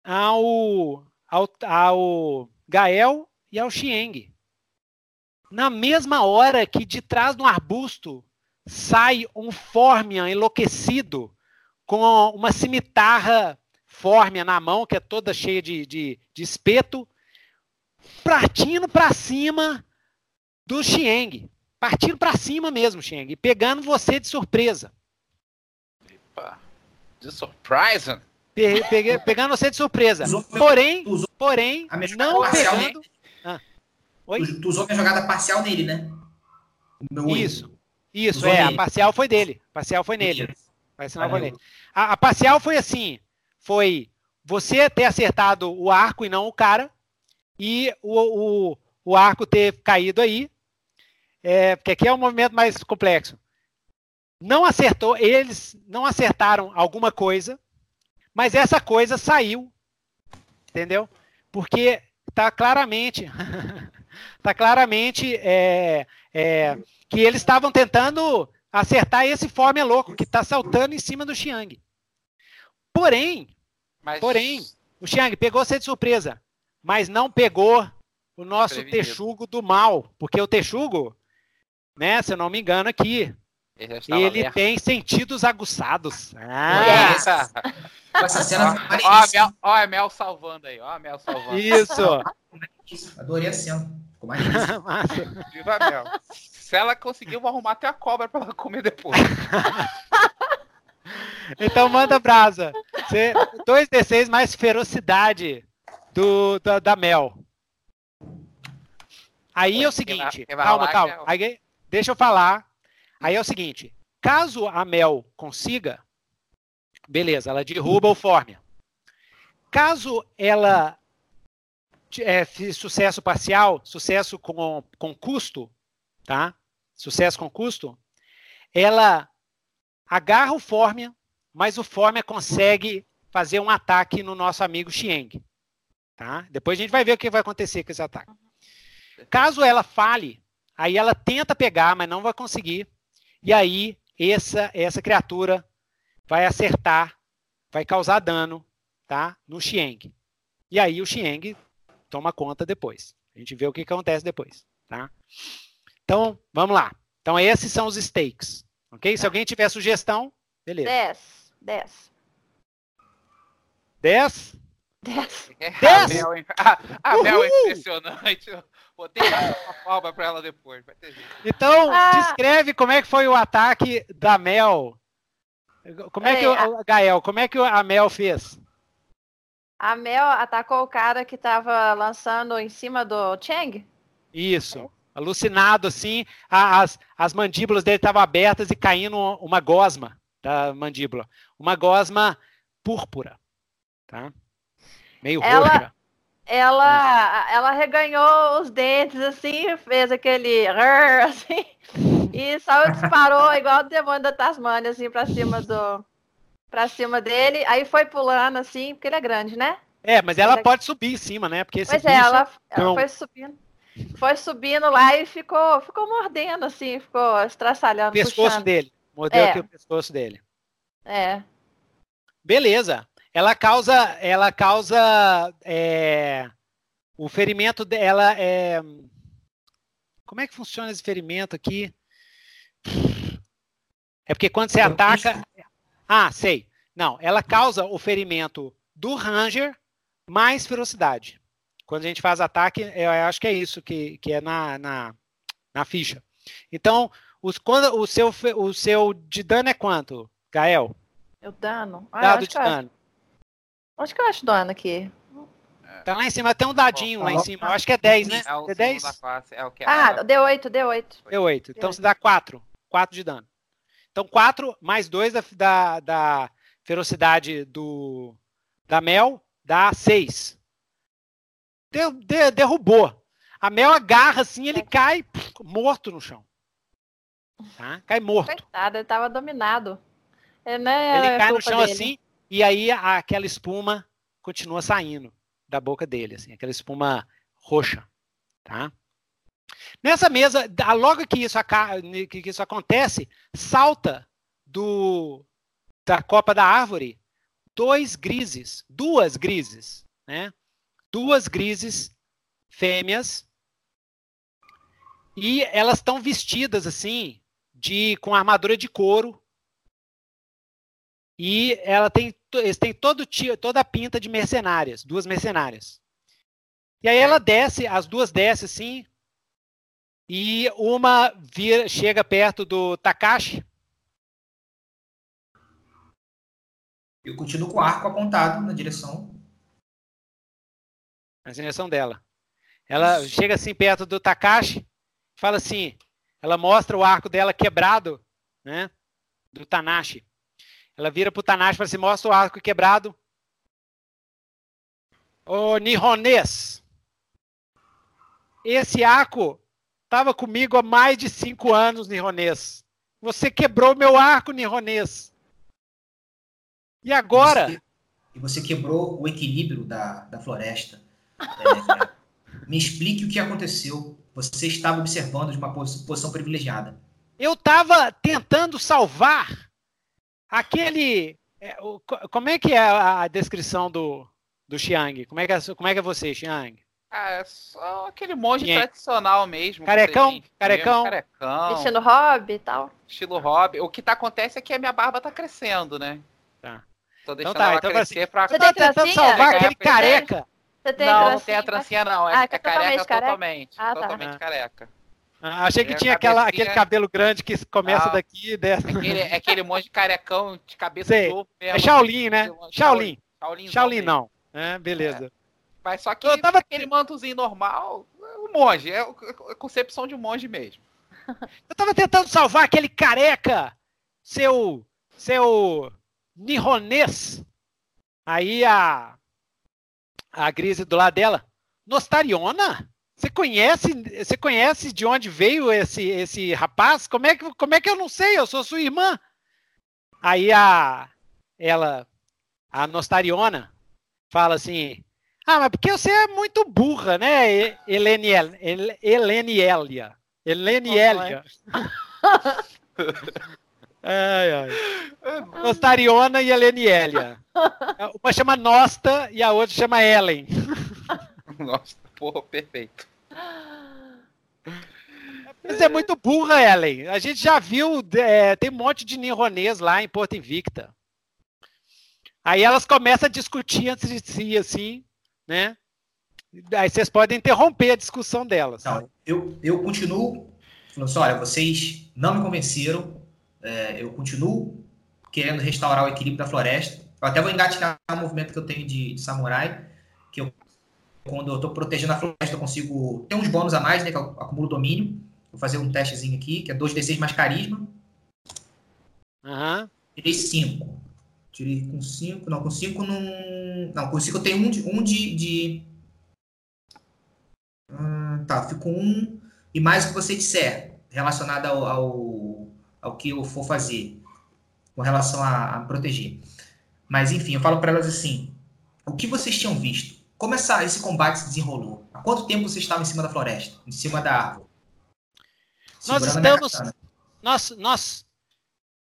ao, ao, ao Gael e ao Xieng. Na mesma hora que de trás de um arbusto sai um Fórmia enlouquecido com uma cimitarra fórmia na mão, que é toda cheia de, de, de espeto, partindo para cima do Xieng. Partindo para cima mesmo, Xieng, pegando você de surpresa. Epa. De surpresa? Pe peguei, pegando você de surpresa. Porém, porém, não pegando. Ah. Oi? Tu, tu usou minha jogada parcial nele, né? Isso. Isso, é. A parcial foi dele. A parcial foi nele. Parcial foi nele. A, a parcial foi assim: foi você ter acertado o arco e não o cara, e o, o, o arco ter caído aí. É, porque aqui é um movimento mais complexo. Não acertou, eles não acertaram alguma coisa, mas essa coisa saiu. Entendeu? Porque está claramente. está *laughs* claramente é, é, que eles estavam tentando acertar esse Fórmia louco que está saltando em cima do Xiang. Porém, mas... porém, o Xiang pegou você de surpresa, mas não pegou o nosso Prevenido. texugo do mal, porque o texugo, né, se eu não me engano aqui, ele, ele tem sentidos aguçados. Ah. Essa, essa cena ó, ó, a Mel, ó a Mel salvando aí, ó a Mel salvando. Isso. *laughs* Adorei a cena. Ficou mais *laughs* Viva a Mel. Se ela conseguir, eu vou arrumar até a cobra para ela comer depois. *laughs* então manda brasa. Você, 2d6 mais ferocidade do, da, da Mel. Aí é o seguinte, calma, calma. Aí, deixa eu falar. Aí é o seguinte, caso a Mel consiga, beleza, ela derruba o Fórmia. Caso ela é, sucesso parcial, sucesso com, com custo, tá? Sucesso com custo, ela agarra o Fórmia, mas o Fórmia consegue fazer um ataque no nosso amigo Xieng. Tá? Depois a gente vai ver o que vai acontecer com esse ataque. Caso ela fale, aí ela tenta pegar, mas não vai conseguir. E aí essa essa criatura vai acertar, vai causar dano, tá? No Xieng. E aí o Xieng toma conta depois. A gente vê o que acontece depois, tá? Então, vamos lá. Então, esses são os stakes. Ok? Se alguém tiver sugestão, beleza. 10. 10. 10? 10. A Mel, a, a Mel é impressionante. *laughs* Vou dar uma palma para ela depois. Vai ter jeito. Então, ah. descreve como é que foi o ataque da Mel. Como é que o, a... Gael, como é que a Mel fez? A Mel atacou o cara que estava lançando em cima do Chang? Isso alucinado assim, as, as mandíbulas dele estavam abertas e caindo uma gosma da mandíbula, uma gosma púrpura, tá? Meio ela, roxa. Ela, ela reganhou os dentes assim, fez aquele *laughs* assim, e só disparou igual o demônio da Tasmania assim para cima do para cima dele, aí foi pulando assim, porque ele é grande, né? É, mas ela pode subir em cima, né? Porque esse pois é, ela, ela foi subindo foi subindo lá e ficou, ficou mordendo, assim, ficou estraçalhando. O pescoço puxando. dele. Mordeu é. aqui o pescoço dele. É. Beleza. Ela causa. Ela causa. É, o ferimento dela é. Como é que funciona esse ferimento aqui? É porque quando você ataca. Ah, sei. Não, ela causa o ferimento do Ranger mais ferocidade. Quando a gente faz ataque, eu acho que é isso que, que é na, na, na ficha. Então, os, quando, o, seu, o seu de dano é quanto, Gael? O dano? Ah, Dado de dano. Onde que eu acho dano aqui? Tá lá em cima, tem um dadinho oh, lá em cima. Eu acho que é 10, né? É, o é 10? é o que é ah, deu 8, deu 8. Deu 8. Então você dá 4. 4 de dano. Então 4 mais 2 da, da, da ferocidade do, da Mel dá 6. De, de, derrubou. A Mel agarra assim, ele cai pff, morto no chão. Tá? Cai morto. Coitado, ele tava dominado. Ele, né, ele cai no chão dele. assim, e aí aquela espuma continua saindo da boca dele, assim, aquela espuma roxa, tá? Nessa mesa, logo que isso, que isso acontece, salta do da copa da árvore dois grises, duas grises, né? Duas grises fêmeas e elas estão vestidas assim de com armadura de couro e ela tem eles têm todo, toda a pinta de mercenárias, duas mercenárias. E aí ela desce, as duas descem assim, e uma vira, chega perto do Takashi. Eu continuo com o arco apontado na direção. Na direção dela. Ela Isso. chega assim perto do Takashi, fala assim, ela mostra o arco dela quebrado, né? Do Tanashi. Ela vira pro Tanashi e fala assim: mostra o arco quebrado. Ô Nihonês, esse arco estava comigo há mais de cinco anos, Nihonês. Você quebrou meu arco, Nihonês. E agora? Você, e você quebrou o equilíbrio da, da floresta. *laughs* É, me explique o que aconteceu. Você estava observando de uma posição privilegiada. Eu estava tentando salvar Aquele. É, o, como é que é a descrição do, do Xiang? Como é, que é, como é que é você, Xiang? Ah, é só aquele monge tradicional mesmo. Carecão? Carecão? Carecão. Estilo hobby e tal. Estilo hobby. O que tá, acontece é que a minha barba tá crescendo, né? Tá. Tô então deixando então tá, ela então crescer assim, pra... Você tá tentando salvar aquele careca? Você tem não, não tem a trancinha não. É, ah, é careca totalmente. Ah, tá. Totalmente careca. Ah, achei que tinha aquela, aquele cabelo grande que começa ah, daqui e desce. Aquele, é aquele monte de carecão de cabeça Sei. mesmo. É Shaolin, né? Shaolin. Shaolin, Shaolin não. É, beleza. É. Mas só que eu tava... aquele mantozinho normal, o monge, é a concepção de um monge mesmo. *laughs* Eu tava tentando salvar aquele careca, seu, seu nihonês. Aí a, a Grise do lado dela, Nostariona? Você conhece, você conhece de onde veio esse, esse rapaz? Como é, que, como é que eu não sei? Eu sou sua irmã. Aí a ela, a Nostariona, fala assim: Ah, mas porque você é muito burra, né, Heleniel, Helenielia. Helenielia. *laughs* ai, ai. Nostariona e Helenielia. *laughs* Uma chama Nosta e a outra chama Ellen. Nossa. Porra, perfeito. Mas é muito burra, Ellen. A gente já viu, é, tem um monte de nirronês lá em Porto Invicta. Aí elas começam a discutir entre si, assim, né? Aí vocês podem interromper a discussão delas. Não, eu, eu continuo falando assim, olha, vocês não me convenceram, é, eu continuo querendo restaurar o equilíbrio da floresta. Eu até vou engatilhar o movimento que eu tenho de, de samurai, que eu quando eu estou protegendo a floresta, eu consigo ter uns bônus a mais, né? Que eu acumulo domínio. Vou fazer um testezinho aqui, que é 2d6 mais carisma. Uhum. Tirei 5. Tirei com 5. Não, com 5 não. Não, com 5 eu tenho um de. Um de, de... Hum, tá, fico um. E mais o que você disser, relacionado ao, ao, ao que eu for fazer, com relação a, a proteger. Mas enfim, eu falo para elas assim: o que vocês tinham visto? Como essa, esse combate se desenrolou? Há quanto tempo você estava em cima da floresta? Em cima da árvore? Nós estamos. Nós, nós.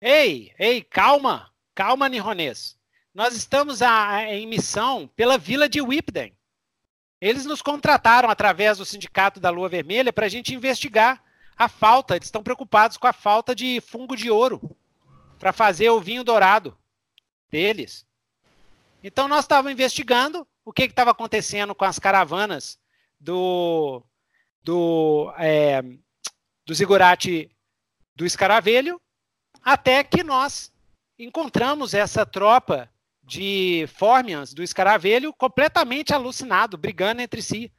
Ei, ei, calma. Calma, Nihonês. Nós estamos a, em missão pela vila de Whipden. Eles nos contrataram através do Sindicato da Lua Vermelha para a gente investigar a falta. Eles estão preocupados com a falta de fungo de ouro. para fazer o vinho dourado deles. Então nós estávamos investigando o que estava acontecendo com as caravanas do do é, do Zigurate do Escaravelho, até que nós encontramos essa tropa de Formians do Escaravelho completamente alucinado, brigando entre si.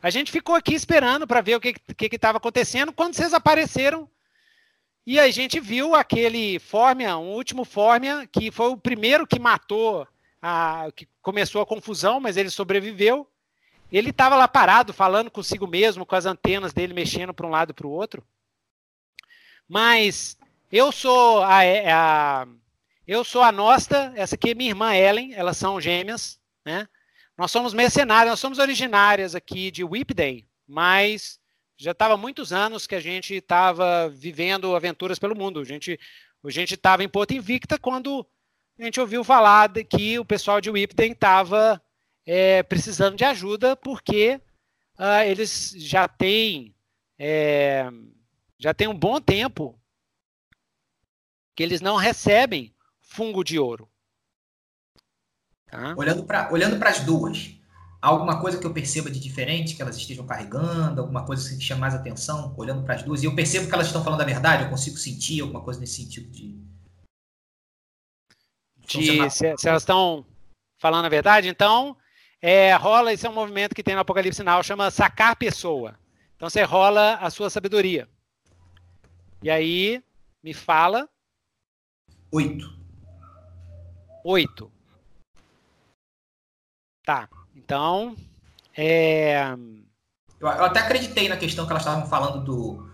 A gente ficou aqui esperando para ver o que estava acontecendo quando vocês apareceram. E a gente viu aquele Formia, um último Formia, que foi o primeiro que matou, a, que começou a confusão, mas ele sobreviveu. Ele estava lá parado, falando consigo mesmo, com as antenas dele mexendo para um lado e para o outro. Mas eu sou a, a, eu sou a Nosta, essa aqui é minha irmã Ellen, elas são gêmeas, né? Nós somos mercenários, nós somos originárias aqui de Whipday, mas já estava muitos anos que a gente estava vivendo aventuras pelo mundo. A gente a gente estava em Porto Invicta quando a gente ouviu falar de que o pessoal de Whipden estava é, precisando de ajuda porque uh, eles já têm é, já tem um bom tempo que eles não recebem fungo de ouro. Tá? Olhando para olhando as duas, alguma coisa que eu perceba de diferente que elas estejam carregando, alguma coisa que chame mais atenção, olhando para as duas, e eu percebo que elas estão falando a verdade, eu consigo sentir alguma coisa nesse sentido de. De se, se, elas estão falando a verdade, então é, rola, esse é um movimento que tem no Apocalipse Sinal, chama sacar pessoa. Então você rola a sua sabedoria. E aí, me fala. Oito. Oito. Tá. Então. É... Eu, eu, até acreditei na questão que elas estavam falando do.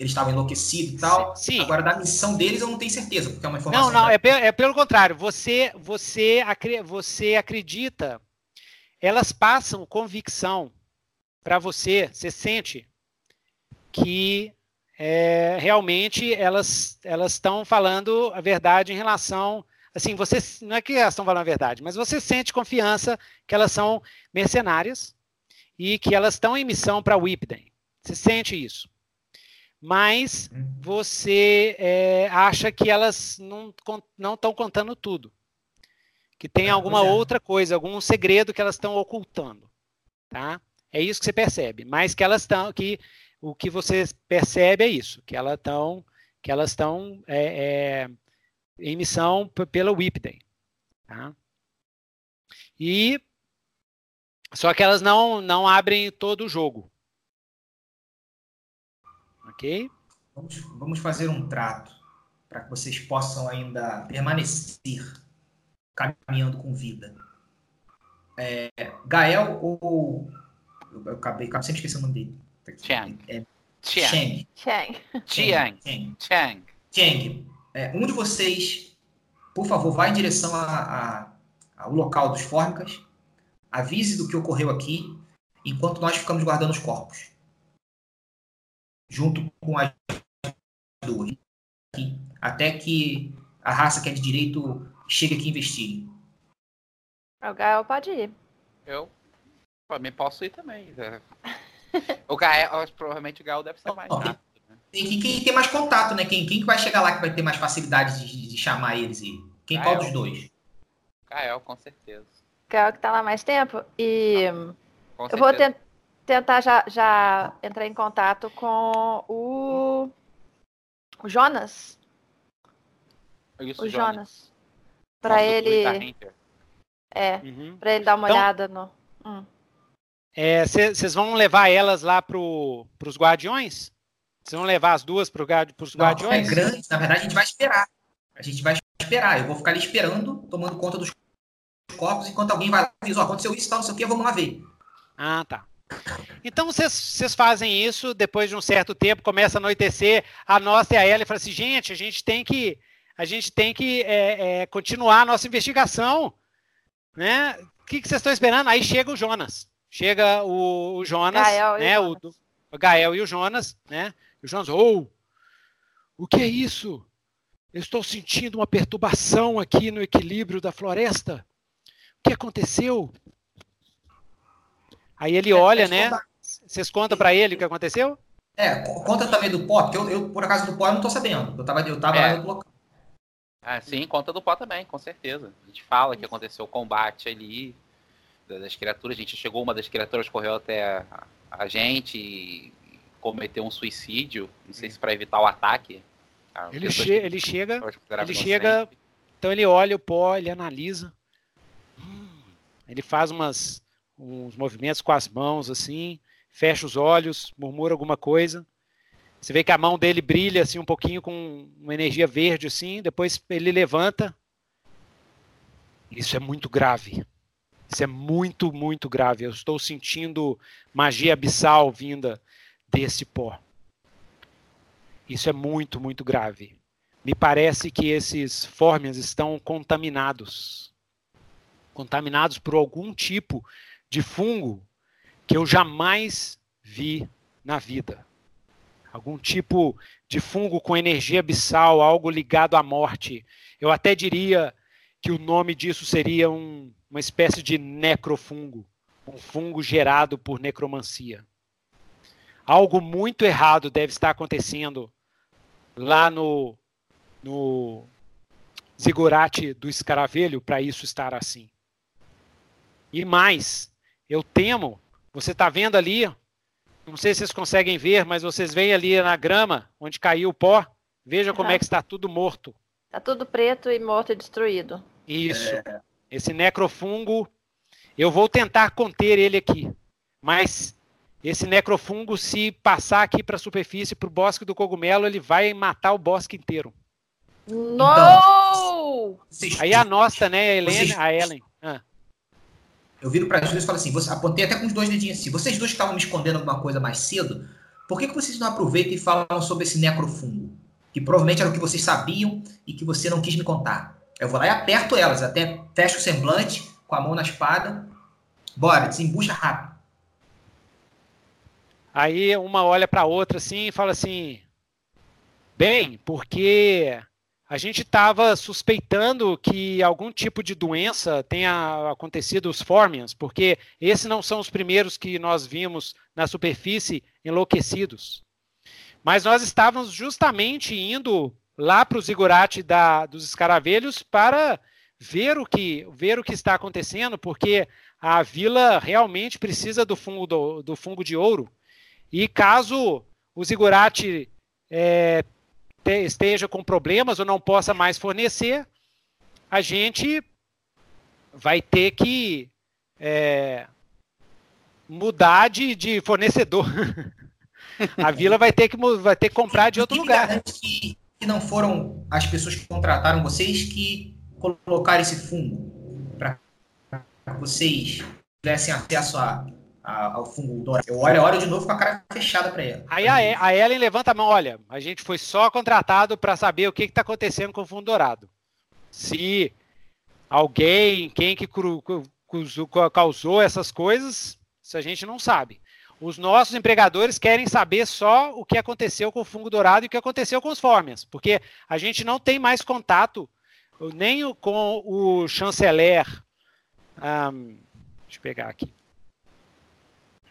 Eles estavam enlouquecidos e tal. Sim. Agora, da missão deles, eu não tenho certeza, porque é uma informação. Não, não, é, é pelo contrário. Você, você, você acredita. Elas passam convicção para você. Você sente que é, realmente elas elas estão falando a verdade em relação assim você não é que elas estão falando a verdade mas você sente confiança que elas são mercenárias e que elas estão em missão para Whipden você sente isso mas você é, acha que elas não não estão contando tudo que tem é, alguma é. outra coisa algum segredo que elas estão ocultando tá é isso que você percebe mas que elas estão que o que você percebe é isso, que elas estão que elas estão é, é, em missão pela Whipden. Tá? E só que elas não não abrem todo o jogo. Ok? Vamos, vamos fazer um trato para que vocês possam ainda permanecer caminhando com vida. É, Gael ou eu acabei, acabei sempre esquecendo o nome dele. Chang. É, Chang. Chang. Chang. Chang. Chang. É, um de vocês, por favor, vá em direção a, a, ao local dos fórmicas. Avise do que ocorreu aqui, enquanto nós ficamos guardando os corpos. Junto com as duas. Até que a raça que é de direito chegue aqui e investigue. O Gael pode ir. Eu? Também posso ir também. É. *laughs* o Gael, provavelmente o Gael deve ser mais rápido. Né? Quem, quem, tem mais contato, né? Quem, quem vai chegar lá que vai ter mais facilidade de, de chamar eles? E quem Gael. qual dos dois? Gael, com certeza. Gael que tá lá mais tempo. E ah, eu vou te tentar já, já entrar em contato com o, o Jonas. Isso, o Jonas. Jonas. Para ele. É, uhum. para ele dar uma então, olhada no. Hum. Vocês é, vão levar elas lá para os guardiões? Vocês vão levar as duas para os guardiões? É grande, na verdade a gente vai esperar. A gente vai esperar. Eu vou ficar ali esperando, tomando conta dos corpos, enquanto alguém vai lá e diz, ó, oh, aconteceu isso, tal, não sei o que, vamos lá ver. Ah, tá. Então vocês fazem isso, depois de um certo tempo, começa a anoitecer, a nossa e a ela e fala assim, gente, a gente tem que, a gente tem que é, é, continuar a nossa investigação. Né? O que, que vocês estão esperando? Aí chega o Jonas. Chega o, o Jonas, Gael né? O, o, Gael e o Jonas, né? O Jonas, ou oh, o que é isso? Eu estou sentindo uma perturbação aqui no equilíbrio da floresta. O que aconteceu? Aí ele olha, né? Vocês contam para ele o que aconteceu? É, conta também do pó, porque eu, eu por acaso do pó eu não tô sabendo. Eu tava, eu tava é. lá no local. Ah, sim, conta do pó também, com certeza. A gente fala que aconteceu o combate ali das criaturas. A gente chegou, uma das criaturas correu até a, a gente e cometeu um suicídio. Não sei se para evitar o ataque. Ele, che ele chega, ele chega, então ele olha o pó, ele analisa. Ele faz umas, uns movimentos com as mãos assim, fecha os olhos, murmura alguma coisa. Você vê que a mão dele brilha assim um pouquinho com uma energia verde assim, depois ele levanta. Isso é muito grave. Isso é muito, muito grave. Eu estou sentindo magia abissal vinda desse pó. Isso é muito, muito grave. Me parece que esses fórmias estão contaminados. Contaminados por algum tipo de fungo que eu jamais vi na vida algum tipo de fungo com energia abissal, algo ligado à morte. Eu até diria que o nome disso seria um, uma espécie de necrofungo, um fungo gerado por necromancia. Algo muito errado deve estar acontecendo lá no, no zigurate do escaravelho para isso estar assim. E mais, eu temo, você está vendo ali não sei se vocês conseguem ver, mas vocês veem ali na grama, onde caiu o pó. Veja uhum. como é que está tudo morto. Está tudo preto e morto e destruído. Isso. É. Esse necrofungo, eu vou tentar conter ele aqui. Mas esse necrofungo, se passar aqui para a superfície, para o bosque do cogumelo, ele vai matar o bosque inteiro. Não! Então, Aí a nossa, né, a Helena, a Ellen. Ah. Eu viro para as duas e falo assim, você, apontei até com os dois dedinhos assim, vocês dois estavam me escondendo alguma coisa mais cedo, por que, que vocês não aproveitam e falam sobre esse necrofungo? Que provavelmente era o que vocês sabiam e que você não quis me contar. Eu vou lá e aperto elas, até fecho o semblante, com a mão na espada. Bora, desembucha rápido. Aí uma olha para outra assim e fala assim: Bem, porque a gente estava suspeitando que algum tipo de doença tenha acontecido os Formians, porque esses não são os primeiros que nós vimos na superfície enlouquecidos. Mas nós estávamos justamente indo lá para o zigurate da, dos escaravelhos para ver o que ver o que está acontecendo, porque a vila realmente precisa do fungo do, do fungo de ouro. E caso o zigurate é, esteja com problemas ou não possa mais fornecer, a gente vai ter que é, mudar de, de fornecedor. *laughs* a vila vai ter que, vai ter que comprar de outro lugar. Que, que não foram as pessoas que contrataram vocês que colocaram esse fundo para vocês tivessem acesso a, ao fungo. Eu olho, olho de novo com a cara fechada para ela. Aí a, a, Ellen levanta a mão, olha, a gente foi só contratado para saber o que está acontecendo com o fundo dourado. Se alguém, quem que cru, causou essas coisas, isso a gente não sabe. Os nossos empregadores querem saber só o que aconteceu com o fungo dourado e o que aconteceu com os fórmias, porque a gente não tem mais contato nem com o chanceler. Um, deixa eu pegar aqui.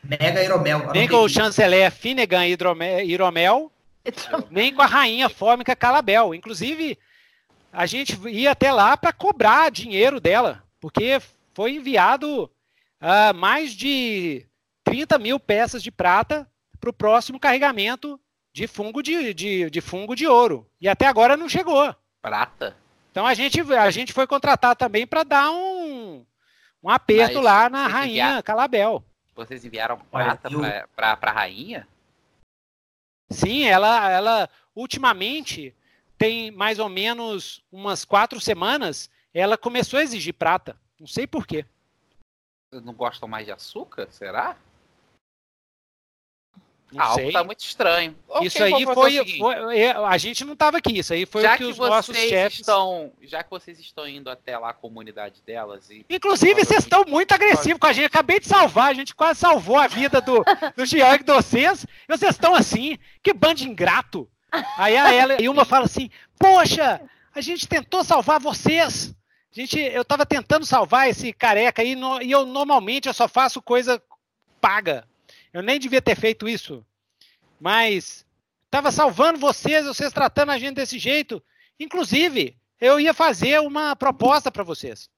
Mega Hidromel. Nem com o chanceler Finnegan Hidromel, nem com a rainha fórmica Calabel. Inclusive, a gente ia até lá para cobrar dinheiro dela, porque foi enviado uh, mais de 30 mil peças de prata para o próximo carregamento de fungo de, de, de, fungo de ouro. E até agora não chegou. Prata? Então a gente, a gente foi contratar também para dar um, um aperto Mas, lá na rainha. Calabel. Vocês enviaram prata eu... para a rainha? Sim, ela, ela ultimamente tem mais ou menos umas quatro semanas, ela começou a exigir prata. Não sei por quê. Vocês não gostam mais de açúcar? Será? Não ah, sei. tá muito estranho. Isso okay, aí foi, foi, A gente não estava aqui. Isso aí foi já o que, que os nossos chefes. Estão, já que vocês estão indo até lá a comunidade delas. E... Inclusive, vocês estão muito agressivos com a gente. Acabei de salvar. A gente quase salvou a vida do, do e de vocês. E vocês estão assim. Que bando ingrato. Aí a ela e uma fala assim: Poxa, a gente tentou salvar vocês. A gente, eu estava tentando salvar esse careca aí, no, e eu normalmente eu só faço coisa paga. Eu nem devia ter feito isso. Mas estava salvando vocês, vocês tratando a gente desse jeito. Inclusive, eu ia fazer uma proposta para vocês.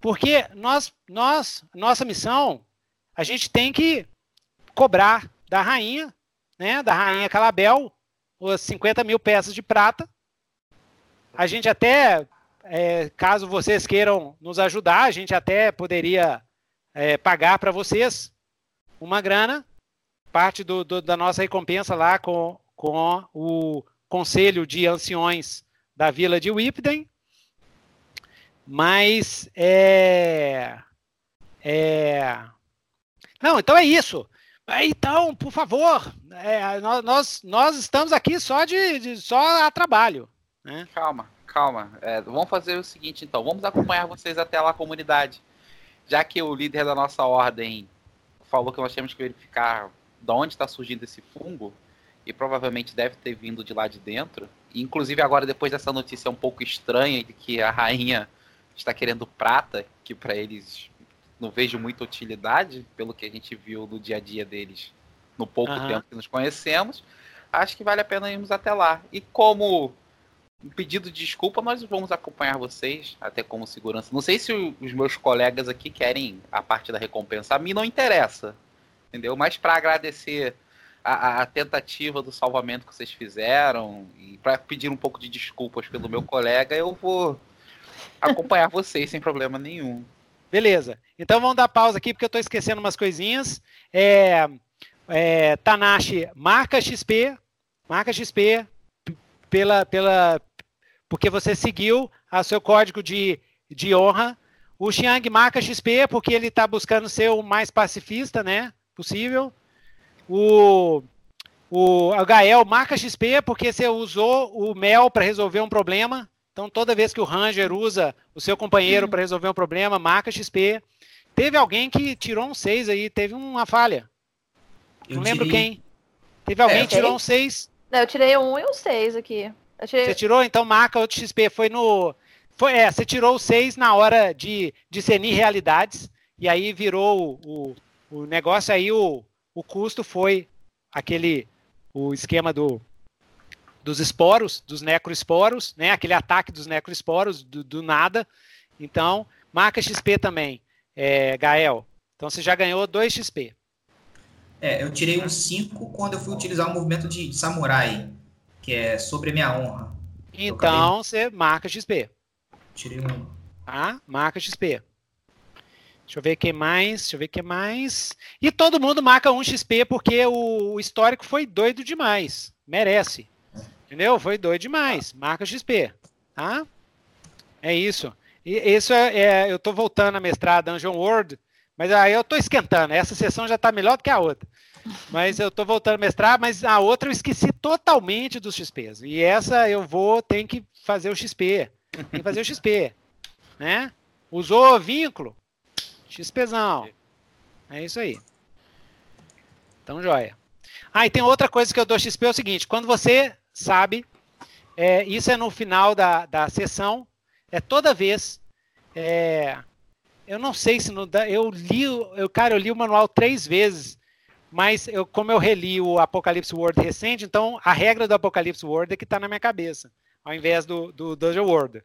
Porque nós, nós, nossa missão, a gente tem que cobrar da rainha, né, da rainha Calabel, as 50 mil peças de prata. A gente até, é, caso vocês queiram nos ajudar, a gente até poderia é, pagar para vocês uma grana, parte do, do, da nossa recompensa lá com, com o Conselho de Anciões da Vila de Whipden. Mas é, é. Não, então é isso. Então, por favor, é, nós, nós estamos aqui só de, de só a trabalho. Né? Calma, calma. É, vamos fazer o seguinte, então. Vamos acompanhar vocês até lá, comunidade. Já que o líder da nossa ordem falou que nós temos que verificar de onde está surgindo esse fungo, e provavelmente deve ter vindo de lá de dentro. E, inclusive agora, depois dessa notícia um pouco estranha de que a rainha está querendo prata, que para eles não vejo muita utilidade, pelo que a gente viu no dia a dia deles no pouco uhum. tempo que nos conhecemos, acho que vale a pena irmos até lá. E como um pedido de desculpa, nós vamos acompanhar vocês, até como segurança. Não sei se os meus colegas aqui querem a parte da recompensa. A mim não interessa, entendeu? Mas para agradecer a, a, tentativa do salvamento que vocês fizeram e para pedir um pouco de desculpas pelo meu colega, eu vou acompanhar *laughs* vocês sem problema nenhum. Beleza. Então vamos dar pausa aqui porque eu estou esquecendo umas coisinhas. É, é, Tanashi, marca XP, marca XP pela, pela, porque você seguiu o seu código de, de honra. O Xiang marca XP porque ele está buscando ser o mais pacifista, né? Possível. O, o, o Gael marca XP porque você usou o mel para resolver um problema. Então, toda vez que o Ranger usa o seu companheiro para resolver um problema, marca XP. Teve alguém que tirou um 6 aí, teve uma falha. Eu não lembro tirei... quem. Teve alguém é, que tirou um 6. Não, eu tirei um e um 6 aqui. Tirei... Você tirou? Então marca outro XP. Foi no. Foi, é, você tirou o 6 na hora de discernir realidades. E aí virou o, o, negócio aí, o, o custo foi aquele. O esquema do, dos esporos, dos necroesporos, né? Aquele ataque dos necroesporos do, do nada. Então, marca XP também, é, Gael. Então você já ganhou 2 XP. É, eu tirei um 5 quando eu fui utilizar o movimento de, de samurai, que é sobre a minha honra. Então você marca XP. Tirei um. Tá? Marca XP. Deixa eu ver quem mais. Deixa eu ver quem mais. E todo mundo marca um XP porque o histórico foi doido demais. Merece. Entendeu? Foi doido demais. Marca XP. Tá? É isso. E isso é, é, eu tô voltando a mestrar Dungeon World, mas aí eu tô esquentando. Essa sessão já tá melhor do que a outra. Mas eu tô voltando a mestrar, mas a outra eu esqueci totalmente dos XPs. E essa eu vou, tem que fazer o XP. Tem que fazer o XP. Né? Usou vínculo? XPzão. É isso aí. Então, joia. Ah, e tem outra coisa que eu dou XP é o seguinte: quando você sabe. É, isso é no final da, da sessão. É toda vez. É, eu não sei se eu li, eu, cara, eu li o manual três vezes, mas eu, como eu reli o Apocalipse World recente, então a regra do Apocalipse World é que está na minha cabeça, ao invés do, do Dungeon World,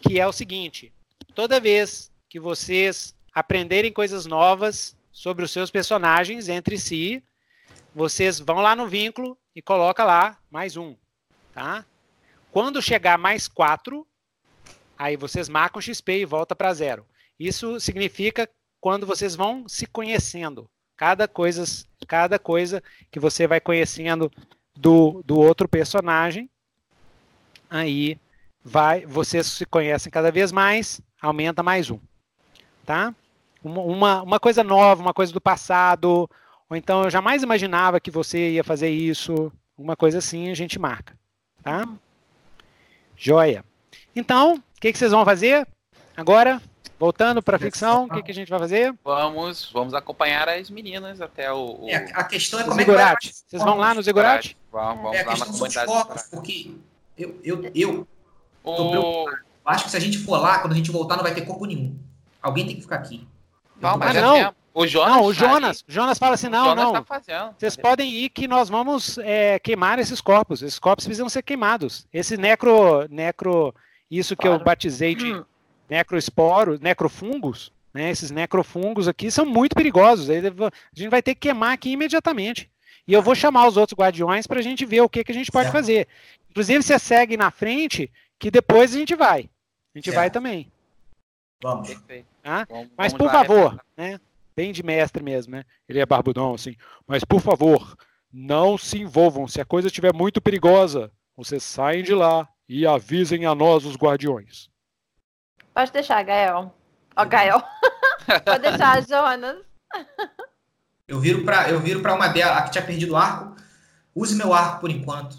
que é o seguinte: toda vez que vocês aprenderem coisas novas sobre os seus personagens entre si, vocês vão lá no vínculo e coloca lá mais um. Tá? Quando chegar mais 4, aí vocês marcam XP e volta para zero. Isso significa quando vocês vão se conhecendo. Cada coisa, cada coisa que você vai conhecendo do, do outro personagem, aí vai, vocês se conhecem cada vez mais, aumenta mais um. Tá? Uma, uma coisa nova, uma coisa do passado, ou então eu jamais imaginava que você ia fazer isso, uma coisa assim, a gente marca. Tá? Joia. Então, o que, que vocês vão fazer? Agora, voltando para a ficção, o que, que a gente vai fazer? Vamos, vamos acompanhar as meninas até o. o... É, a questão é como é que vai... Vocês vão lá no Zigurate? Vamos, vamos é, a lá na comunidade. Focos, porque eu, eu, eu, o... acho que se a gente for lá, quando a gente voltar, não vai ter corpo nenhum. Alguém tem que ficar aqui. Não, mas ah, não. O Jonas, não, o Jonas, tá Jonas fala assim, não, não, tá vocês podem ir que nós vamos é, queimar esses corpos, esses corpos precisam ser queimados. Esse necro, necro isso que claro. eu batizei de hum. necroesporo, necrofungos, né? Esses necrofungos aqui são muito perigosos. A gente vai ter que queimar aqui imediatamente. E eu vou chamar os outros guardiões para a gente ver o que, que a gente pode certo. fazer. Inclusive, você segue na frente, que depois a gente vai. A gente certo. vai também. Vamos. Ah? Vamos Mas, vamos por favor, né? Bem de mestre mesmo, né? Ele é barbudão, assim. Mas, por favor, não se envolvam. Se a coisa estiver muito perigosa, vocês saem de lá e avisem a nós, os guardiões. Pode deixar, Gael. Ó, oh, Gael. *laughs* Pode deixar, Jonas. Eu viro para eu viro para uma dela, a que tinha perdido o arco. Use meu arco por enquanto.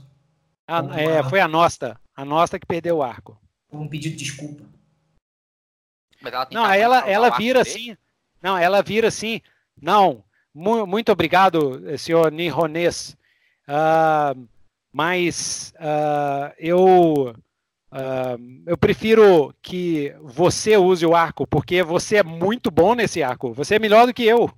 A, é, foi a Nosta. A Nosta que perdeu o arco. Um pedido de desculpa. Ela não, ela, ela vira assim. Não, ela vira assim. Não, mu muito obrigado, senhor Nihonês. Uh, mas uh, eu uh, eu prefiro que você use o arco, porque você é muito bom nesse arco. Você é melhor do que eu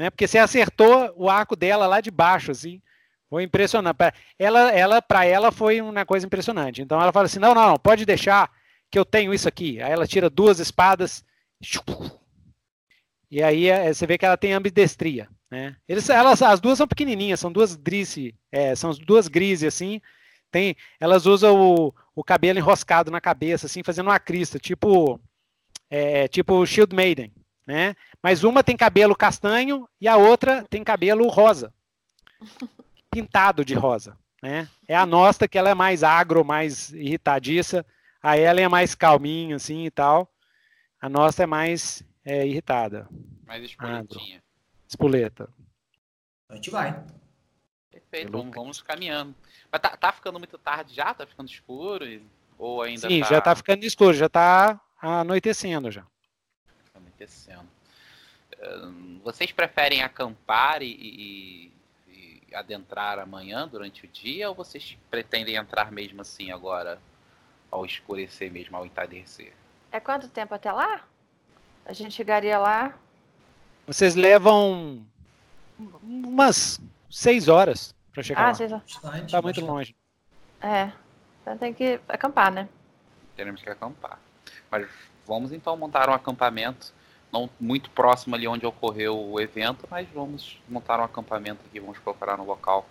né? Porque você acertou o arco dela lá de baixo, assim. Foi impressionante. Ela, ela para ela foi uma coisa impressionante. Então ela fala assim: não, não, não, pode deixar que eu tenho isso aqui. Aí ela tira duas espadas. E aí é, você vê que ela tem ambidestria. Né? Eles, elas, as duas são pequenininhas, são duas grises, é, são duas grises assim. Tem, elas usam o, o cabelo enroscado na cabeça, assim, fazendo uma crista, tipo, é, tipo Shield Maiden né? Mas uma tem cabelo castanho e a outra tem cabelo rosa, *laughs* pintado de rosa, né? É a nossa que ela é mais agro, mais irritadiça, a ela é mais calminha assim e tal. A nossa é mais é, irritada. Mais espoletinha. Espoleta. A gente vai. Perfeito, vamos, vamos, caminhando. Mas tá, tá, ficando muito tarde já? Tá ficando escuro? Ou ainda Sim, tá... já tá ficando escuro, já tá anoitecendo já acontecendo. Vocês preferem acampar e, e, e, adentrar amanhã durante o dia ou vocês pretendem entrar mesmo assim agora ao escurecer mesmo, ao entardecer? É quanto tempo até lá? A gente chegaria lá? Vocês levam umas seis horas para chegar ah, lá. Seis horas. Tá muito longe. É, então tem que acampar, né? Teremos que acampar. Mas vamos então montar um acampamento não muito próximo ali onde ocorreu o evento, mas vamos montar um acampamento aqui, vamos procurar no local.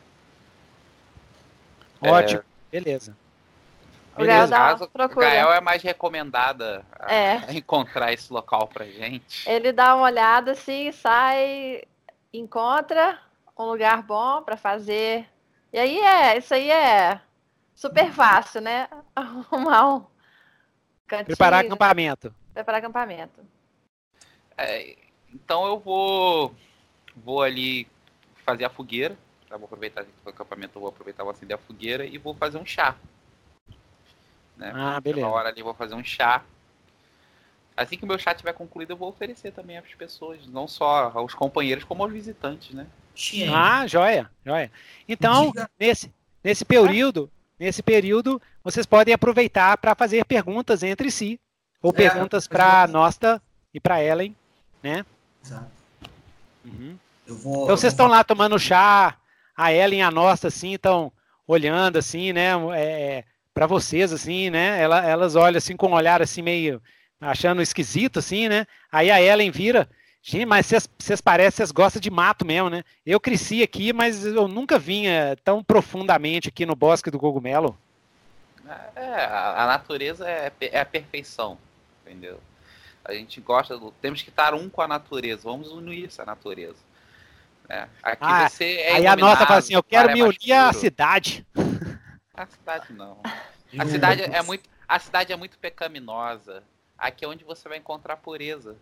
Ótimo, é... beleza. O Gael, caso, Gael é mais recomendada a, é. a *laughs* encontrar esse local pra gente. Ele dá uma olhada assim, sai, encontra um lugar bom para fazer. E aí é, isso aí é super fácil, né? *laughs* Arrumar um cantinho. Preparar acampamento. Preparar acampamento. É, então eu vou vou ali fazer a fogueira. Tá? Vou aproveitar o acampamento, vou aproveitar, vou acender a fogueira e vou fazer um chá. Né? Ah, beleza. Na hora ali vou fazer um chá. Assim que o meu chá tiver concluído, eu vou oferecer também às pessoas, não só aos companheiros, como aos visitantes, né? Ah, joia, joia. Então, nesse, nesse período, nesse período, vocês podem aproveitar para fazer perguntas entre si, ou é, perguntas para a Nosta e para Ellen né? Exato. Uhum. Vou, então vocês estão vou... lá tomando chá, a Ellen e a nossa, assim, estão olhando, assim, né? É, para vocês, assim, né? Ela, elas olham, assim, com um olhar, assim, meio achando esquisito, assim, né? Aí a Ellen vira, gente, mas vocês parecem, vocês gostam de mato mesmo, né? Eu cresci aqui, mas eu nunca vinha tão profundamente aqui no Bosque do Cogumelo. É, a natureza é, é a perfeição, entendeu? A gente gosta do. Temos que estar um com a natureza. Vamos unir essa natureza. É. Aqui ah, você é Aí a nota fala assim: eu quero me unir à cidade. A cidade não. A cidade é muito. A cidade é muito pecaminosa. Aqui é onde você vai encontrar pureza.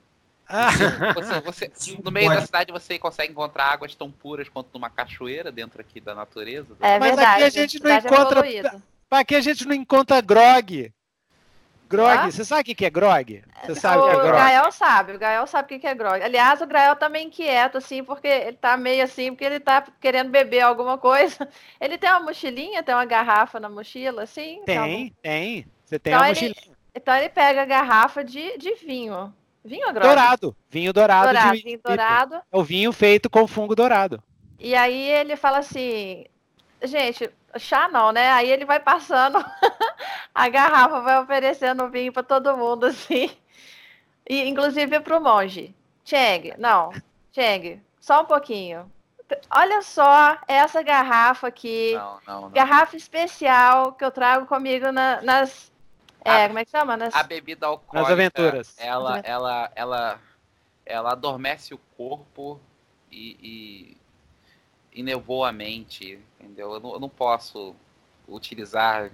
Ah. Você, você, *laughs* no meio da cidade você consegue encontrar águas tão puras quanto numa cachoeira dentro aqui da natureza. É Mas verdade, aqui a gente não encontra. É aqui a gente não encontra grog. Grog, você sabe o que é grog? Você sabe o que é grog? O Gael sabe, o Gael sabe o que é grog. Aliás, o Gael tá meio inquieto, assim, porque ele tá meio assim, porque ele tá querendo beber alguma coisa. *laughs* Ele tem uma mochilinha, tem uma garrafa na mochila, assim? Tem, tem. Você tem então uma mochilinha. Ele, então ele pega a garrafa de, de vinho. Vinho grog? Dourado. Vinho dourado. dourado vinho dourado. É o vinho feito com fungo dourado. E aí ele fala assim, gente, chá não, né? Aí ele vai passando *laughs* a garrafa vai oferecendo vinho para todo mundo, *laughs* assim. E, inclusive para o monge. Cheng, não, Cheng, só um pouquinho. Olha só essa garrafa aqui. Não, não, não. Garrafa especial que eu trago comigo na, nas. É, a, como é que chama? Nas... A bebida alcoólica. Nas aventuras. Ela, ela, ela, ela adormece o corpo e, e, e a mente, entendeu? Eu não, eu não posso utilizar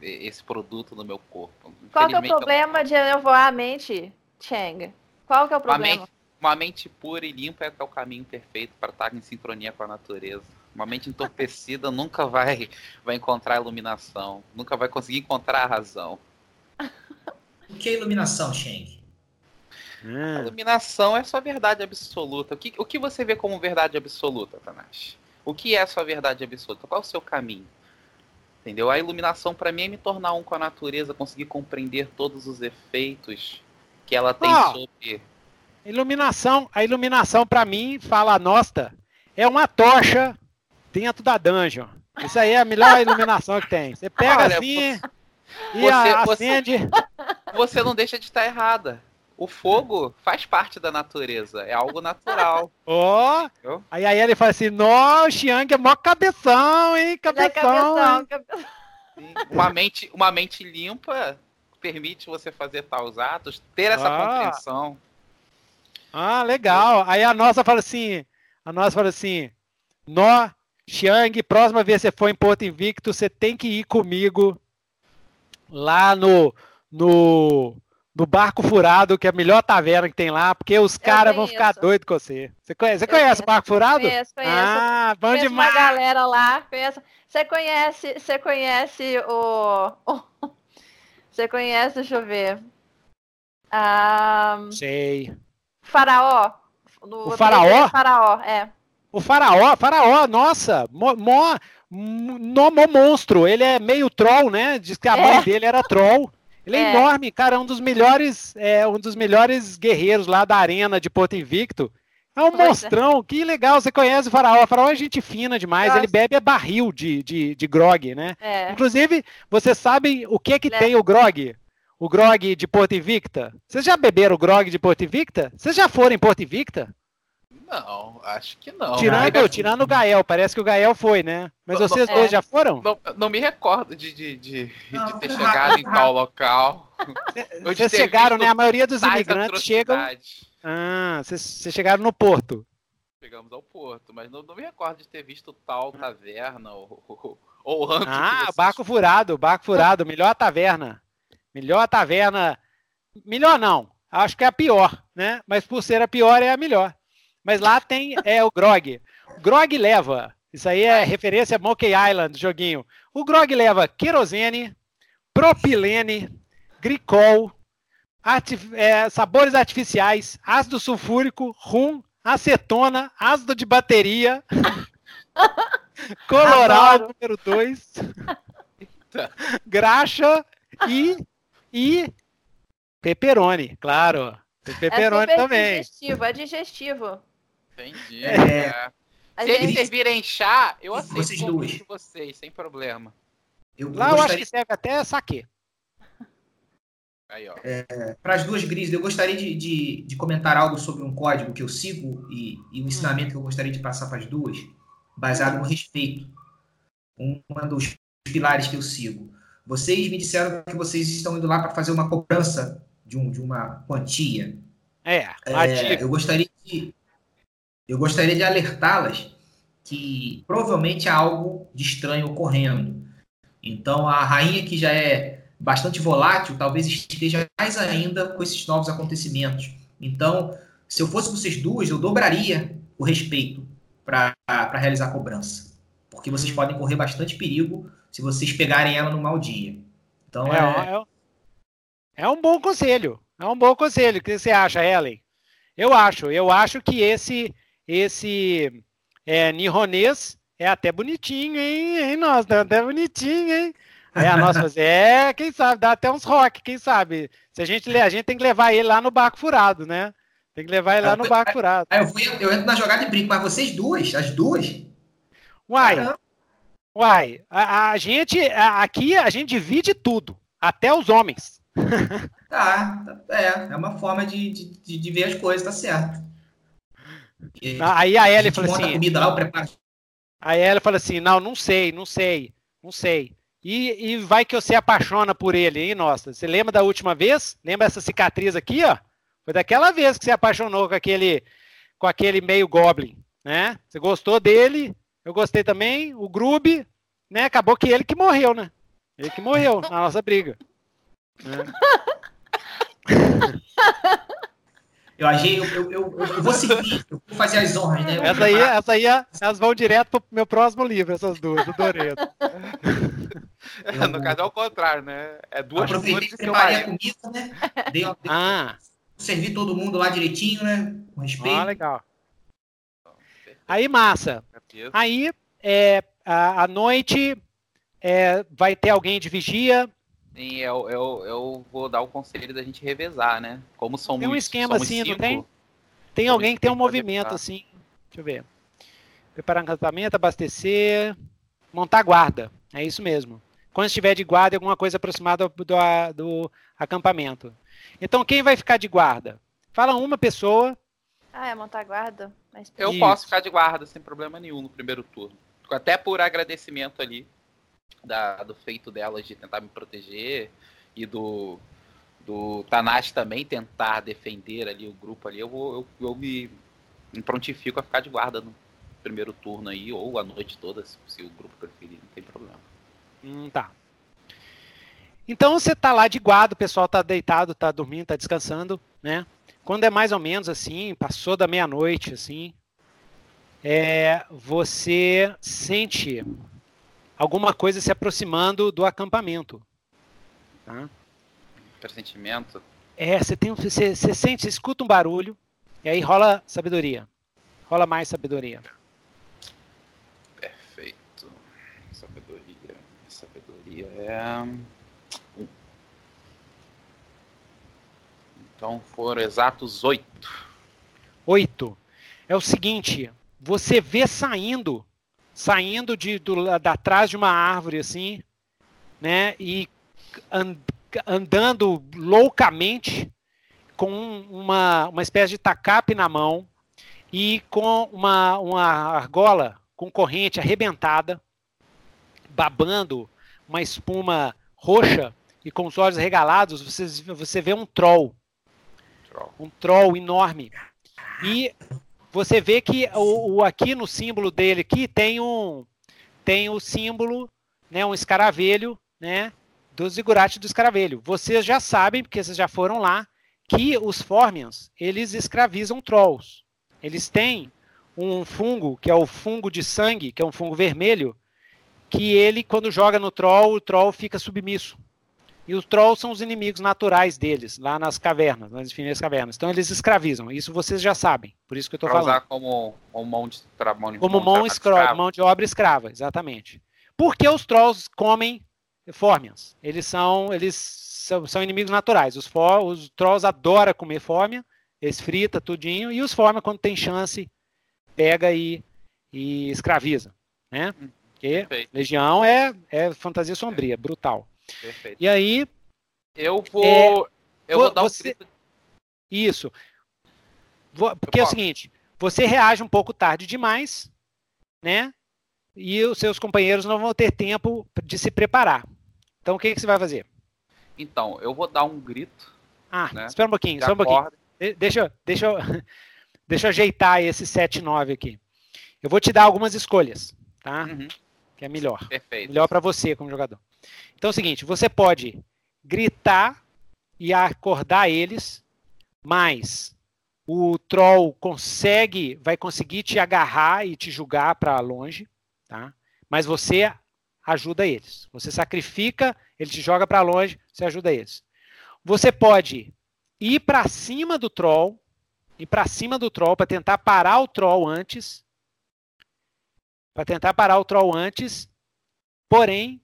esse produto no meu corpo. Qual que é o problema de nevoar a mente, Cheng? Qual que é o problema? Uma mente, uma mente pura e limpa é, o caminho perfeito para estar em sincronia com a natureza. Uma mente entorpecida *laughs* nunca vai, vai encontrar iluminação, nunca vai conseguir encontrar a razão. O que é iluminação, Cheng? Hum. A iluminação é sua verdade absoluta. O que, o que você vê como verdade absoluta, Tanashi? O que é a sua verdade absoluta? Qual é o seu caminho? Entendeu? A iluminação para mim é me tornar um com a natureza, conseguir compreender todos os efeitos que ela tem oh, sobre. Iluminação, a iluminação para mim, fala nossa, é uma tocha dentro da dungeon. Isso aí é a melhor *laughs* iluminação que tem. Você pega Olha, assim você, e acende. Você, você não deixa de estar errada. O fogo faz parte da natureza, é algo natural. *laughs* Ó! Oh, aí, aí ele fala assim: Nossa, o Xiang é mó cabeção, hein? Cabeção. É cabeção, cabeção. Uma, mente, uma mente limpa permite você fazer tais atos, ter essa ah. compreensão. Ah, legal. Aí a nossa fala assim: a nossa fala assim: Nó, Xiang, próxima vez que você for em Porto Invicto, você tem que ir comigo lá no. no no Barco Furado, que é a melhor taverna que tem lá, porque os caras vão ficar doidos com você. Você conhece, você conhece o Barco Furado? Conheço, conheço. Ah, bom conheço demais. uma galera lá. Conheço. Você conhece, você conhece o... *laughs* Você conhece, deixa eu ver. Ah, Sei. Faraó. o Faraó? Faraó, é. O Faraó, Faraó, nossa, mó, mó, mó, mó monstro. Ele é meio troll, né? Diz que a é. mãe dele era troll. Ele é, é, enorme, cara, um dos melhores, é, um dos melhores guerreiros lá da arena de Porto Invicto. É um pois é. monstrão, é. que legal, você conhece o Faraó. O Faraó é gente fina demais, Nossa. ele bebe é barril de, de, de grog, né? É. Inclusive, vocês sabem o que que tem o grog? O grog de Porto Invicta? Vocês já beberam o grog de Porto Invicta? Vocês já foram em Porto Invicta? Não, acho que não. Tirando, tirando o Gael, parece que o Gael foi, né? Mas não, vocês não, dois é. já foram? Não, não, me recordo de, de, de, de ter *laughs* chegado em tal local. Vocês chegaram, né? A maioria dos imigrantes chegam. Ah, vocês, vocês chegaram no porto. Chegamos ao porto, mas não, não me recordo de ter visto tal taverna ou, ou, ou rancho. Ah, barco furado, barco furado, melhor taverna. Melhor taverna. Melhor não, acho que é a pior, né? Mas por ser a pior, é a melhor. Mas lá tem é o Grog. Grog leva. Isso aí é referência a Monkey Island, joguinho. O Grog leva querosene, propilene, glicol, é, sabores artificiais, ácido sulfúrico, rum, acetona, ácido de bateria, *laughs* coloral número 2, graxa e, e pepperoni, claro. Tem pepperoni é também. Digestivo, é digestivo. Entendi. É. é. Se eles servirem chá, eu aceito vocês duas. de vocês, sem problema. Eu, Lá eu, gostaria... acho que serve até saque. Aí, ó. É, Para as duas grises, eu gostaria de, de, de, comentar algo sobre um código que eu sigo e, e um ensinamento que eu gostaria de passar para as duas, baseado no respeito. Um, um dos pilares que eu sigo. Vocês me disseram que vocês estão indo lá para fazer uma cobrança de, um, de uma quantia. É, é eu gostaria de eu gostaria de alertá-las que provavelmente há algo de estranho ocorrendo. Então, a rainha, que já é bastante volátil, talvez esteja mais ainda com esses novos acontecimentos. Então, se eu fosse vocês duas, eu dobraria o respeito para realizar a cobrança. Porque vocês podem correr bastante perigo se vocês pegarem ela no mau dia. Então, é, é... é, é um bom conselho. É um bom conselho. O que você acha, Ellen? Eu acho. Eu acho que esse esse é, nihonês é até bonitinho, hein? hein nossa, até bonitinho, hein? É, a nossa, *laughs* é, quem sabe, dá até uns rock, quem sabe. Se a gente a gente tem que levar ele lá no barco furado, né? Tem que levar ele lá no barco furado. Eu, vou, eu entro na jogada e brinco, mas vocês duas, as duas. Uai, uai, a, a gente, a, aqui a gente divide tudo. Até os homens. *laughs* tá, é, é uma forma de, de, de ver as coisas, tá certo. E, aí a Ellie falou assim. Comida lá, preparo. Aí ela fala assim: não, não sei, não sei, não sei. E, e vai que você apaixona por ele, hein, nossa? Você lembra da última vez? Lembra essa cicatriz aqui, ó? Foi daquela vez que você apaixonou com aquele, com aquele meio Goblin, né? Você gostou dele, eu gostei também. O Grub, né? Acabou que ele que morreu, né? Ele que morreu na nossa briga. Né? *laughs* Eu achei, eu, eu, eu, eu, vou seguir, eu vou fazer as honras, né? Essa aí, essa aí, elas vão direto pro meu próximo livro, essas duas, do Doredo. *laughs* no caso é o contrário, né? É duas Aproveitei que preparei a comida, né? Dei, dei, ah. Servi todo mundo lá direitinho, né? Com respeito. Ah, legal. Aí, massa. Aí, é, a, a noite é, vai ter alguém de vigia. Sim, eu, eu, eu vou dar o conselho da gente revezar, né? Como somos Tem um esquema assim, cinco, não tem? Tem alguém que tem um movimento assim. Deixa eu ver. Preparar um acampamento, abastecer, montar guarda. É isso mesmo. Quando estiver de guarda, alguma coisa aproximada do, do, do acampamento. Então, quem vai ficar de guarda? Fala uma pessoa. Ah, é montar guarda? Eu Isso. posso ficar de guarda sem problema nenhum no primeiro turno. Até por agradecimento ali da, do feito delas de tentar me proteger e do, do Tanashi também tentar defender ali o grupo ali, eu, vou, eu, eu me, me prontifico a ficar de guarda no primeiro turno aí, ou a noite toda, se, se o grupo preferir, não tem problema. Hum, tá. Então você tá lá de guarda, o pessoal tá deitado, tá dormindo, tá descansando, né? Quando é mais ou menos assim, passou da meia-noite, assim, é, você sente alguma coisa se aproximando do acampamento. Tá? Pressentimento? É, você, tem, você, você sente, você escuta um barulho, e aí rola sabedoria. Rola mais sabedoria. Perfeito. Sabedoria. Sabedoria é. Então foram exatos oito. Oito. É o seguinte, você vê saindo, saindo de, do, da atrás de uma árvore assim, né? E and, andando loucamente com uma, uma espécie de tacape na mão e com uma, uma argola com corrente arrebentada, babando uma espuma roxa e com os olhos regalados, você, você vê um troll troll. Um troll enorme. E você vê que o, o, aqui no símbolo dele aqui tem um tem o símbolo, né, um escaravelho, né, do zigurate do escaravelho. Vocês já sabem, porque vocês já foram lá, que os Formians, eles escravizam trolls. Eles têm um fungo, que é o fungo de sangue, que é um fungo vermelho, que ele, quando joga no troll, o troll fica submisso. E os trolls são os inimigos naturais deles, lá nas cavernas, nas infinitas cavernas. Então eles escravizam. Isso vocês já sabem. Por isso que eu estou falando. usar como, como mão de, mão como mão, mão, escrava, mão de obra escrava, exatamente. Porque os trolls comem fórmias. Eles são eles são, são inimigos naturais. Os, for, os trolls adoram comer fórmia, eles frita tudinho e os fórmia quando tem chance pega e, e escraviza, né? Hum, Porque Perfeito. Legião é, é fantasia sombria, brutal. Perfeito. E aí. Eu vou. É, eu vou dar você... um Isso. Porque é o seguinte: você reage um pouco tarde demais, né? E os seus companheiros não vão ter tempo de se preparar. Então o que, que você vai fazer? Então, eu vou dar um grito. Ah, né? espera um pouquinho, só um pouquinho. Deixa, deixa, *laughs* deixa eu ajeitar esse 7-9 aqui. Eu vou te dar algumas escolhas, tá? Uhum. Que é melhor. Perfeito. Melhor para você como jogador. Então é o seguinte, você pode gritar e acordar eles, mas o troll consegue, vai conseguir te agarrar e te julgar para longe, tá? Mas você ajuda eles. Você sacrifica, ele te joga para longe, você ajuda eles. Você pode ir para cima do troll, ir para cima do troll para tentar parar o troll antes, para tentar parar o troll antes, porém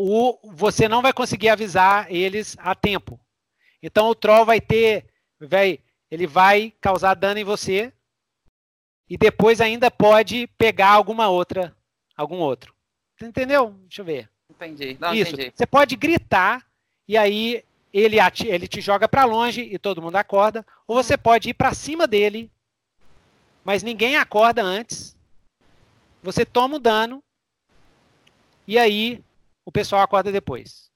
o, você não vai conseguir avisar eles a tempo. Então o troll vai ter, vai, ele vai causar dano em você e depois ainda pode pegar alguma outra, algum outro. Entendeu? Deixa eu ver. Entendi. Não, Isso. Entendi. Você pode gritar e aí ele, ele te joga para longe e todo mundo acorda. Ou você pode ir para cima dele, mas ninguém acorda antes. Você toma o dano e aí o pessoal acorda depois.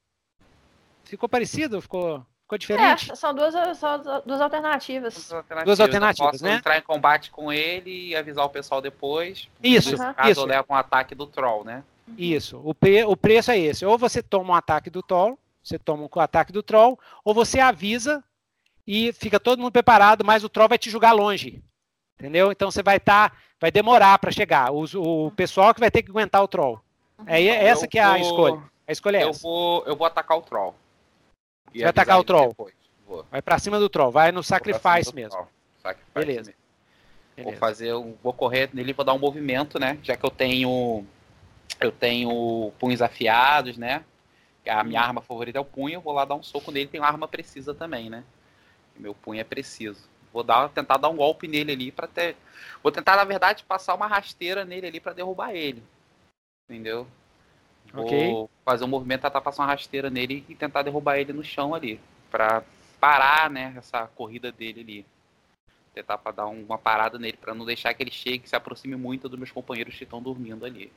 Ficou parecido? Ficou, ficou diferente? É, são duas, são duas alternativas. Duas alternativas, duas alternativas né? entrar em combate com ele e avisar o pessoal depois. Isso, caso isso. leva um ataque do troll, né? Isso. O, pre, o preço é esse. Ou você toma um ataque do troll, você toma um ataque do troll, ou você avisa e fica todo mundo preparado, mas o troll vai te jogar longe. Entendeu? Então você vai estar, tá, vai demorar para chegar. O, o, pessoal que vai ter que aguentar o troll. É, é essa que é a escolha. A escolha é eu essa. Vou, eu vou atacar o troll. Você vai atacar o troll. Vai para cima do troll, vai no sacrifice mesmo. Sacrifice Beleza. Mesmo. Beleza. Vou fazer, vou correr nele, vou dar um movimento, né? Já que eu tenho eu tenho punhos afiados, né? A minha arma favorita é o punho, eu vou lá dar um soco nele, tem uma arma precisa também, né? Meu punho é preciso. Vou dar, tentar dar um golpe nele ali para ter. Vou tentar, na verdade, passar uma rasteira nele ali para derrubar ele. Entendeu? Okay. Vou fazer um movimento, tentar passar uma rasteira nele e tentar derrubar ele no chão ali. para parar, né, essa corrida dele ali. Tentar para dar uma parada nele, para não deixar que ele chegue, se aproxime muito dos meus companheiros que estão dormindo ali.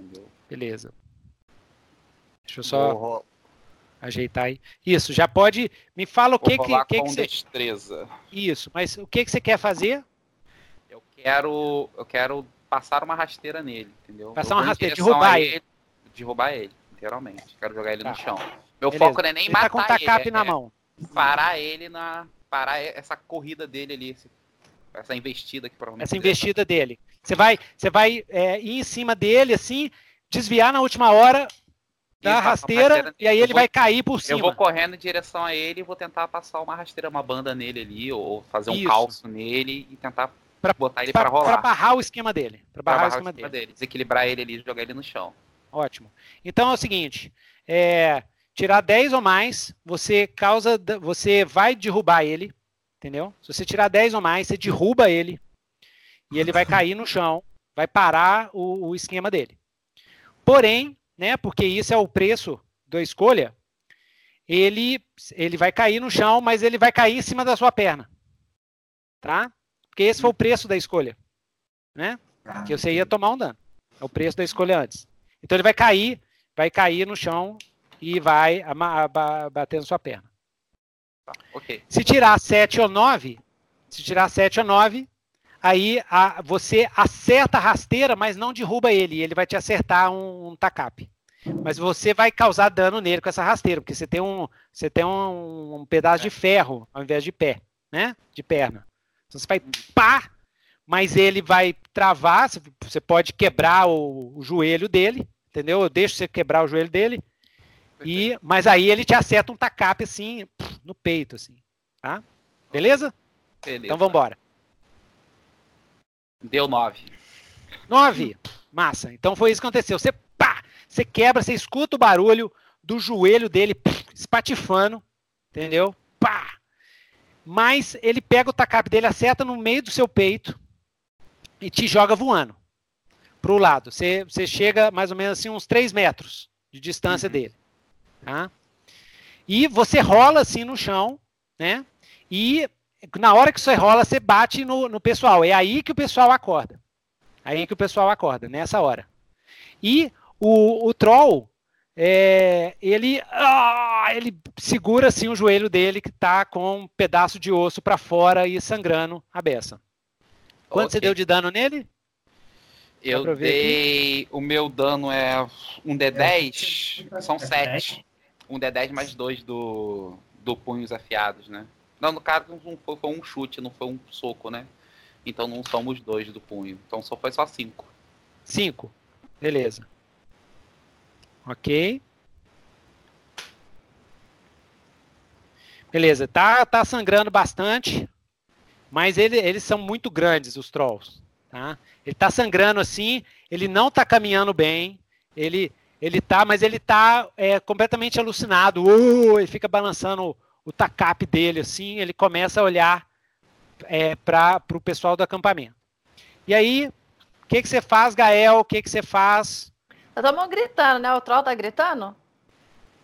Entendeu? Beleza. Deixa eu só Vou... ajeitar aí. Isso, já pode. Me fala o que que, que, com que você. destreza. Isso, mas o que que você quer fazer? Eu quero, eu quero passar uma rasteira nele, entendeu? Passar uma rasteira, derrubar ele. ele. Derrubar ele, literalmente. Quero jogar ele tá. no chão. Meu Beleza. foco não é nem ele matar tá com o ele, na é, mão. Parar ele na parar essa corrida dele ali, essa investida que provavelmente. Essa investida dele. Você vai, você vai é, ir em cima dele, assim, desviar na última hora da rasteira, rasteira, e aí ele vou, vai cair por cima. Eu vou correndo em direção a ele e vou tentar passar uma rasteira, uma banda nele ali, ou fazer um Isso. calço nele e tentar pra, botar ele para rolar. Para barrar o esquema dele. Para barrar, barrar, o esquema, esquema dele. dele. Desequilibrar ele ali e jogar ele no chão. Ótimo. Então é o seguinte, é, tirar 10 ou mais, você causa, você vai derrubar ele, entendeu? Se você tirar 10 ou mais, você derruba ele e ele vai cair no chão, vai parar o, o esquema dele. Porém, né, porque isso é o preço da escolha, ele, ele vai cair no chão, mas ele vai cair em cima da sua perna. Tá? Porque esse foi o preço da escolha. Né? Que você ia tomar um dano. É o preço da escolha antes. Então ele vai cair, vai cair no chão e vai bater na sua perna. Tá, okay. Se tirar 7 ou 9, se tirar 7 ou 9, aí a, você acerta a rasteira, mas não derruba ele. Ele vai te acertar um, um tacap. Mas você vai causar dano nele com essa rasteira, porque você tem um, você tem um, um pedaço de ferro ao invés de pé, né? De perna. Então você vai pá, mas ele vai travar, você pode quebrar o, o joelho dele, entendeu? Eu deixo você quebrar o joelho dele. E, mas aí ele te acerta um tacap assim no peito, assim, tá? Beleza? Beleza. Então vamos embora. Deu 9. 9. Massa. Então foi isso que aconteceu. Você pá, você quebra, você escuta o barulho do joelho dele espatifando, entendeu? Pá. Mas ele pega o tacape dele, acerta no meio do seu peito e te joga voando pro lado. Você, você chega mais ou menos assim uns 3 metros de distância uhum. dele. Tá? E você rola assim no chão, né? E na hora que você rola, você bate no, no pessoal. É aí que o pessoal acorda. Aí que o pessoal acorda, nessa hora. E o, o troll, é, ele, ah, ele segura assim o joelho dele que está com um pedaço de osso para fora e sangrando a beça. Quanto okay. você deu de dano nele? Eu dei. Aqui. O meu dano é um D10, é. são 7. Um D10 mais 2 do, do punhos afiados, né? Não, no caso não foi, foi, um chute, não foi um soco, né? Então não somos dois do punho. Então só foi só cinco. Cinco. Beleza. Ok. Beleza, tá, tá sangrando bastante, mas ele, eles são muito grandes, os trolls. Tá? Ele tá sangrando assim, ele não tá caminhando bem, ele, ele tá, mas ele tá é, completamente alucinado, uh, ele fica balançando o tacap dele, assim, ele começa a olhar é, para o pessoal do acampamento. E aí, o que, que você faz, Gael? O que, que você faz Estamos gritando, né? O troll tá gritando?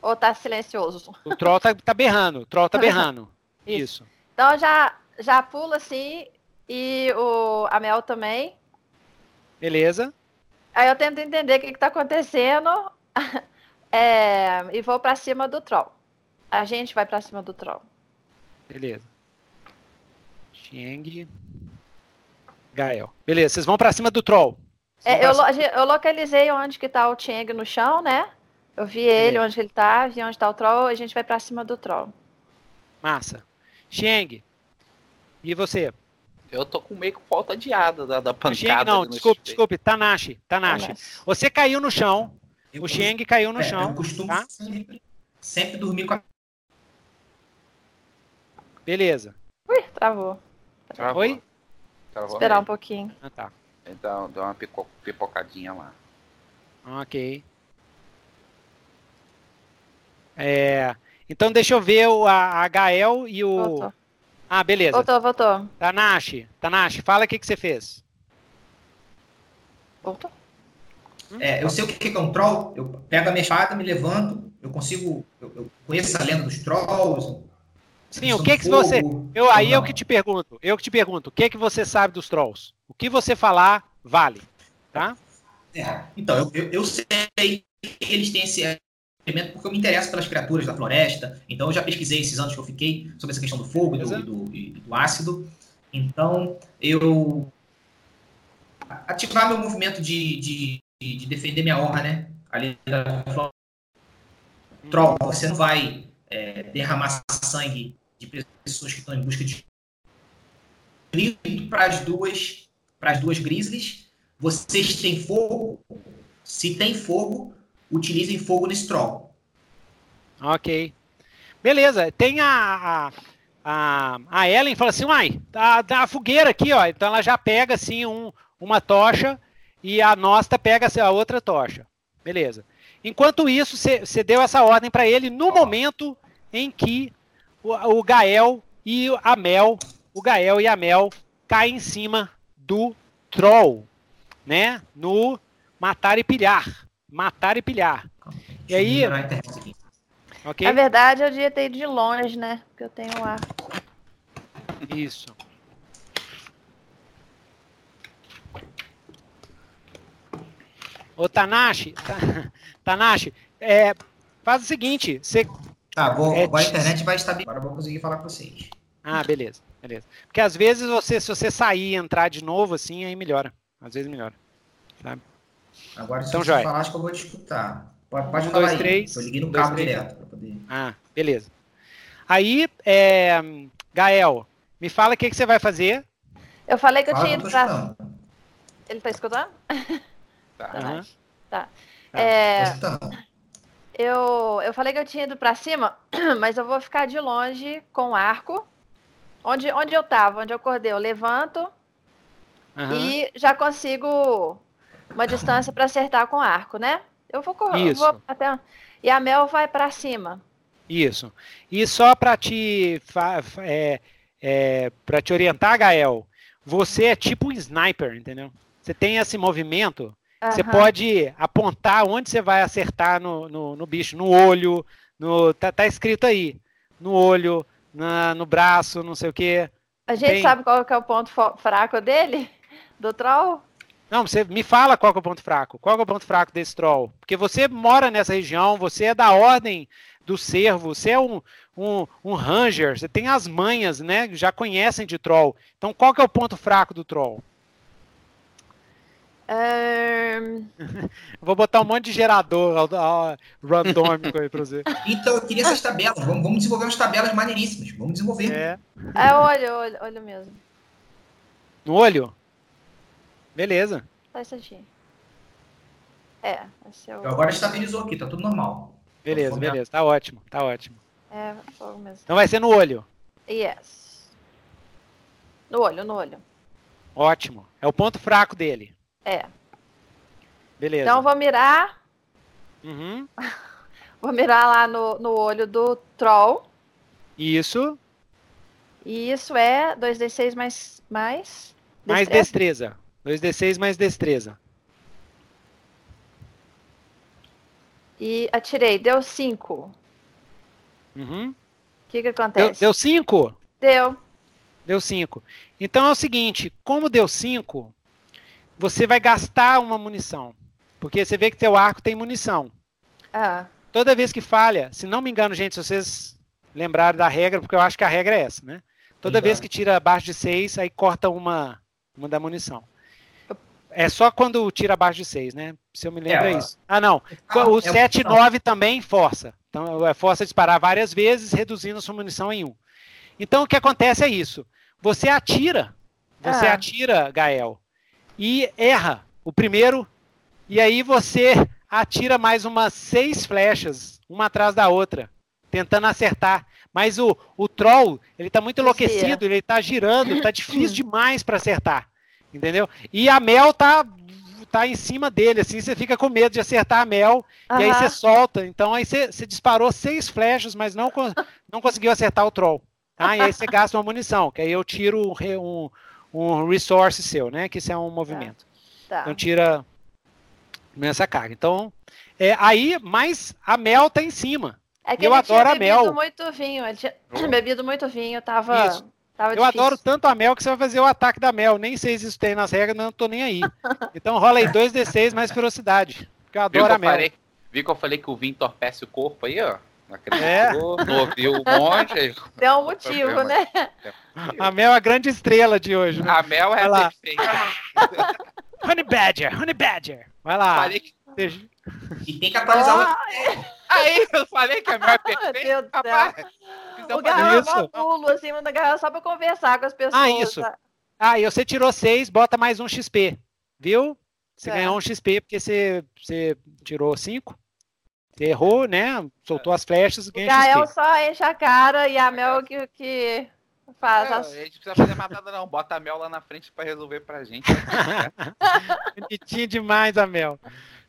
Ou tá silencioso? O troll tá, tá berrando, o troll tá *laughs* berrando. Isso. Isso. Então já, já pula assim e o, a Mel também. Beleza. Aí eu tento entender o que, está acontecendo *laughs* é, e vou para cima do troll. A gente vai para cima do troll. Beleza. Xiang. Gael. Beleza, vocês vão para cima do troll. É, eu, eu, localizei onde que tá o Cheng no chão, né? Eu vi ele, onde ele tá, vi onde tá o troll, a gente vai para cima do troll. Massa. Xiang. E você? Eu tô com meio que falta de ada da, da pancada. Xing, não, desculpe, desculpe. Tanashi, Tanashi. Você caiu no chão. Eu, o Xing caiu no é, chão. Eu costumo tá? sempre, sempre dormir com a. Beleza. Ui, travou. Travou. Oi? Travou Esperar mesmo. um pouquinho. Ah, tá. Então, deu uma pipocadinha lá. Ok. É, então deixa eu ver o, a, a Gael e o. Voltou. Ah, beleza. Voltou, voltou. Tanashi, Tanashi, fala o que, que você fez. Voltou. É, eu sei o que é um troll, eu pego a minha espada, me levanto, eu consigo. Eu, eu conheço a lenda dos trolls. Sim, o que que fogo, você. Eu, aí eu que te pergunto, eu que te pergunto, o que que você sabe dos trolls? O que você falar vale, tá? É, então, eu, eu, sei que eles têm esse porque eu me interesso pelas criaturas da floresta. Então eu já pesquisei esses anos que eu fiquei sobre essa questão do fogo e do, do, do, ácido. Então eu ativar meu movimento de, de, de defender minha honra, né? Ali da floresta. Troll, você não vai é, derramar sangue de pessoas que estão em busca de para as duas para as duas grizzlies. Vocês têm fogo? Se tem fogo, utilizem fogo nesse troll. Ok. Beleza. Tem a, a, a, Ellen fala assim, uai, tá, tá a fogueira aqui, ó. Então ela já pega assim um, uma tocha e a Nosta pega assim, a outra tocha. Beleza. Enquanto isso, você deu essa ordem para ele no momento em que o, o Gael e a Mel, o Gael e a Mel caem em cima do Troll, né? No matar e pilhar matar e pilhar. E aí. Okay? Na verdade, eu devia ter ido de longe, né? Porque eu tenho ar. Isso. Ô, Tanashi, *laughs* Tanashi, é, faz o seguinte, você... Tá, vou, é, a internet vai estar Agora eu vou conseguir falar com vocês. Ah, beleza, beleza. Porque às vezes você, se você sair e entrar de novo, assim, aí melhora. Às vezes melhora. Sabe? Agora, se então, você falar, acho que eu vou disputar. Pode, pode um, falar dois, aí. Três, eu liguei no dois, cabo três. direto. Poder... Ah, beleza. Aí, é, Gael, me fala o que, que você vai fazer. Eu falei que eu tinha ido pra... Ele tá escutando? Tá. *laughs* Uhum. tá. tá. É... Eu, eu falei que eu tinha ido para cima, *clears throat* mas eu vou ficar de longe com o arco. Onde, onde eu tava, onde eu acordei, eu levanto uhum. e já consigo uma distância para acertar com arco, né? Eu vou correr, vou até e a Mel vai para cima. Isso. E só para te é, é, para te orientar, Gael, você é tipo um sniper, entendeu? Você tem esse movimento, uhum. você pode apontar onde você vai acertar no, no, no bicho, no olho, no tá, tá, escrito aí, no olho, na, no braço, não sei o quê. A gente tem... sabe qual é o ponto fraco dele, do troll? Não, você me fala qual é o ponto fraco. Qual é o ponto fraco desse troll? Porque você mora nessa região, você é da ordem do servo, você é um, um, um ranger, você tem as manhas, né? Já conhecem de troll. Então, qual que é o ponto fraco do troll? Um... Vou botar um monte de gerador randômico aí pra você. Então, eu queria essas tabelas. Vamos, vamos desenvolver umas tabelas maneiríssimas. Vamos desenvolver. É, é olho, olho, olho mesmo. No olho? Beleza. Só isso aqui. É, esse é o... Agora estabilizou aqui, tá tudo normal. Beleza, beleza, tá ótimo, tá ótimo. É, fogo mesmo. Então vai ser no olho. Yes. No olho, no olho. Ótimo. É o ponto fraco dele. É. Beleza. Então eu vou mirar. Uhum. *laughs* vou mirar lá no, no olho do troll. Isso. E isso é 2d6 mais. Mais destreza. Mais destreza. 2d6 mais destreza. E atirei, deu 5. Uhum. O que que acontece? Deu 5? Deu. Deu 5. Então é o seguinte, como deu 5, você vai gastar uma munição. Porque você vê que teu arco tem munição. Ah. Toda vez que falha, se não me engano, gente, se vocês lembrarem da regra, porque eu acho que a regra é essa, né? Toda Exato. vez que tira abaixo de 6, aí corta uma, uma da munição. É só quando tira abaixo de 6, né? Se eu me lembro é, é isso. Ah, não. Ah, o 7 e 9 também força. Então, é força disparar várias vezes, reduzindo a sua munição em 1. Um. Então, o que acontece é isso. Você atira, você ah. atira, Gael, e erra o primeiro, e aí você atira mais umas seis flechas, uma atrás da outra, tentando acertar. Mas o, o troll, ele tá muito enlouquecido, ele tá girando, tá difícil *clears throat* demais para acertar. Entendeu? E a Mel tá tá em cima dele, assim, você fica com medo de acertar a Mel, uhum. e aí você solta. Então aí você, você disparou seis flechas, mas não, não conseguiu acertar o troll. Tá? E aí você gasta uma munição, que aí eu tiro um, um resource seu, né? Que isso é um movimento. Tá. Tá. Então tira nessa carga. Então, é, aí, mas a Mel tá em cima. É que eu adoro a Mel. bebido muito vinho, ele tinha *clears throat* bebido muito vinho, tava... Isso. Tava eu difícil. adoro tanto a Mel que você vai fazer o ataque da Mel. Nem sei se isso tem nas regras, não tô nem aí. *laughs* Então rola aí 2d6 mais ferocidade. Porque eu adoro viu a Mel. Falei, viu que eu falei que o vinho entorpece o corpo aí, ó? É. não ouviu um monte. *laughs* Deu um motivo, né? A Mel é a grande estrela de hoje. Né? A Mel é a perfeita. *laughs* Honey Badger, Honey Badger. Vai lá. Falei que... E tem que atualizar oh, o. Aí, eu falei que a Mel é perfeita. Meu Deus o Garrafa pulo assim da garrafa só pra conversar com as pessoas. Ah, isso. Tá? Ah, e você tirou seis, bota mais um XP. Viu? Você é. ganhou um XP porque você, você tirou cinco. Errou, né? Soltou as flechas, XP. Gael só enche a cara e a Mel que, que faz. É, as... A gente precisa fazer matada, não. Bota a Mel lá na frente pra resolver pra gente. *laughs* Bonitinho demais a Mel.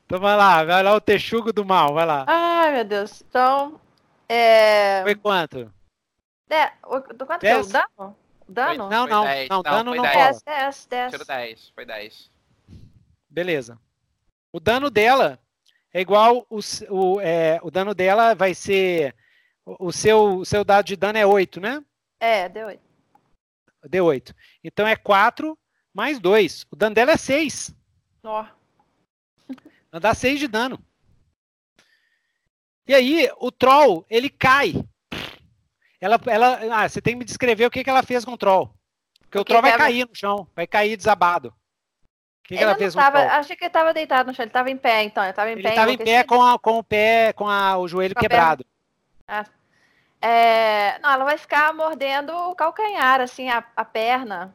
Então vai lá, vai lá o texugo do mal, vai lá. Ai, meu Deus. Então. É... Foi quanto? É, o, do quanto dez? que é o dano? Dano? Não, não, não, não, dano não 10, 10, 10. Tiro 10, foi 10. Beleza. O dano dela é igual o, o, é, o dano dela vai ser o seu, o seu dado de dano é 8, né? É, deu 8. Deu 8. Então é 4 mais 2. O dano dela é 6. Ó. Ela dá 6 de dano. E aí, o troll, ele cai. Ela, ela, ah, você tem que me descrever o que, que ela fez com o troll. Porque o, o troll vai cair no chão, vai cair desabado. Que, que ela fez tava? Achei que ele estava deitado no chão, ele estava em pé, então. Ele estava em ele pé. Estava em pé com, a, com o pé, com a, o joelho com quebrado. Ah. É, não, ela vai ficar mordendo o calcanhar, assim, a, a perna.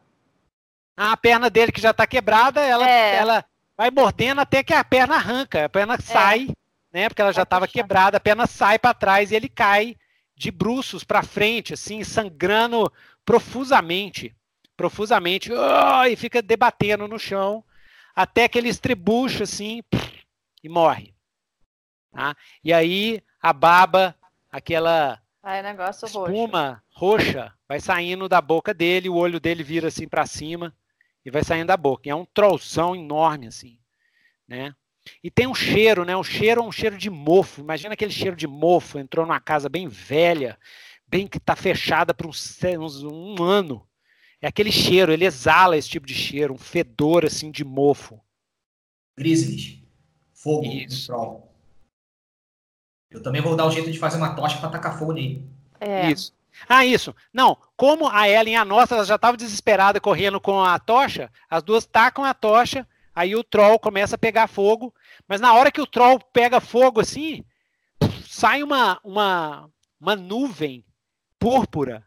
A perna dele que já está quebrada, ela, é. ela vai mordendo até que a perna arranca, a perna é. sai, né? Porque ela já estava quebrada, a perna sai para trás e ele cai de bruços para frente, assim, sangrando profusamente, profusamente, oh, e fica debatendo no chão, até que ele estrebucha assim e morre. Tá? E aí a baba, aquela Ai, negócio espuma roxo. roxa, vai saindo da boca dele, o olho dele vira assim para cima e vai saindo da boca. E é um trollzão enorme assim, né? E tem um cheiro, né? Um cheiro, um cheiro de mofo. Imagina aquele cheiro de mofo. Entrou numa casa bem velha, bem que está fechada por uns, uns, um ano. É aquele cheiro, ele exala esse tipo de cheiro, um fedor assim de mofo. Grizzlies. Fogo Isso. no Eu também vou dar um jeito de fazer uma tocha para tacar fogo nele. É. Isso. Ah, isso. Não, como a Ellen e a nossa já estavam desesperadas correndo com a tocha, as duas tacam a tocha Aí o troll começa a pegar fogo, mas na hora que o troll pega fogo assim, sai uma, uma, uma nuvem púrpura,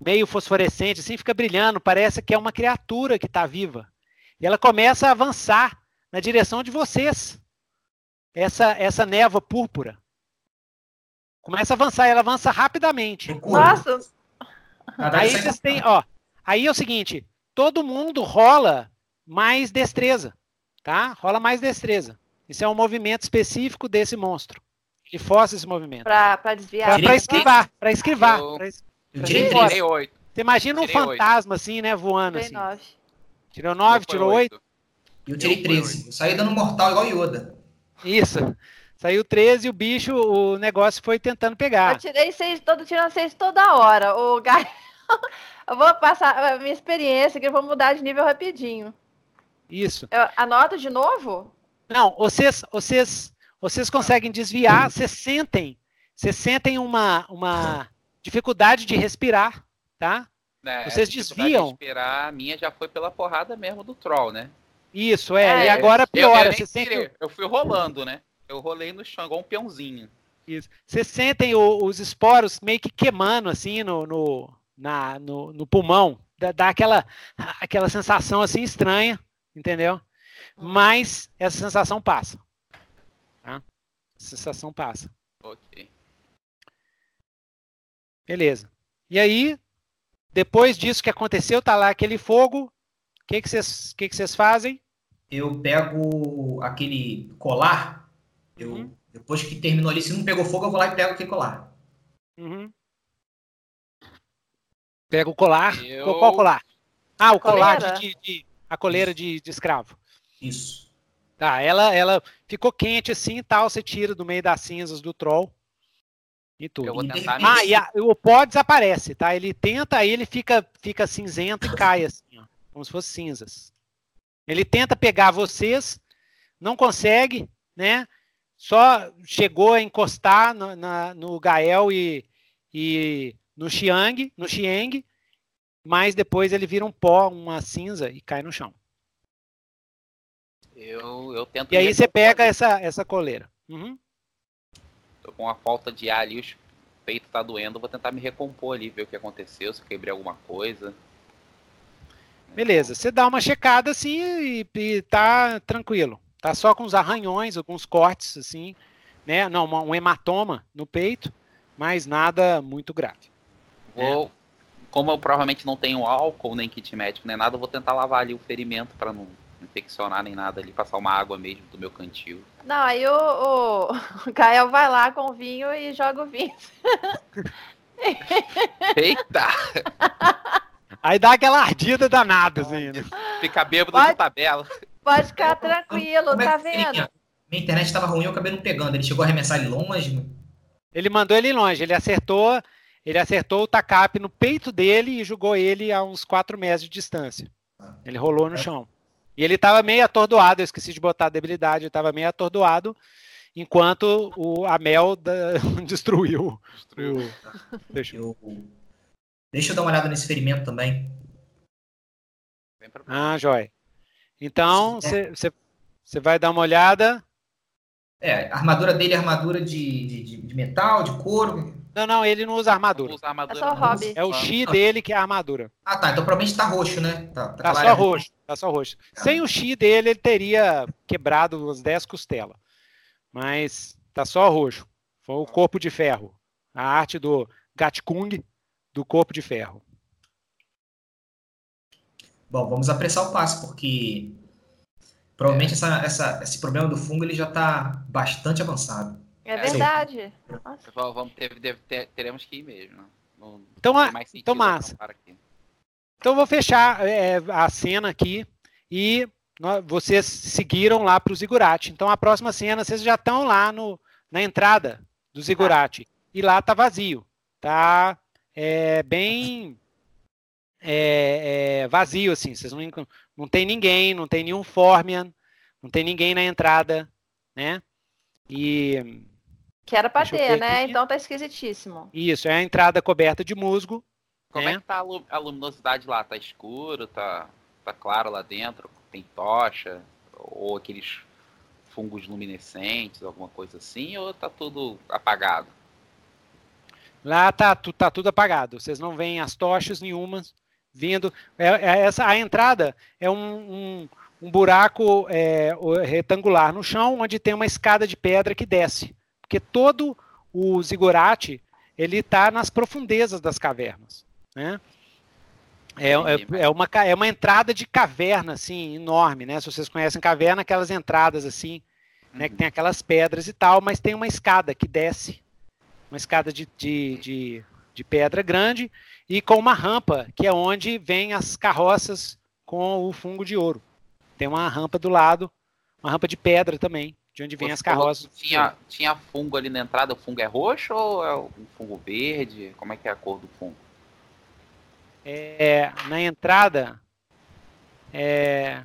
meio fosforescente, assim, fica brilhando, parece que é uma criatura que está viva. E ela começa a avançar na direção de vocês. Essa, essa névoa púrpura. Começa a avançar, ela avança rapidamente. Nossa! Aí vocês têm, ó. Aí é o seguinte: todo mundo rola mais destreza tá? Rola mais destreza. Isso é um movimento específico desse monstro. Ele força esse movimento. Pra, desviar. Pra, esquivar, pra esquivar. Eu, pra, eu tirei 8. Você imagina um tirei fantasma 8. assim, né, voando tirei assim. 9. Tirou 9, tirou 8? Eu tirei 13. Eu saí dando mortal igual Yoda. Isso. Saiu 13 e o bicho, o negócio foi tentando pegar. Eu tirei seis, todo tirando seis toda hora. O Gael. *laughs* eu vou passar a minha experiência, que eu vou mudar de nível rapidinho. Isso. Eu anoto de novo? Não, vocês, vocês, vocês conseguem desviar, vocês sentem, vocês sentem uma, uma dificuldade de respirar, tá? É, vocês desviam. De respirar, a minha já foi pela porrada mesmo do troll, né? Isso, é, é e agora piora. Eu, eu, sente... eu fui rolando, né? Eu rolei no chão, igual um peãozinho. Isso. Vocês sentem o, os esporos meio que queimando, assim, no, no, na, no, no pulmão. Dá, dá, aquela, aquela sensação, assim, estranha, entendeu? Mas essa sensação passa. Tá? A sensação passa. Ok. Beleza. E aí, depois disso que aconteceu, tá lá aquele fogo. O que vocês que que que fazem? Eu pego aquele colar eu, uhum. Depois que terminou ali, se não pegou fogo, eu vou lá e pego aquele colar. Uhum. Pega o colar. Eu... Qual colar? Ah, o colar de, de, A coleira de, de, escravo. Isso. Tá, ela, ela ficou quente assim e tal, você tira do meio das cinzas do troll. E tudo. Eu vou tentar ah, e a, o pó desaparece, tá? Ele tenta, aí ele fica, fica cinzento e cai assim, ó, como se fosse cinzas. Ele tenta pegar vocês, não consegue, né? só chegou a encostar no, na, no Gael e, e no Xiang, no Xiang, mas depois ele vira um pó, uma cinza e cai no chão. Eu, eu tento. E aí você pega essa, essa coleira. Uhum. Tô com uma falta de ar ali, o peito tá doendo, vou tentar me recompor ali, ver o que aconteceu, se eu quebrei alguma coisa. Beleza, você dá uma checada assim e, e tá tranquilo. Tá só com os arranhões, alguns cortes, assim, né? Não, um hematoma no peito, mas nada muito grave. Vou, é. como eu provavelmente não tenho álcool, nem kit médico, nem nada, eu vou tentar lavar ali o ferimento para não infeccionar nem nada ali, passar uma água mesmo do meu cantil. Não, aí o, o, *laughs* o Gael vai lá com o vinho e joga o vinho. Eita! *laughs* Aí dá aquela ardida danada, assim, né? Fica bêbado Pode... de tabela. Pode ficar tranquilo, tá vendo? Minha, internet estava ruim, eu acabei não pegando. Ele chegou a arremessar ele longe. Ele mandou ele longe, ele acertou, ele acertou o tacape no peito dele e jogou ele a uns 4 metros de distância. Ele rolou no chão. E ele estava meio atordoado, eu esqueci de botar a debilidade, ele estava meio atordoado, enquanto o, a Mel da, *laughs* destruiu. destruiu. Deixa. Eu, deixa eu dar uma olhada nesse ferimento também. Ah, jóia. Então, você é. vai dar uma olhada. É, a armadura dele é armadura de, de, de, metal, de couro. Não, não, ele não usa armadura. Não usa armadura é só hobby. É o X dele que é a armadura. Ah, tá. Então provavelmente tá roxo, né? Tá, tá, tá só roxo. Tá só roxo. Sem o X dele, ele teria quebrado umas 10 costelas. Mas tá só roxo. Foi o corpo de ferro. A arte do Gatkung do corpo de ferro. Bom, vamos apressar o passo, porque provavelmente é. essa, essa, esse problema do fungo ele já está bastante avançado. É verdade. Vamos ter, ter, teremos que ir mesmo. Não, então, não então massa. Então vou fechar é, a cena aqui e nós, vocês seguiram lá para o Zigurate. Então a próxima cena vocês já estão lá no, na entrada do Zigurate e lá tá vazio, tá é, bem é, é, vazio, assim. Vocês não, não tem ninguém, não tem nenhum Formian, não tem ninguém na entrada, né? E. Que era pra ter, né? Então tá esquisitíssimo. Isso, é a entrada coberta de musgo. Como né? é que tá a luminosidade lá? Tá escuro? Tá, tá claro lá dentro? Tem tocha? Ou aqueles fungos luminescentes, alguma coisa assim? Ou tá tudo apagado? Lá tá, tá tudo apagado. Vocês não veem as tochas nenhumas vindo. É, é essa, a entrada é um, um, um buraco é, retangular no chão, onde tem uma escada de pedra que desce. Porque todo o zigurate ele está nas profundezas das cavernas. Né? É, é, é, uma, é uma entrada de caverna, assim, enorme, né? Se vocês conhecem caverna, aquelas entradas, assim, né? Que tem aquelas pedras e tal, mas tem uma escada que desce, uma escada de, de, de, de pedra grande, e com uma rampa, que é onde vem as carroças com o fungo de ouro. Tem uma rampa do lado, uma rampa de pedra também, de onde vêm as carroças. Tinha, tinha fungo ali na entrada, o fungo é roxo ou é um fungo verde? Como é que é a cor do fungo? É, na entrada é,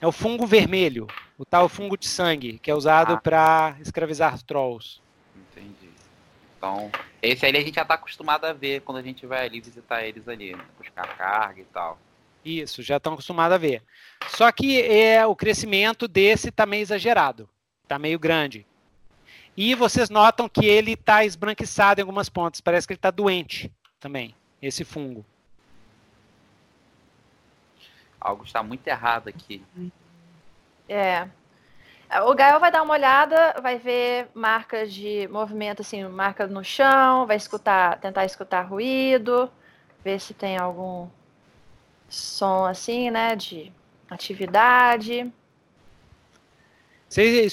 é o fungo vermelho, o tal fungo de sangue, que é usado ah. para escravizar trolls. Entendi. Então, esse aí a gente já está acostumado a ver quando a gente vai ali visitar eles ali, né? buscar carga e tal. Isso, já estão acostumados a ver. Só que é, o crescimento desse está meio exagerado, está meio grande. E vocês notam que ele está esbranquiçado em algumas pontas, parece que ele está doente também, esse fungo. Algo está muito errado aqui. É. O Gael vai dar uma olhada, vai ver marcas de movimento, assim, marca no chão, vai escutar, tentar escutar ruído, ver se tem algum som assim, né, de atividade. Você,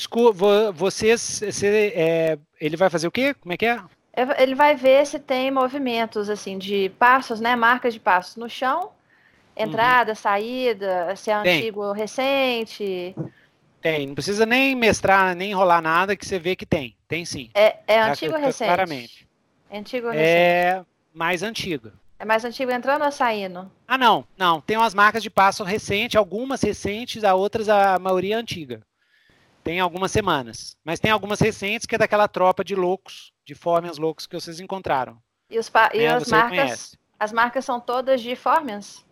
vocês, você, é, ele vai fazer o quê? Como é que é? é? Ele vai ver se tem movimentos assim de passos, né, marcas de passos no chão, entrada, uhum. saída, se é tem. antigo ou recente. Tem, não precisa nem mestrar, nem enrolar nada que você vê que tem. Tem sim. É, é antigo ou recente? Claramente. É antigo ou recente? É mais antigo. É mais antigo entrando ou saindo? Ah, não. Não. Tem umas marcas de passo recente, algumas recentes, a outras a maioria antiga. Tem algumas semanas. Mas tem algumas recentes que é daquela tropa de loucos, de Formians loucos que vocês encontraram. E, os e né? as marcas? Conhece. As marcas são todas de Formians?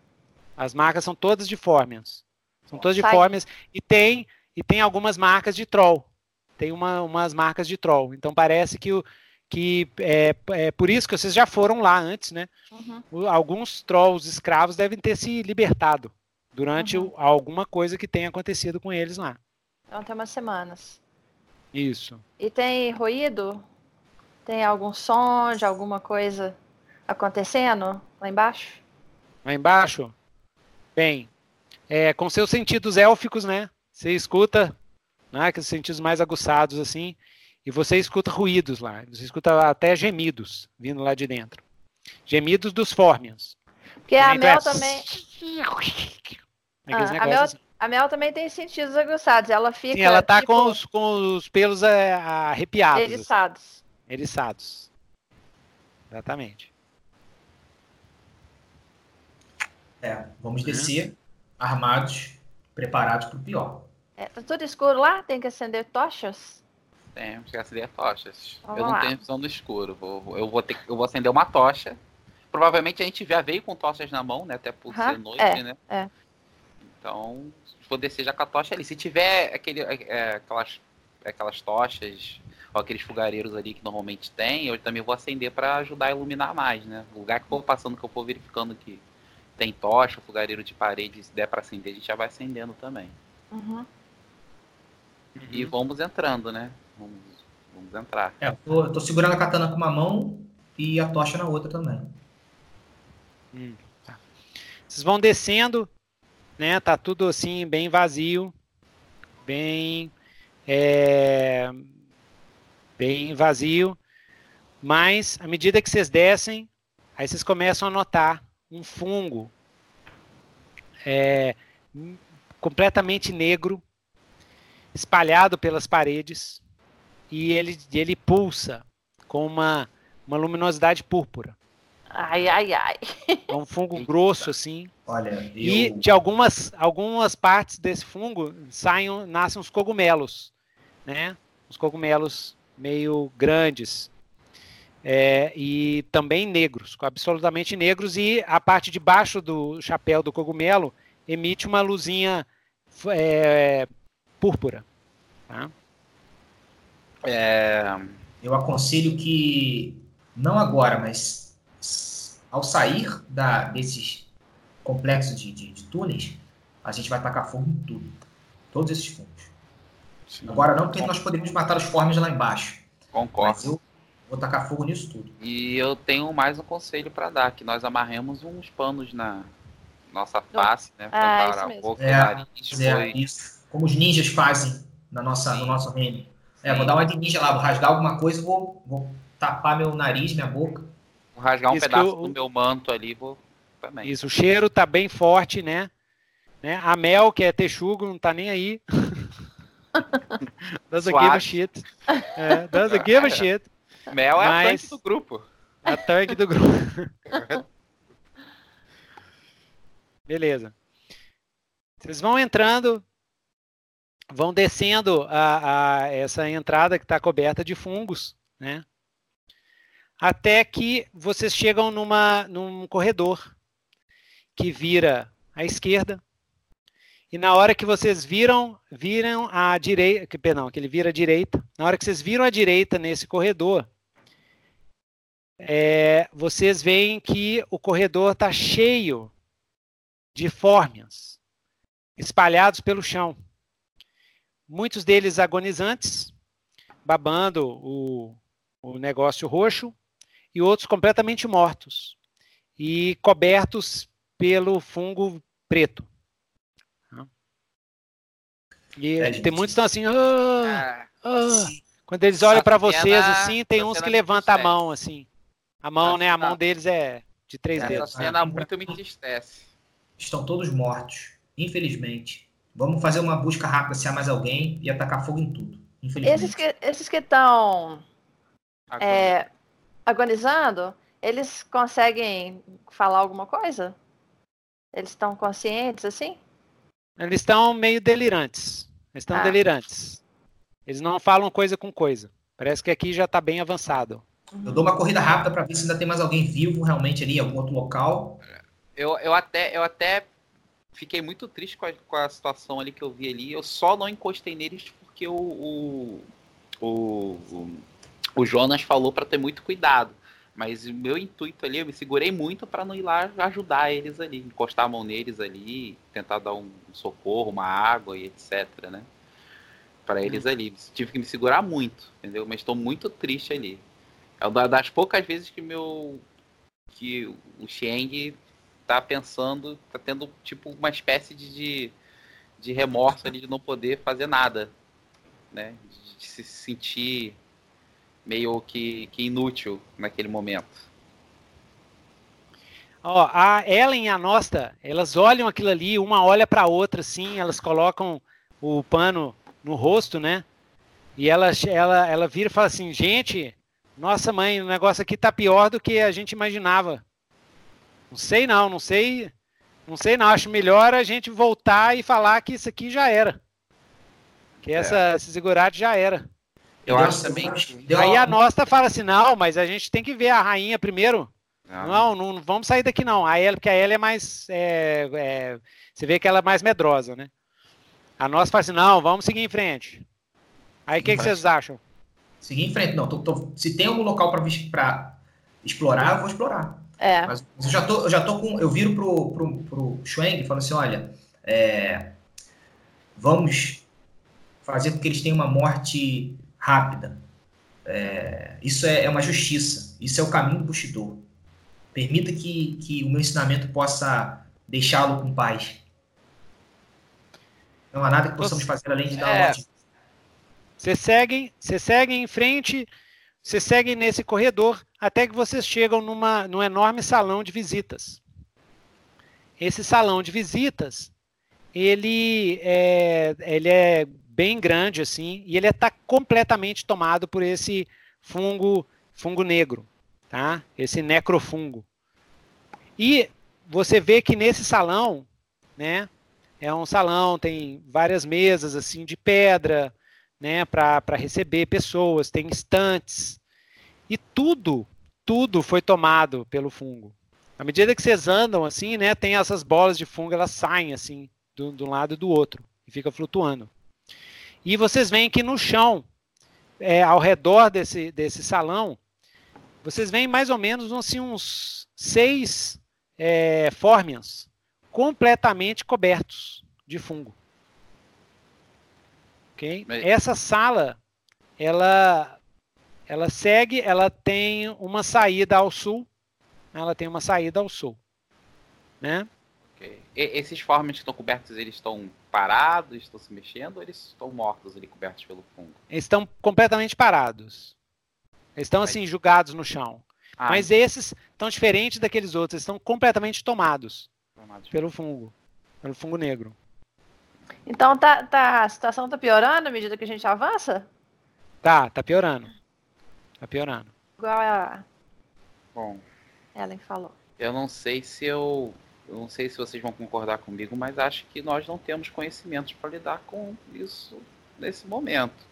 As marcas são todas de Formians. São todas de Formians. E tem, e tem algumas marcas de Troll. Tem uma, umas marcas de Troll. Então parece que o, que é, é, por isso que vocês já foram lá antes, né? Uhum. Alguns trolls escravos devem ter se libertado durante uhum. alguma coisa que tenha acontecido com eles lá. Então tem umas semanas. Isso. E tem ruído? Tem algum som de alguma coisa acontecendo lá embaixo? Lá embaixo? Bem, é, com seus sentidos élficos, né? Você escuta, né, aqueles sentidos mais aguçados assim, e você escuta ruídos lá, você escuta até gemidos vindo lá de dentro. Gemidos dos Formians. Porque a Mel é... também. Ah, a, Mel, assim. a Mel também tem sentidos aguçados. Ela fica. Sim, ela tá tipo, com, os, com os pelos é, arrepiados. Eriçados. Assim. Eriçados. Exatamente. É, vamos descer armados, preparados para o pior. É, tá tudo escuro lá? Tem que acender tochas? Temos que acender tochas. Vamos eu não lá. tenho visão no escuro. Vou, eu, vou ter, eu vou acender uma tocha. Provavelmente a gente já veio com tochas na mão, né? Até por ser noite, é, né? É. Então, vou descer já com a tocha ali. Se tiver aquele, é, é, aquelas, aquelas tochas ou aqueles fogareiros ali que normalmente tem, eu também vou acender para ajudar a iluminar mais, né? O lugar que for passando, que eu for verificando que tem tocha, fogareiro de parede, se der para acender, a gente já vai acendendo também. Uhum. E vamos entrando, né? Vamos, vamos entrar. É, tô, tô, segurando a katana com uma mão e a tocha na outra também. Hum, tá. Vocês vão descendo, né? Tá tudo assim, bem vazio. Bem. É, bem vazio. Mas, à medida que vocês descem, aí vocês começam a notar um fungo é, completamente negro, espalhado pelas paredes, e ele, ele pulsa com uma, uma luminosidade púrpura. Ai, ai, ai. É um fungo grosso, assim. Olha, eu... E de algumas, algumas partes desse fungo saem, nascem uns cogumelos, né? Uns cogumelos meio grandes. É, e também negros, absolutamente negros, e a parte de baixo do chapéu do cogumelo emite uma luzinha é, púrpura. Tá? É... Eu aconselho que, não agora, mas ao sair da, desses complexos de, de, de túneis, a gente vai tacar fogo em tudo. Todos esses fungos. Sim. Agora não, porque nós podemos matar os formes lá embaixo. Concordo. Mas eu vou tacar fogo nisso tudo. E eu tenho mais um conselho para dar, que nós amarremos uns panos na nossa face, né? Pra ah, a boca, é, nariz. É, isso. Como os ninjas fazem na nossa, no nosso reino. É, vou dar uma de ninja lá, vou rasgar alguma coisa, vou, vou tapar meu nariz, minha boca. Vou rasgar um Isso pedaço eu... do meu manto ali, vou também. Isso, o cheiro tá bem forte, né? né? A Mel, que é texugo, não tá nem aí. Doesn't give a shit. É, doesn't give a shit. Mel é Mas... a tanque do grupo. A tanque do grupo. *laughs* Beleza. Vocês vão entrando, vão descendo a, a essa entrada que está coberta de fungos, né? Até que vocês chegam numa, num corredor que vira à esquerda. E na hora que vocês viram, viram a direita, perdão, que ele vira à direita. Na hora que vocês viram à direita nesse corredor, é, vocês veem que o corredor está cheio de fórmias espalhados pelo chão. Muitos deles agonizantes, babando o, o negócio roxo, e outros completamente mortos e cobertos pelo fungo preto. E é, tem muitos que estão assim, oh, oh. quando eles olham para vocês assim, tem uns que levantam a mão assim. A mão, né? A mão deles é de três dedos. Essa cena muito me entristece. Estão todos mortos, infelizmente. Vamos fazer uma busca rápida se há mais alguém e atacar fogo em tudo. Esses que esses que estão é, agonizando, eles conseguem falar alguma coisa? Eles estão conscientes assim? Eles estão meio delirantes. Eles estão ah. delirantes. Eles não falam coisa com coisa. Parece que aqui já está bem avançado. Eu dou uma corrida rápida para ver se ainda tem mais alguém vivo realmente ali em algum outro local. Eu, eu, até, eu até fiquei muito triste com a, com a situação ali que eu vi ali. Eu só não encostei neles porque o, o, o, o Jonas falou para ter muito cuidado. Mas o meu intuito ali, eu me segurei muito para não ir lá ajudar eles ali, encostar a mão neles ali, tentar dar um socorro, uma água e etc, né? Para eles uhum. ali. Tive que me segurar muito, entendeu? Mas estou muito triste ali. É uma das poucas vezes que meu que o Xiang tá pensando, tá tendo tipo uma espécie de, de remorso ali de não poder fazer nada, né? De se sentir meio que, que inútil naquele momento. Ó, a Ellen e a Nosta, elas olham aquilo ali, uma olha para a outra, assim, elas colocam o pano no rosto, né? E ela, ela, ela vira e fala assim, gente, nossa mãe, o negócio aqui tá pior do que a gente imaginava. Não sei não, não sei, não sei não. Acho melhor a gente voltar e falar que isso aqui já era, que essa, é. esse segurado já era. Eu acho também. Aí a nossa fala assim: não, mas a gente tem que ver a rainha primeiro. Não, não, não vamos sair daqui não. A ela, porque a ela é mais. É, é, você vê que ela é mais medrosa, né? A nossa fala assim: não, vamos seguir em frente. Aí o que, que, vocês acham? Seguir em frente, não. Tô, tô, se tem algum local para explorar, eu vou explorar. É. Mas eu já tô, eu já tô com. Eu viro pro, pro, pro Schweng e falo assim: olha, é, vamos fazer com que eles tenham uma morte rápida. É, isso é, é, uma justiça, isso é o caminho do Bushido. Permita que, que o meu ensinamento possa deixá-lo com paz. Não há nada que possamos fazer além de dar é, ordem. Você segue, você segue em frente, você segue nesse corredor até que vocês chegam numa, num enorme salão de visitas. Esse salão de visitas, ele é, ele é bem grande assim, e ele está completamente tomado por esse fungo, fungo negro, tá? Esse necrofungo. E você vê que nesse salão, né, é um salão, tem várias mesas assim de pedra, né, para receber pessoas, tem estantes. E tudo, tudo foi tomado pelo fungo. À medida que vocês andam assim, né, tem essas bolas de fungo, elas saem assim, de um lado e do outro, e fica flutuando. E vocês veem que no chão, é, ao redor desse, desse salão, vocês veem mais ou menos assim, uns seis é, fórmias completamente cobertos de fungo. Okay? Mas... Essa sala, ela, ela segue, ela tem uma saída ao sul. Ela tem uma saída ao sul, né? Okay. esses formas que estão cobertos, eles estão parados, estão se mexendo, ou eles estão mortos ali, cobertos pelo fungo? Eles estão completamente parados. Eles estão assim, julgados no chão. Ah, Mas esses estão diferentes daqueles outros, eles estão completamente tomados, tomados pelo fungo, pelo fungo negro. Então tá, tá, a situação tá piorando à medida que a gente avança? Tá, tá piorando. Tá piorando. Igual a. Bom. Ellen falou. Eu não sei se eu. Eu não sei se vocês vão concordar comigo, mas acho que nós não temos conhecimentos para lidar com isso nesse momento.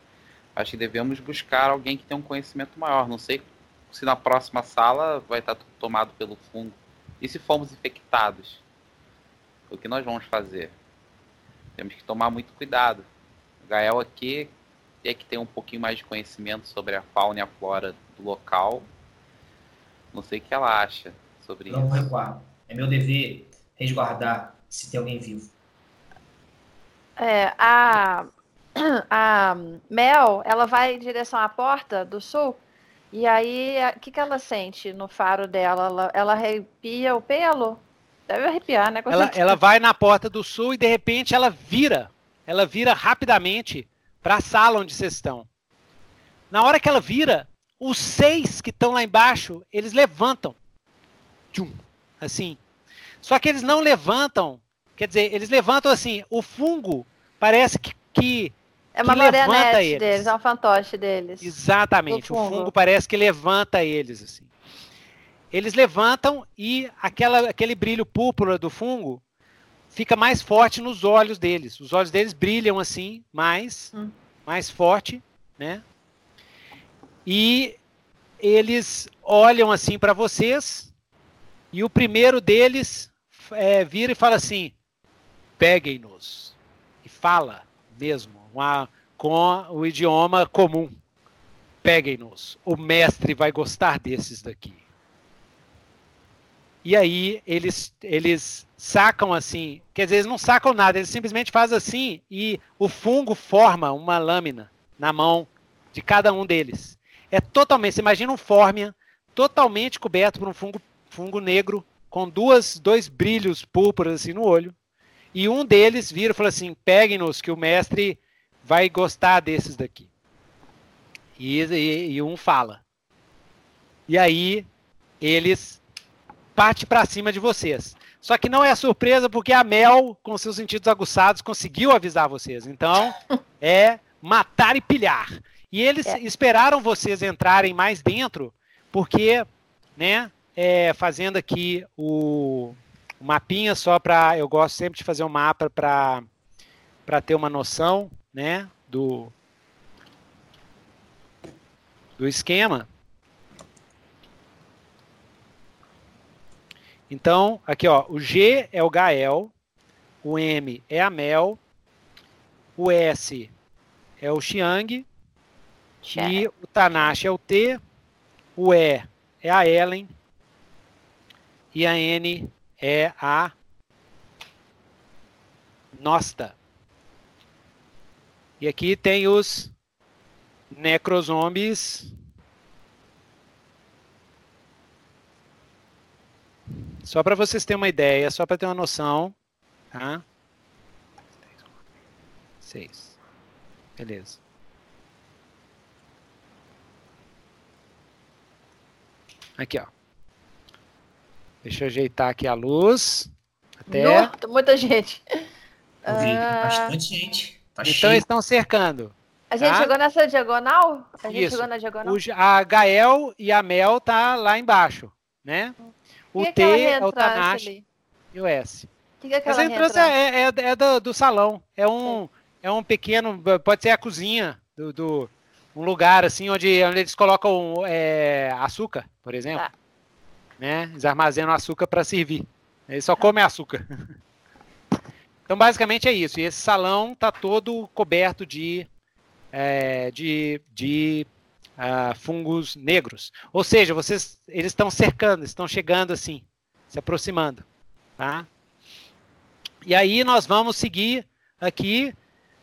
Acho que devemos buscar alguém que tenha um conhecimento maior. Não sei se na próxima sala vai estar tudo tomado pelo fungo. E se formos infectados? O que nós vamos fazer? Temos que tomar muito cuidado. O Gael aqui é que tem um pouquinho mais de conhecimento sobre a fauna e a flora do local. Não sei o que ela acha sobre Não isso. Não recuar. É meu dever resguardar se tem alguém vivo. É, a, *clears throat* a Mel, ela vai em direção à porta do sul e aí, o que, que ela sente no faro dela? Ela, ela arrepia o pelo? Deve arrepiar, né? Ela, ela vai na porta do sul e de repente ela vira. Ela vira rapidamente para a sala onde vocês estão. Na hora que ela vira, os seis que estão lá embaixo, eles levantam. Tchum, assim. Só que eles não levantam. Quer dizer, eles levantam assim. O fungo parece que, que é uma marionete deles, é um fantoche deles. Exatamente. Fungo. O fungo parece que levanta eles, assim. Eles levantam e aquela, aquele brilho púrpura do fungo fica mais forte nos olhos deles. Os olhos deles brilham assim, mais, hum. mais forte, né? E eles olham assim para vocês e o primeiro deles é, vira e fala assim: peguem-nos. E fala mesmo uma, com o idioma comum. Peguem-nos. O mestre vai gostar desses daqui. E aí eles, eles sacam assim, quer dizer, eles não sacam nada, eles simplesmente fazem assim e o fungo forma uma lâmina na mão de cada um deles. É totalmente, você imagina um fórmia totalmente coberto por um fungo, fungo negro com duas, dois brilhos púrpuras assim no olho. E um deles vira e fala assim: peguem-nos, que o mestre vai gostar desses daqui. E, e, e um fala. E aí eles partem para cima de vocês. Só que não é surpresa porque a Mel, com seus sentidos aguçados, conseguiu avisar vocês. Então, *laughs* é matar e pilhar. E eles é. esperaram vocês entrarem mais dentro, porque, né, é, fazendo aqui o, o mapinha só para. Eu gosto sempre de fazer um mapa para ter uma noção né, do, do esquema. Então, aqui ó, o G é o Gael, o M é a Mel, o S é o Xiang, e o Tanashi é o T, o E é a Ellen e a N é a Nosta. E aqui tem os necrozombies. Só para vocês terem uma ideia, só para ter uma noção, tá? Seis. Beleza. Aqui, ó. Deixa eu ajeitar aqui a luz. Até. No, muita gente. Ah... bastante gente. Tá então cheio. estão cercando. A gente tá? chegou nessa diagonal? A gente Isso. chegou na diagonal? O, a Gael e a Mel tá lá embaixo, né? O T é o Tanashi e o S. Que que é Essa entrada é, é, é do, do, salão. É um, é um pequeno. Pode ser a cozinha do, do um lugar assim onde, onde eles colocam é, açúcar, por exemplo. Tá. Né? Eles armazenam açúcar para servir. Eles só comem açúcar. *laughs* Então, basicamente é isso. E esse salão está todo coberto de, é, de, de fungos negros. Ou seja, vocês, eles estão cercando, estão chegando assim, se aproximando. Tá? E aí nós vamos seguir aqui.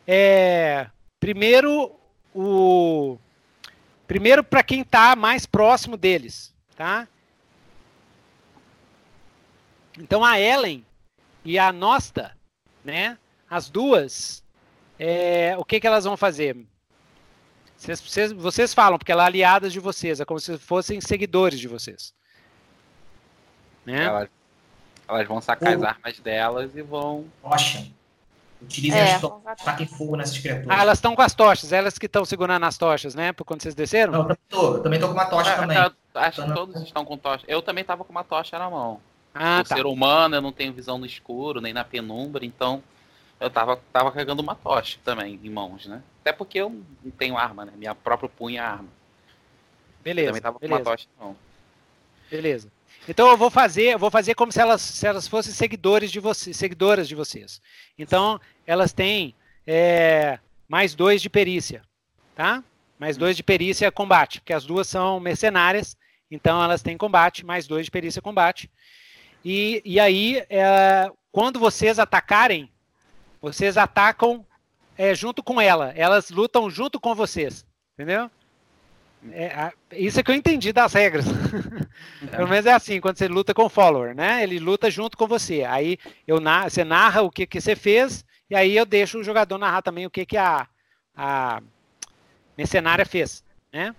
É, primeiro, o primeiro para quem está mais próximo deles, tá? Então a Ellen e a Nosta né? As duas, é, o que, que elas vão fazer? Vocês, vocês, vocês falam, porque elas é aliadas de vocês, é como se fossem seguidores de vocês. Né? Elas, elas vão sacar as armas delas e vão. Rocha. Utilizem é, as tochas, taquem fogo nessas criaturas. Ah, elas estão com as tochas, elas que estão segurando as tochas, né? Por quando vocês desceram? Não, eu também tô, eu também tô com uma tocha ah, também. acho que todos estão com tocha. Eu também tava com uma tocha na mão. Ah, tá. ser humano, eu não tenho visão no escuro, nem na penumbra, então eu tava, tava carregando uma tocha também em mãos, né? Até porque eu não tenho arma, né? Minha própria punha é arma. Beleza. Eu também tava beleza. com uma tocha na mão. Beleza. Então eu vou fazer, eu vou fazer como se elas, se elas fossem seguidores de vocês, seguidoras de vocês. Então elas têm é, mais dois de perícia, tá? Mais dois de perícia combate, porque as duas são mercenárias, então elas têm combate, mais dois de perícia combate. E, e aí, é, quando vocês atacarem, vocês atacam é, junto com ela. Elas lutam junto com vocês, entendeu? É, a, isso é que eu entendi das regras. É. Pelo menos é assim, quando você luta com o follower, né? Ele luta junto com você. Aí eu na, você narra o que, que você fez, e aí eu deixo o jogador narrar também o que, que a, a mercenária fez, né?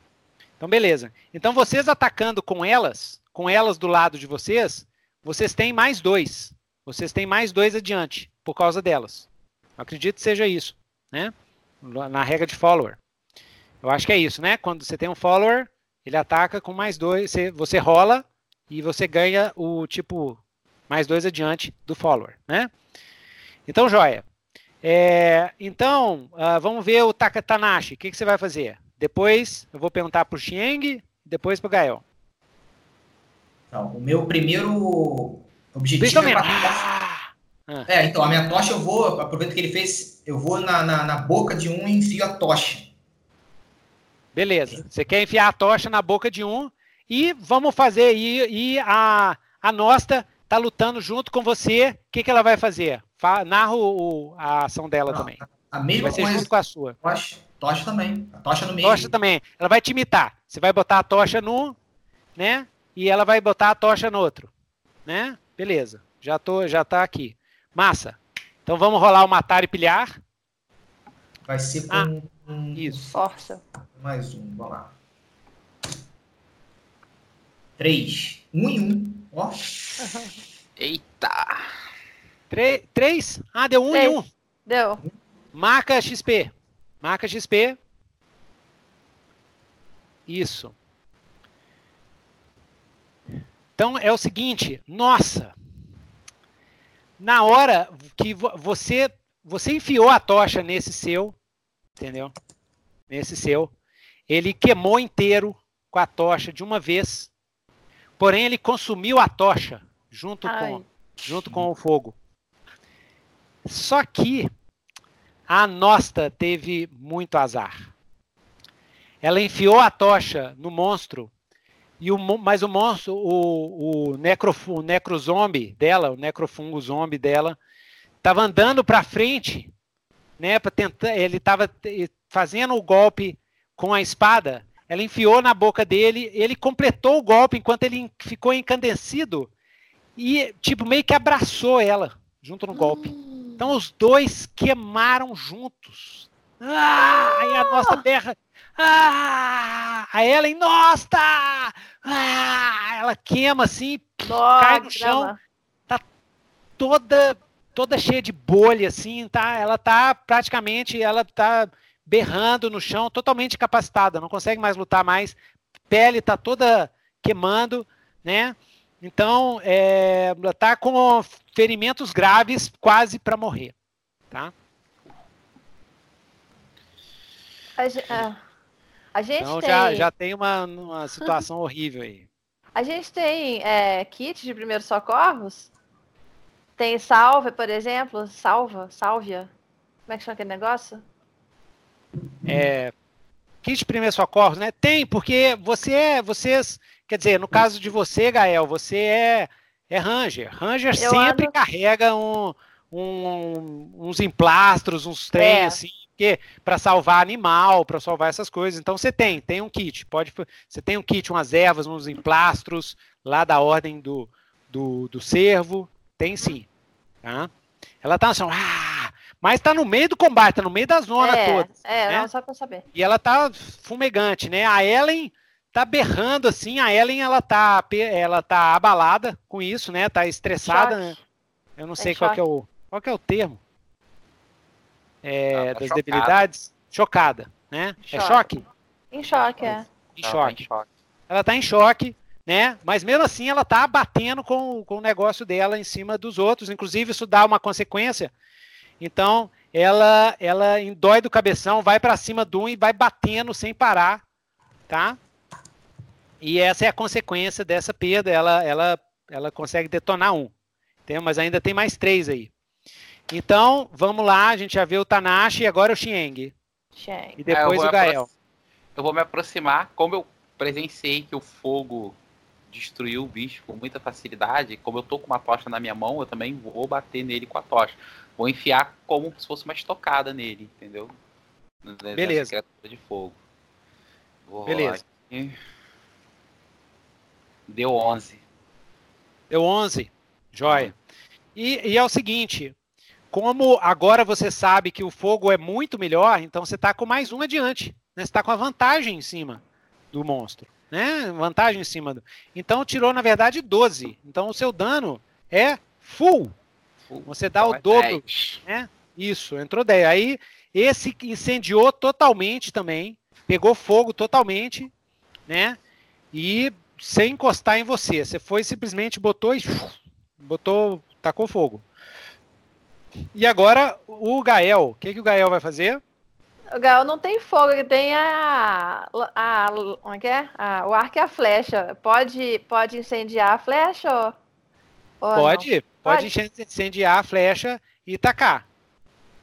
Então, beleza. Então, vocês atacando com elas, com elas do lado de vocês, vocês têm mais dois. Vocês têm mais dois adiante, por causa delas. Eu acredito que seja isso, né? Na regra de follower. Eu acho que é isso, né? Quando você tem um follower, ele ataca com mais dois, você, você rola e você ganha o tipo mais dois adiante do follower, né? Então, joia. É, então, uh, vamos ver o Takatanashi. O que, que, você vai fazer? Depois eu vou perguntar para o Xieng, depois para o Gael. Então, o meu primeiro objetivo é, ah! é, então, a minha tocha eu vou, aproveito que ele fez, eu vou na, na, na boca de um e enfio a tocha. Beleza. Você quer enfiar a tocha na boca de um e vamos fazer. E, e a, a Nosta tá lutando junto com você. O que, que ela vai fazer? Fa, narra o, a ação dela Não, também. A mesma vai ser coisa. junto com a sua. Tocha, tocha também. A tocha no meio. Tocha também. Ela vai te imitar. Você vai botar a tocha no, né? E ela vai botar a tocha no outro, né? Beleza. Já tô, já tá aqui. Massa. Então vamos rolar o matar e pilhar. Vai ser com ah, isso. Força. Mais um, vamos lá. Três. Um e um. Ó. *laughs* Eita. Três? três? Ah, deu um três. e um. Deu. Marca XP. Marca XP. Isso. Então é o seguinte, nossa. Na hora que você você enfiou a tocha nesse seu, entendeu? Nesse seu, ele queimou inteiro com a tocha de uma vez. Porém, ele consumiu a tocha junto com, junto com o fogo. Só que a Nosta teve muito azar. Ela enfiou a tocha no monstro, e o, mas o monstro, o, o, necro, o necrozombi dela, o necrofungo zombie dela, estava andando para frente, né, para tentar, ele estava fazendo o golpe com a espada, ela enfiou na boca dele, ele completou o golpe enquanto ele ficou encandecido e, tipo, meio que abraçou ela junto no golpe. Hum. Então os dois queimaram juntos. Ah, aí a nossa berra. Ah, a Ellen, nossa! Ah, ela queima assim, nossa, cai no chão. Tá toda toda cheia de bolha assim, tá? Ela tá praticamente, ela tá berrando no chão, totalmente capacitada, não consegue mais lutar mais, pele está toda queimando, né? Então, é, tá com ferimentos graves, quase para morrer, tá? A, a gente então tem... já, já tem uma, uma situação horrível aí. A gente tem é, kit de primeiros socorros? Tem salva, por exemplo? Salva? Sálvia? Como é que chama aquele negócio? é, kit de primeiros socorros, né? Tem, porque você é, vocês, quer dizer, no caso de você, Gael, você é, é Ranger. Ranger Eu sempre ando... carrega um, um, uns emplastros, uns trem, é. assim, para salvar animal, para salvar essas coisas. Então você tem, tem um kit. Pode, você tem um kit, umas ervas, uns emplastros lá da ordem do, do, do cervo. Tem sim. Tá? Ela tá assim, ah, mas tá no meio do combate, tá no meio da zona é, toda. É, né? não, só pra saber. E ela tá fumegante, né? A Ellen tá berrando assim, a Ellen ela tá, ela tá abalada com isso, né? Tá estressada, né? Eu não sei qual é o qual é o termo. É, tá das chocada. debilidades, chocada, né? É choque. É choque? Em choque, é. Em choque. Tá em choque. Ela tá em choque, né? Mas mesmo assim ela tá batendo com, com o negócio dela em cima dos outros. Inclusive, isso dá uma consequência. Então, ela ela dói do cabeção, vai para cima do um e vai batendo sem parar, tá? E essa é a consequência dessa perda. Ela, ela, ela consegue detonar um. Tem, mas ainda tem mais três aí. Então, vamos lá. A gente já viu o Tanashi e agora o Xieng. E depois é, o Gael. Eu vou me aproximar. Como eu presenciei que o fogo destruiu o bicho com muita facilidade, como eu tô com uma tocha na minha mão, eu também vou bater nele com a tocha. Vou enfiar como se fosse uma estocada nele, entendeu? Beleza. de fogo. Vou Beleza. Deu 11. Deu 11. Joia. E, e, é o seguinte, como agora você sabe que o fogo é muito melhor, então você está com mais um adiante. Né? Você está com a vantagem em cima do monstro. Né? Vantagem em cima do. Então tirou, na verdade, 12. Então o seu dano é full. Você dá então o é dobro. Né? Isso, entrou 10. Aí esse incendiou totalmente também. Pegou fogo totalmente. Né? E sem encostar em você. Você foi simplesmente botou e botou, tacou fogo. E agora o Gael, o que, que o Gael vai fazer? O Gael não tem fogo, ele tem a, a, como é que é? A, o arco e a flecha. Pode, pode incendiar a flecha ou, ou pode, pode, pode incendiar a flecha e tacar.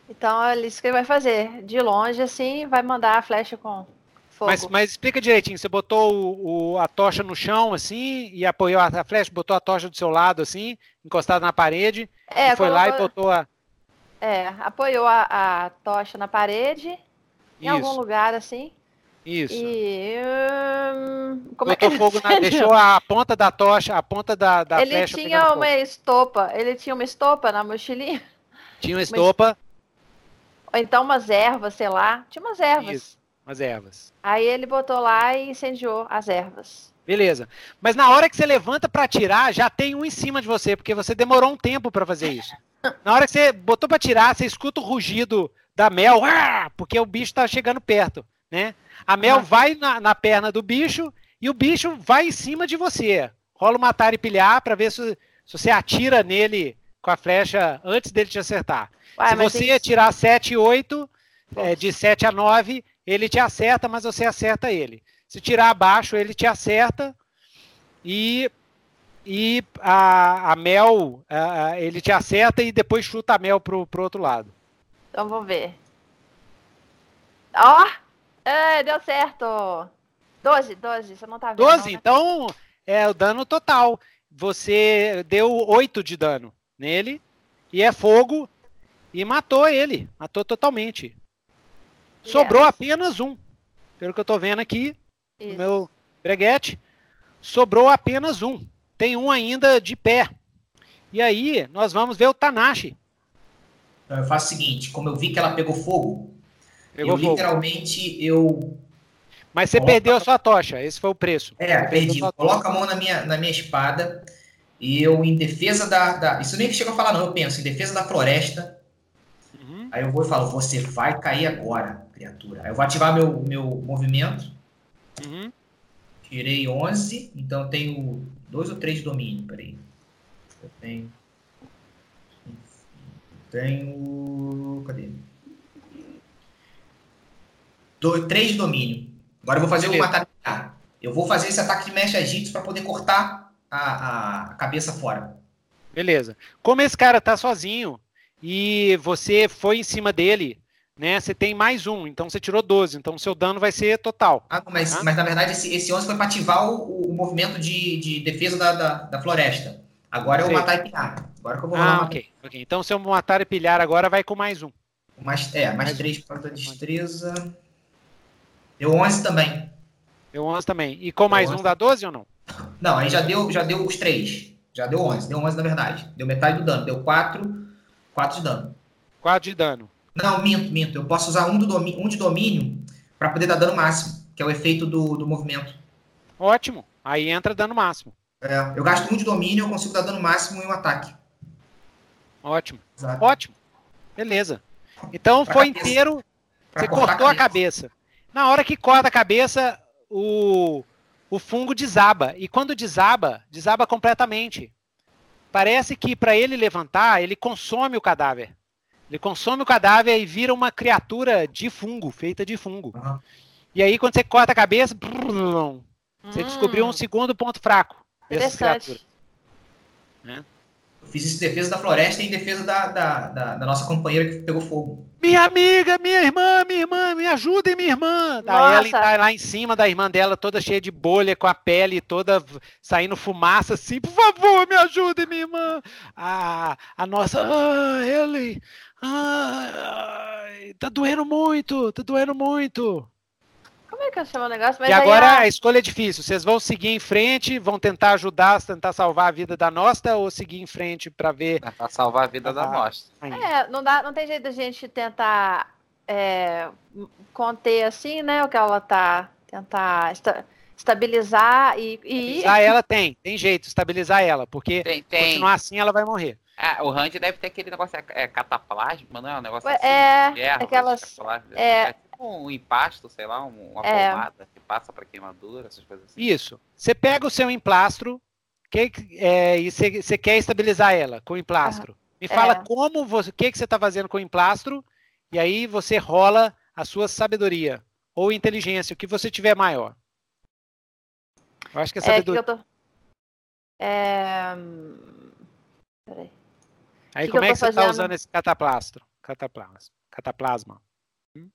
Então é isso que ele vai fazer. De longe assim, vai mandar a flecha com Fogo. Mas, mas explica direitinho, você botou o, o, a tocha no chão, assim, e apoiou a, a, flecha, botou a tocha do seu lado, assim, encostada na parede, é, foi lá e botou a... É, apoiou a, a tocha na parede, em Isso. algum lugar, assim. Isso. E. Hum, como é que fogo na, *laughs* deixou a ponta da tocha, a ponta da, da ele flecha. Ele tinha uma fogo. estopa. Ele tinha uma estopa na mochilinha. *laughs* Tinha uma estopa. Ou então umas ervas, sei lá. Tinha umas ervas. Isso as ervas. Aí ele botou lá e incendiou as ervas. Beleza. Mas na hora que você levanta para tirar, já tem um em cima de você, porque você demorou um tempo para fazer isso. Na hora que você botou para tirar, você escuta o rugido da mel, porque o bicho tá chegando perto, né? A mel ah. vai na, na, perna do bicho e o bicho vai em cima de você. Rola uma e pilhar para ver se, se, você atira nele com a flecha antes dele te acertar. Ué, se você tem... atirar 7 e 8, é, de 7 a 9, ele te acerta, mas você acerta ele. Se tirar abaixo, ele te acerta e, e a, a Mel, a, ele te acerta e depois chuta a Mel pro, pro outro lado. Então vamos ver. Ó! Oh! É, deu certo! 12, 12, você não tá vendo. 12, não, né? então é o dano total. Você deu 8 de dano nele e é fogo e matou ele. Matou totalmente. Sobrou apenas um. Pelo que eu estou vendo aqui, Isso. no meu breguete, sobrou apenas um. Tem um ainda de pé. E aí, nós vamos ver o Tanashi. Então, eu faço o seguinte, como eu vi que ela pegou fogo, pegou eu fogo. literalmente, eu... Mas você perdeu a sua tocha, esse foi o preço. É, você perdi. Coloco a mão na minha, na minha espada e eu, em defesa da, da... Isso nem chega a falar não, eu penso, em defesa da floresta, Aí eu vou e falo, você vai cair agora, criatura. Aí eu vou ativar meu, meu movimento. Uhum. Tirei 11, então tenho dois ou três de domínio, peraí. Eu tenho... Tenho... Cadê? Do, três de domínio. Agora eu vou fazer um ataque. Eu vou fazer esse ataque de mecha agito para poder cortar a, a cabeça fora. Beleza. Como esse cara tá sozinho, e você foi em cima dele, né? Você tem mais um, então você tirou 12, então o seu dano vai ser total. Ah, mas, tá? mas na verdade esse, esse 11 foi para ativar o, o, movimento de, de defesa da, da, da, floresta. Agora é o matar e pilhar. Agora que eu vou ah, ok, ok. Então se eu matar e pilhar agora vai com mais um. Mais, é, mais, mais 3 por causa da destreza. Deu 11 também. Deu 11 também. E com deu mais 11. um dá 12 ou não? Não, aí já deu, já deu os 3. Já deu 11. Deu 11 na verdade. Deu metade do dano. Deu 4 4 de dano. 4 de dano. Não, minto, minto. Eu posso usar um, do domínio, um de domínio para poder dar dano máximo, que é o efeito do, do movimento. Ótimo. Aí entra dano máximo. É, eu gasto um de domínio, eu consigo dar dano máximo em um ataque. Ótimo. Exato. Ótimo. Beleza. Então foi inteiro. Você cortou a cabeça. Na hora que corta a cabeça, o, o fungo desaba. E quando desaba, desaba completamente. Parece que para ele levantar, ele consome o cadáver. Ele consome o cadáver e vira uma criatura de fungo, feita de fungo. Uhum. E aí, quando você corta a cabeça, brrr, você hum. descobriu um segundo ponto fraco. Interessante. Né? Eu fiz isso em defesa da floresta e em defesa da, da, da, da, nossa companheira que pegou fogo. Minha amiga, minha irmã, minha irmã, me ajudem, minha irmã. Daí ela tá lá em cima da irmã dela, toda cheia de bolha, com a pele toda saindo fumaça, assim, por favor, me ajudem, minha irmã. A, a nossa, ah, Ellen, ah, tá doendo muito, tá doendo muito. Como é que eu chamo o negócio? Mas e agora a... a... escolha é difícil. Vocês vão seguir em frente, vão tentar ajudar, tentar salvar a vida da nossa ou seguir em frente para ver. Tentar salvar a vida ah, da nossa. É, não, dá, não tem jeito da gente tentar é, conter assim, né? O que ela tá. Tentar esta, estabilizar e. e... Estabilizar ela tem, tem jeito, estabilizar ela, porque tem, tem. continuar assim ela vai morrer. Ah, o Randy deve ter aquele negócio, é, é cataplasma, não é um negócio assim? É, aquelas... É, é tipo um empasto, sei lá, uma é. pomada que passa para queimadura, essas coisas assim. Isso. Você pega o seu emplastro que, é, e você quer estabilizar ela com o emplastro. Me fala é. como você, o que, que você está fazendo com o emplastro, e aí você rola a sua sabedoria ou inteligência, o que você tiver maior. Eu acho que é sabedoria. É, que eu tô... É... Peraí. Aí que como que é que você está usando esse cataplastro? Cataplasma. Cataplasma. Hum?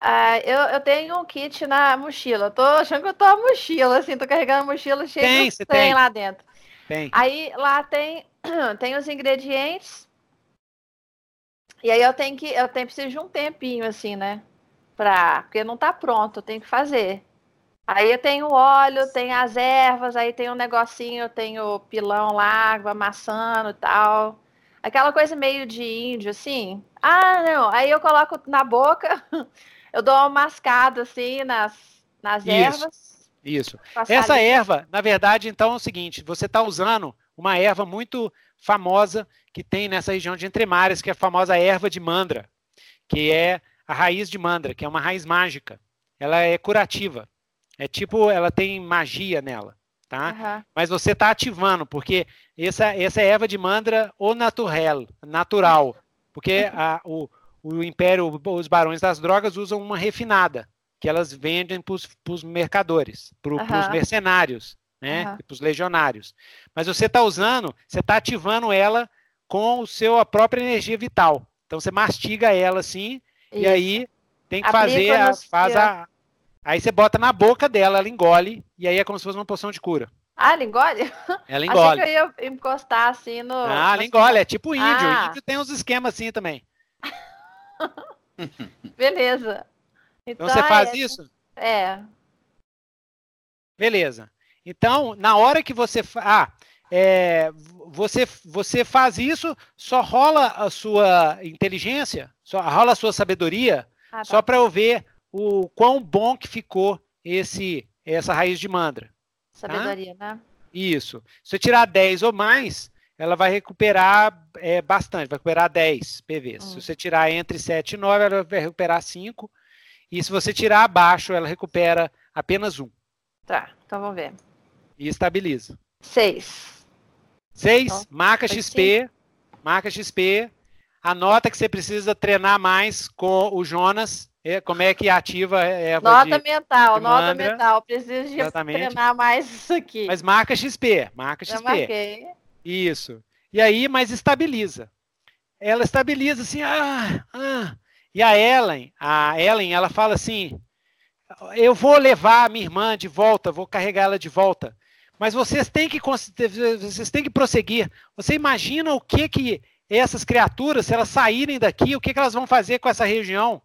Ah, eu, eu tenho um kit na mochila. tô achando que eu tô a mochila, assim, tô carregando a mochila cheia tem, de tem lá dentro. Tem. Aí lá tem, *clears throat* tem os ingredientes. E aí eu tenho que. Eu tenho preciso de um tempinho, assim, né? Pra, porque não tá pronto, eu tenho que fazer. Aí eu tenho óleo, tem as ervas, aí tem um negocinho, eu tenho pilão lá, água amassando e tal. Aquela coisa meio de índio, assim. Ah, não. Aí eu coloco na boca, *laughs* eu dou uma mascada, assim, nas, nas Isso. ervas. Isso. Essa ali. erva, na verdade, então é o seguinte: você está usando uma erva muito famosa que tem nessa região de Entremares, que é a famosa erva de mandra, que é a raiz de mandra, que é uma raiz mágica. Ela é curativa. É tipo, ela tem magia nela tá? Uhum. Mas você está ativando, porque essa, essa é erva de mandra ou natural, natural, porque uhum. a, o, o império, os barões das drogas usam uma refinada, que elas vendem para os mercadores, para os uhum. mercenários, né? Uhum. Para os legionários. Mas você está usando, você está ativando ela com o seu, a própria energia vital. Então você mastiga ela assim, Isso. e aí tem que Aplica fazer, a, faz a, Aí você bota na boca dela, ela engole, e aí é como se fosse uma poção de cura. Ah, ela engole? Ela *laughs* engole. Achei que eu ia encostar assim no. Ah, ela engole, é tipo índio. Ah. índio tem uns esquemas assim também. *laughs* Beleza. Então, então você faz é... isso? É. Beleza. Então, na hora que você. Ah, é, você, você faz isso, só rola a sua inteligência, só rola a sua sabedoria, ah, tá. só para eu ver o quão bom que ficou esse essa raiz de mandra. Tá? Sabedoria, tá? né? Isso. Se você tirar 10 ou mais, ela vai recuperar é, bastante, vai recuperar 10 PVs. Hum. Se você tirar entre 7 e 9, ela vai recuperar 5. E se você tirar abaixo, ela recupera apenas 1. Tá, então vamos ver. E estabiliza. 6. 6, então, marca XP. Marca XP. Anota que você precisa treinar mais com o Jonas é, como é que ativa é, Nota de, mental, de nota mental. Preciso de Exatamente. treinar mais isso aqui. Mas marca XP, marca XP. Já marquei. Isso. E aí, mas estabiliza. Ela estabiliza assim, ah, ah. E a Ellen, a Ellen, ela fala assim: eu vou levar a minha irmã de volta, vou carregar ela de volta. Mas vocês têm que vocês têm que prosseguir. Você imagina o que que essas criaturas, se elas saírem daqui, o que, que elas vão fazer com essa região?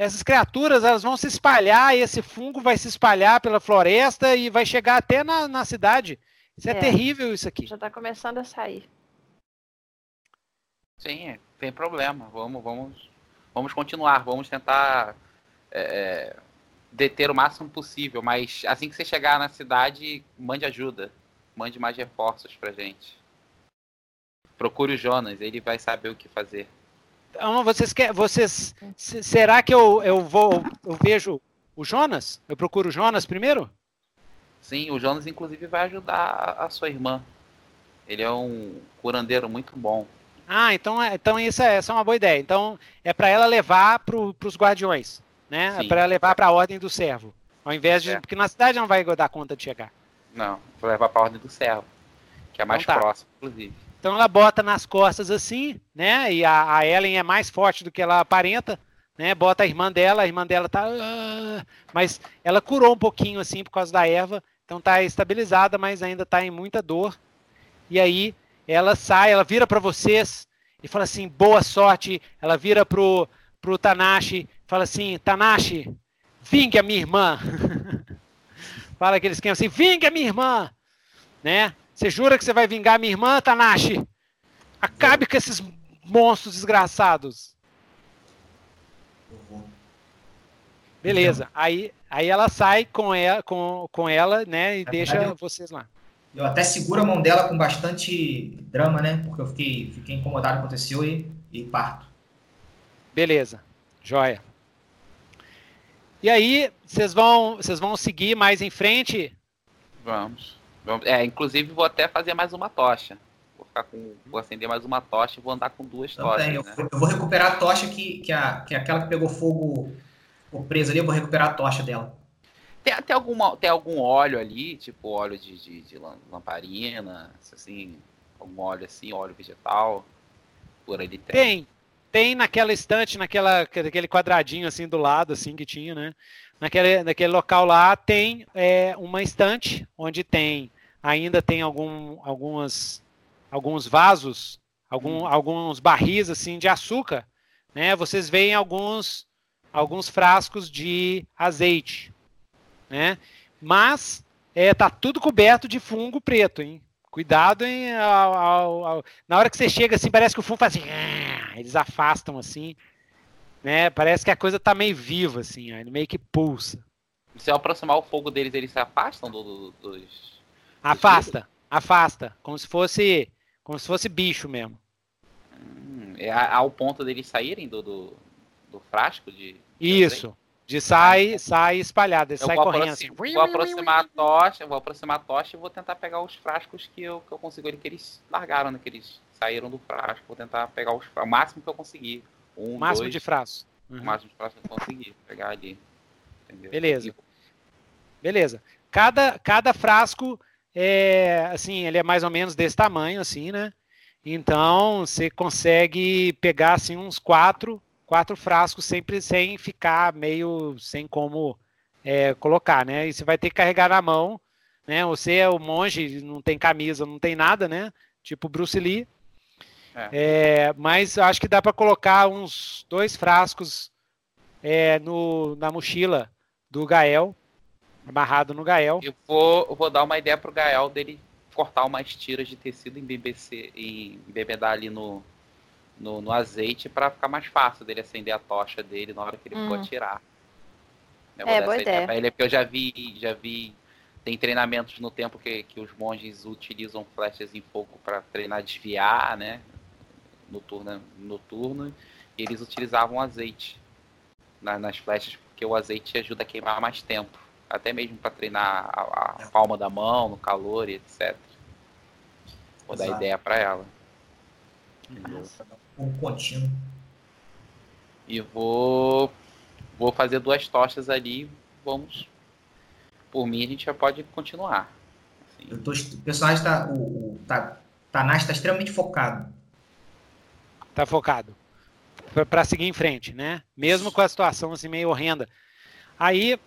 essas criaturas elas vão se espalhar, e esse fungo vai se espalhar pela floresta e vai chegar até na, na cidade. Isso é, é, terrível isso aqui. Já está começando a sair. Sim, é, tem problema. Vamos, vamos, vamos continuar. Vamos tentar é, é, deter o máximo possível. Mas assim que você chegar na cidade, mande ajuda. Mande mais reforços pra gente. Procure o Jonas, ele vai saber o que fazer. então, vocês quer, vocês será que eu, eu vou eu vejo o Jonas? Eu procuro o Jonas primeiro? Sim, o Jonas inclusive vai ajudar a sua irmã. Ele é um curandeiro muito bom. Ah, então, é, então isso é, essa é uma boa ideia. Então é para ela levar para os guardiões, né? É para levar para a ordem do servo, ao invés de é. porque na cidade não vai dar conta de chegar. Não, vou levar para a ordem do servo, que é mais então, tá. próximo, inclusive. Então ela bota nas costas assim, né? E a, a, Ellen é mais forte do que ela aparenta, né? Bota a irmã dela, a irmã dela tá. Uh, mas ela curou um pouquinho assim por causa da erva, então tá estabilizada, mas ainda tá em muita dor. E aí ela sai, ela vira para vocês e fala assim: boa sorte. Ela vira pro, pro Tanashi, fala assim: Tanashi, vingue a minha irmã. *laughs* fala aquele esquema assim: vingue a minha irmã, né? Você jura que você vai vingar minha irmã, Tanashi? Acabe com esses monstros desgraçados. Beleza. Aí, aí ela sai com ela, com, com ela né? E deixa eu, vocês lá. Eu até seguro a mão dela com bastante drama, né? Porque eu fiquei, fiquei incomodado com o que aconteceu e, e parto. Beleza. Joia. E aí, vocês vão, vocês vão seguir mais em frente? Vamos. É, inclusive vou até fazer mais uma tocha. Vou ficar com. Vou acender mais uma tocha e vou andar com duas então, tochas. Eu, né? eu, vou recuperar a tocha que, que, a, que aquela que pegou fogo presa ali, eu vou recuperar a tocha dela. Tem, tem, alguma, tem algum óleo ali, tipo óleo de, de, de lamparina, assim, algum óleo assim, óleo vegetal, por ali tem? Tem, tem naquela estante, naquela, naquele quadradinho assim do lado, assim, que tinha, né? naquele, naquele local lá tem é, uma estante onde tem ainda tem algum, algumas, alguns vasos, algum, hum. alguns barris assim de açúcar, né? Vocês veem alguns alguns frascos de azeite, né? Mas é, tá tudo coberto de fungo preto, hein? Cuidado, hein? Ao, ao, ao... Na hora que você chega assim, parece que o fungo faz assim, *laughs* eles afastam assim né? Parece que a coisa tá meio viva, assim, ó, ele meio que pulsa. Se eu aproximar o fogo deles, eles se afastam do, do, dos. Afasta, afasta. Como se fosse. Como se fosse bicho mesmo. Hum, é ao ponto deles saírem do, do, do frasco de. Isso. De sai, sai espalhado, sai correndo assim. Vou aproximar a tocha, vou aproximar a tocha e vou tentar pegar os frascos que eu, que eu consigo que eles largaram, né? Que eles saíram do frasco. Vou tentar pegar os, o máximo que eu conseguir. Um, máximo dois, de frasco. Uhum. O máximo de frasco que eu conseguir pegar ali. Entendeu? Beleza. Beleza. Cada, cada frasco é assim, ele é mais ou menos desse tamanho, assim, né? Então você consegue pegar assim uns quatro, quatro frascos sempre sem ficar meio sem como é, colocar, né? E você vai ter que carregar na mão, né? Você é o monge, não tem camisa, não tem nada, né? Tipo Bruce Lee. É. É, mas acho que dá para colocar uns dois frascos é, no, na mochila do Gael, amarrado no Gael. Eu vou, eu vou dar uma ideia pro Gael dele cortar umas tiras de tecido em BBC e embebedar ali no, no, no azeite para ficar mais fácil dele acender a tocha dele na hora que ele hum. for atirar. Eu é, boa ideia. Pra ele, porque eu já vi, já vi tem treinamentos no tempo que, que os monges utilizam flechas em fogo para treinar desviar, né? noturna, noturno e eles utilizavam azeite na, nas flechas porque o azeite ajuda a queimar mais tempo, até mesmo para treinar a, a, palma da mão no calor e etc. Vou Exato. dar ideia para ela. Um contínuo. E vou vou fazer duas tochas ali, vamos. Por mim a gente já pode continuar. Assim. Tô, o personagem tá, o, o tá, Tanashi está extremamente focado tá focado para seguir em frente, né? Mesmo com a situação assim meio horrenda. Aí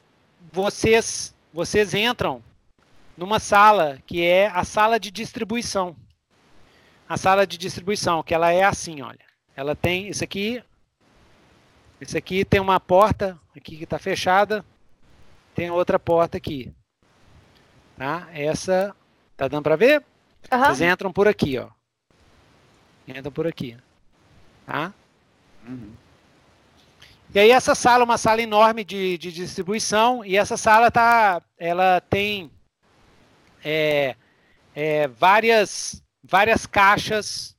vocês vocês entram numa sala que é a sala de distribuição. A sala de distribuição, que ela é assim, olha. Ela tem isso aqui. Isso aqui tem uma porta aqui que está fechada. Tem outra porta aqui. Tá? Essa tá dando para ver? Uhum. Vocês entram por aqui, ó. Entram por aqui. Tá? Uhum. E aí essa sala é uma sala enorme de, de distribuição e essa sala tá, ela tem é, é, várias várias caixas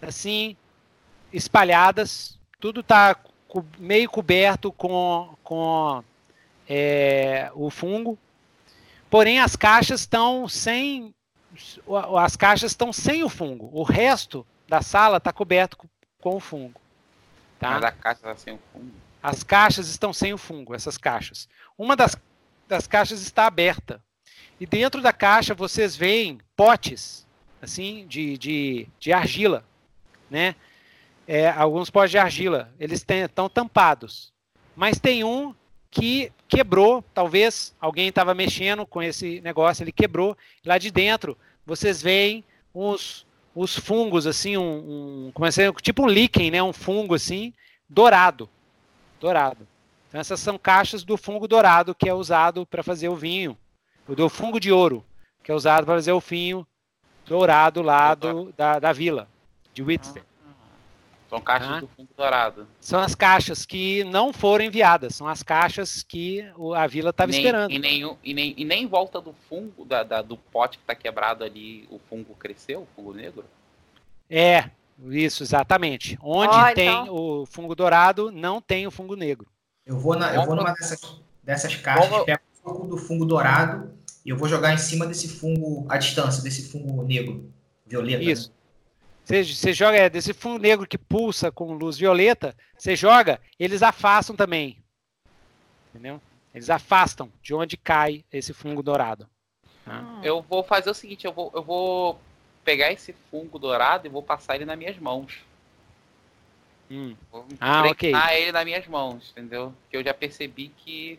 assim espalhadas tudo está meio coberto com, com é, o fungo. Porém, as caixas estão sem as caixas estão sem o fungo. O resto da sala está coberto com, com, o fungo. Tá? Mas a caixa está sem o fungo. As caixas estão sem o fungo, essas caixas. Uma das, das caixas está aberta. E dentro da caixa vocês veem potes assim de, de, de argila, né? É, alguns potes de argila, eles estão tampados. Mas tem um que quebrou, talvez alguém estava mexendo com esse negócio, ele quebrou. Lá de dentro, vocês veem uns, os fungos, assim, um, um como é tipo um líquen, né? Um fungo assim, dourado. Dourado. Então essas são caixas do fungo dourado que é usado para fazer o vinho. O do fungo de ouro, que é usado para fazer o vinho dourado lá do, da, da vila, de Whitster. São caixas ah. do fundo dourado. São as caixas que não foram enviadas, são as caixas que a vila estava esperando. E nem, e, nem, e nem em volta do fungo, da, da do pote que está quebrado ali, o fungo cresceu, o fungo negro? É, isso, exatamente. Onde oh, tem então... o fungo dourado, não tem o fungo negro. Eu vou, na, eu vou numa dessas, dessas caixas, Como... pego um pouco do fungo dourado e eu vou jogar em cima desse fungo, à distância, desse fungo negro, violeta. Isso. Né? Você, você joga é, desse fundo negro que pulsa com luz violeta, você joga, eles afastam também. Entendeu? Eles afastam de onde cai esse fungo dourado. Tá? Eu vou fazer o seguinte, eu vou, eu vou pegar esse fungo dourado e vou passar ele nas minhas mãos. Hum. Vou ah, ok. ele nas minhas mãos, entendeu? Que eu já percebi que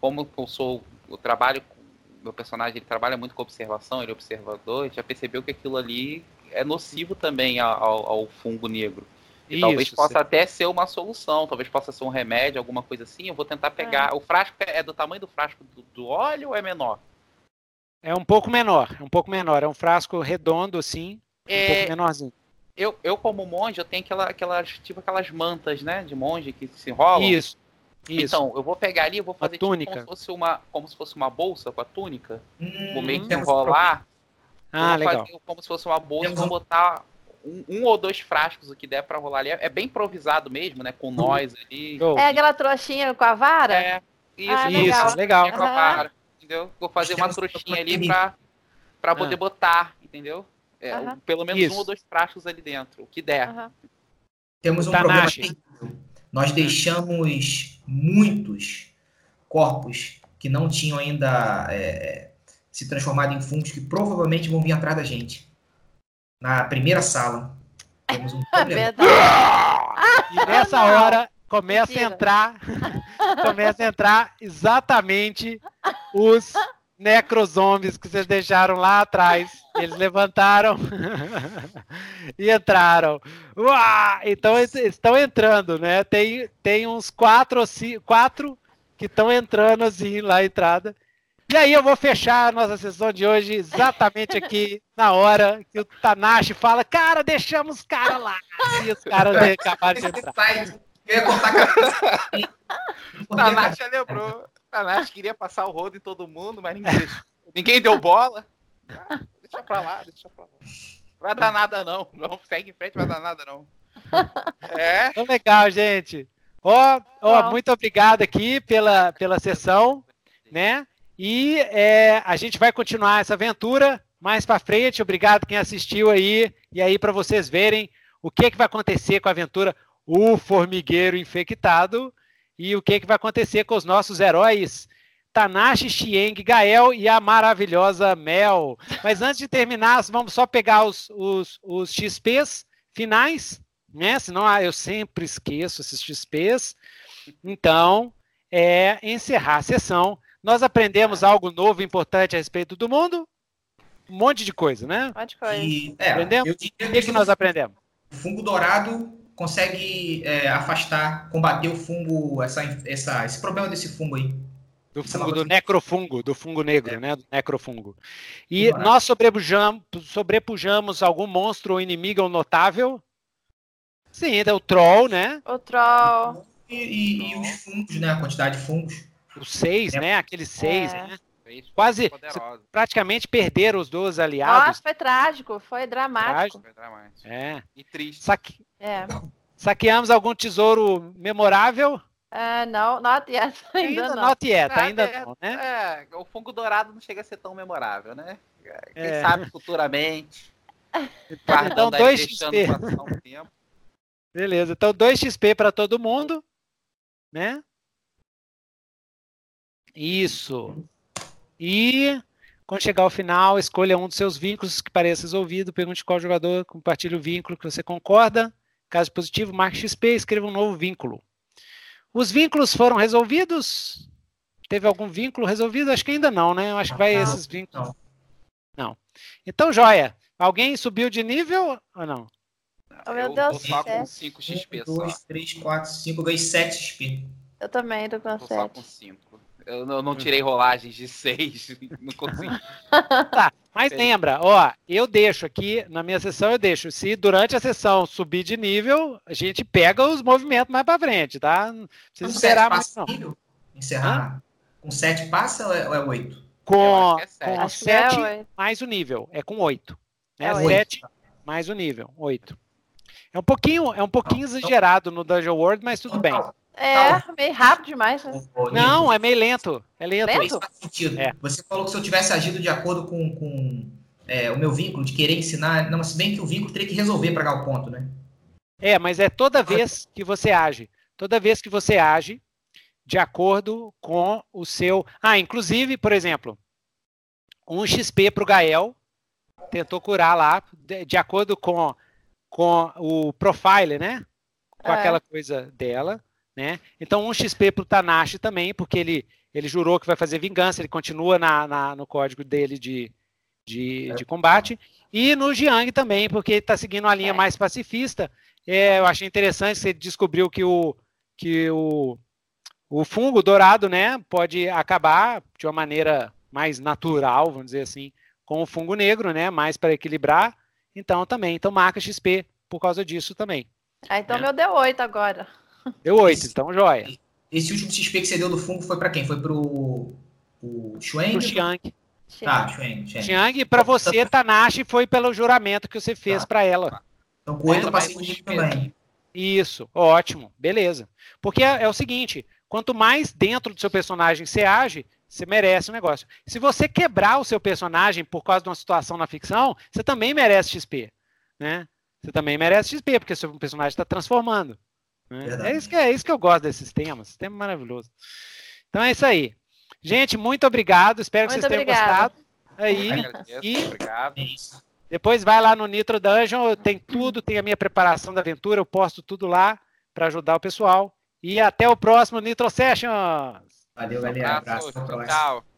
como eu sou, eu trabalho meu personagem ele trabalha muito com observação, ele é observador, já percebeu que aquilo ali é nocivo também ao, ao fungo negro. E Isso, talvez possa sim. até ser uma solução, talvez possa ser um remédio, alguma coisa assim. Eu vou tentar pegar. É. O frasco é do tamanho do frasco do, do, óleo ou é menor? É um pouco menor, é um pouco menor. É um frasco redondo assim, é... um pouco menorzinho. Eu, eu como monge, eu tenho aquela, aquelas, tipo aquelas mantas, né, de monge que se enrolam. Isso. Isso. Então, eu vou pegar ali, eu vou fazer tipo, como se fosse uma, como se fosse uma bolsa com a túnica. Hum, vou meio que enrolar. Ah, legal. Fazer como se fosse uma bolsa, vou botar um, um, ou dois frascos que der para rolar ali. É bem improvisado mesmo, né? Com nós ali. É aquela trouxinha com a vara? É. Isso, ah, legal. Isso, legal. Com a vara, entendeu? Vou fazer uma trouxinha ali pra, pra poder ah. botar, entendeu? É, Pelo menos isso. um ou dois frascos ali dentro, o que der. Temos um problema Nós deixamos muitos corpos que não tinham ainda é, se transformado em fungos que provavelmente vão vir atrás da gente. Na primeira sala. Temos um *laughs* problema. e *laughs* nessa hora começa Mentira. a entrar *laughs* começa a entrar exatamente os necrozombies que vocês deixaram lá atrás. Eles levantaram *laughs* e entraram. Uá! Então eles estão entrando, né? Tem, tem uns quatro, quatro que estão entrando assim lá a entrada. E aí eu vou fechar a nossa sessão de hoje exatamente aqui na hora que o Tanashi fala, cara, deixamos os caras lá. E os caras acabaram de entrar. Eu ia cortar a cabeça. *laughs* Tanashi lembrou. Tanashi queria passar o rodo em todo mundo, mas ninguém, ninguém deu bola. Ah, deixa pra lá, deixa pra lá. Vai dar nada não. Não segue em frente, vai dar nada não. É. Então, legal, gente. Ó, ó, muito obrigado aqui pela, pela sessão, né? E é, a gente vai continuar essa aventura mais para frente. Obrigado quem assistiu aí. E aí para vocês verem o que, que vai acontecer com a aventura O Formigueiro Infectado e o que, que vai acontecer com os nossos heróis Tanashi, Xieng, Gael e a maravilhosa Mel. Mas antes de terminar, vamos só pegar os, os, os XPs finais, né? Senão ah, eu sempre esqueço esses XPs. Então, é encerrar a sessão nós aprendemos algo novo, importante a respeito do mundo. Um monte de coisa, né? Um monte de coisa. E, é, aprendemos? o que, que, que nós aprendemos? O fungo dourado consegue é, afastar, combater o fungo, essa, essa, esse problema desse fungo aí. Do fungo, do necrofungo, do fungo negro, é. né? Do necrofungo. E nós sobrepujamos, sobrepujamos algum monstro ou inimigo ou notável? Sim, é o troll, né? O troll. E, e, e, os fungos, né? A quantidade de fungos. O 6, é. né? Aquele 6, é. né? Quase praticamente perderam os dois aliados. Nossa, foi trágico, foi dramático. Foi dramático. É. E triste. Só que, é. Saqueamos algum tesouro memorável? Uh, não, not yet. *laughs* Ainda, ainda não. Not yet, ainda é, não, né? É, o fungo dourado não chega a ser tão memorável, né? Quem é. sabe futuramente. *laughs* então, 2 XP. Beleza, então 2 XP para todo mundo, né? Isso. E quando chegar ao final, escolha um dos seus vínculos que pareça resolvido, pergunte qual jogador, compartilhe o vínculo que você concorda. Caso positivo, marque XP e escreva um novo vínculo. Os vínculos foram resolvidos? Teve algum vínculo resolvido? Acho que ainda não, né? Eu acho que vai não, esses vínculos. Não. não. Então, joia. Alguém subiu de nível ou não? Oh, meu Deus, eu tô só com 5 XP 1, 2, 3, 4, 5, ganhei 7 XP. Eu também tô com 7. Só com 5. Eu não, não, tirei rolagens de 6, *laughs* não consigo. tá, mas lembra, ó, eu deixo aqui, na minha sessão eu deixo, se durante a sessão subir de nível, a gente pega os movimentos mais pra frente, tá? Não precisa esperar mais não. Nível? Encerrar? Hã? Com 7 passa ou é 8? É com, é com 7 é mais o nível, é com 8. Né? É 7 mais o nível, 8. É um pouquinho, é um pouquinho exagerado no Dungeon World, mas tudo bem. É, meio rápido demais. Né? Não, é meio lento. É lento. lento? Faz sentido. É. Você falou que se eu tivesse agido de acordo com, com é, o meu vínculo, de querer ensinar, não, se bem que o vínculo teria que resolver para o ponto, né? É, mas é toda vez que você age. Toda vez que você age de acordo com o seu. Ah, inclusive, por exemplo, um XP para o Gael tentou curar lá, de, de, acordo com, com o profile, né? Com é. aquela coisa dela. Né? Então, um XP para o Tanashi também, porque ele, ele jurou que vai fazer vingança, ele continua na, na no código dele de, de, de, combate. E no Jiang também, porque ele está seguindo uma linha é. mais pacifista. É, eu achei interessante, você descobriu que o, que o, o fungo dourado né, pode acabar de uma maneira mais natural, vamos dizer assim, com o fungo negro, né, mais para equilibrar. Então, também. Então, marca XP por causa disso também. Ah, então, né? meu deu 8 agora. Deu 8, então joia. Esse último XP que você deu do fungo foi para quem? Foi pro, o Xuang? Pro Xiang. Tá, Xuang. Xiang, para você, Tanashi, foi pelo juramento que você fez tá. para ela. Então com 8 eu passei de também. Isso, ótimo, beleza. Porque é, é, o seguinte, quanto mais dentro do seu personagem você age, você merece um negócio. Se você quebrar o seu personagem por causa de uma situação na ficção, você também merece XP, né? Você também merece XP, porque seu personagem está transformando. Né? É, isso que, é isso que eu gosto desses temas. Sistema maravilhoso. Então é isso aí. Gente, muito obrigado. Espero muito que vocês tenham gostado. Aí. E obrigado. depois vai lá no Nitro Dungeon, tem tudo, tem a minha preparação da aventura, eu posto tudo lá para ajudar o pessoal. E até o próximo Nitro Sessions. Valeu, galera. Um abraço. abraço. Tchau.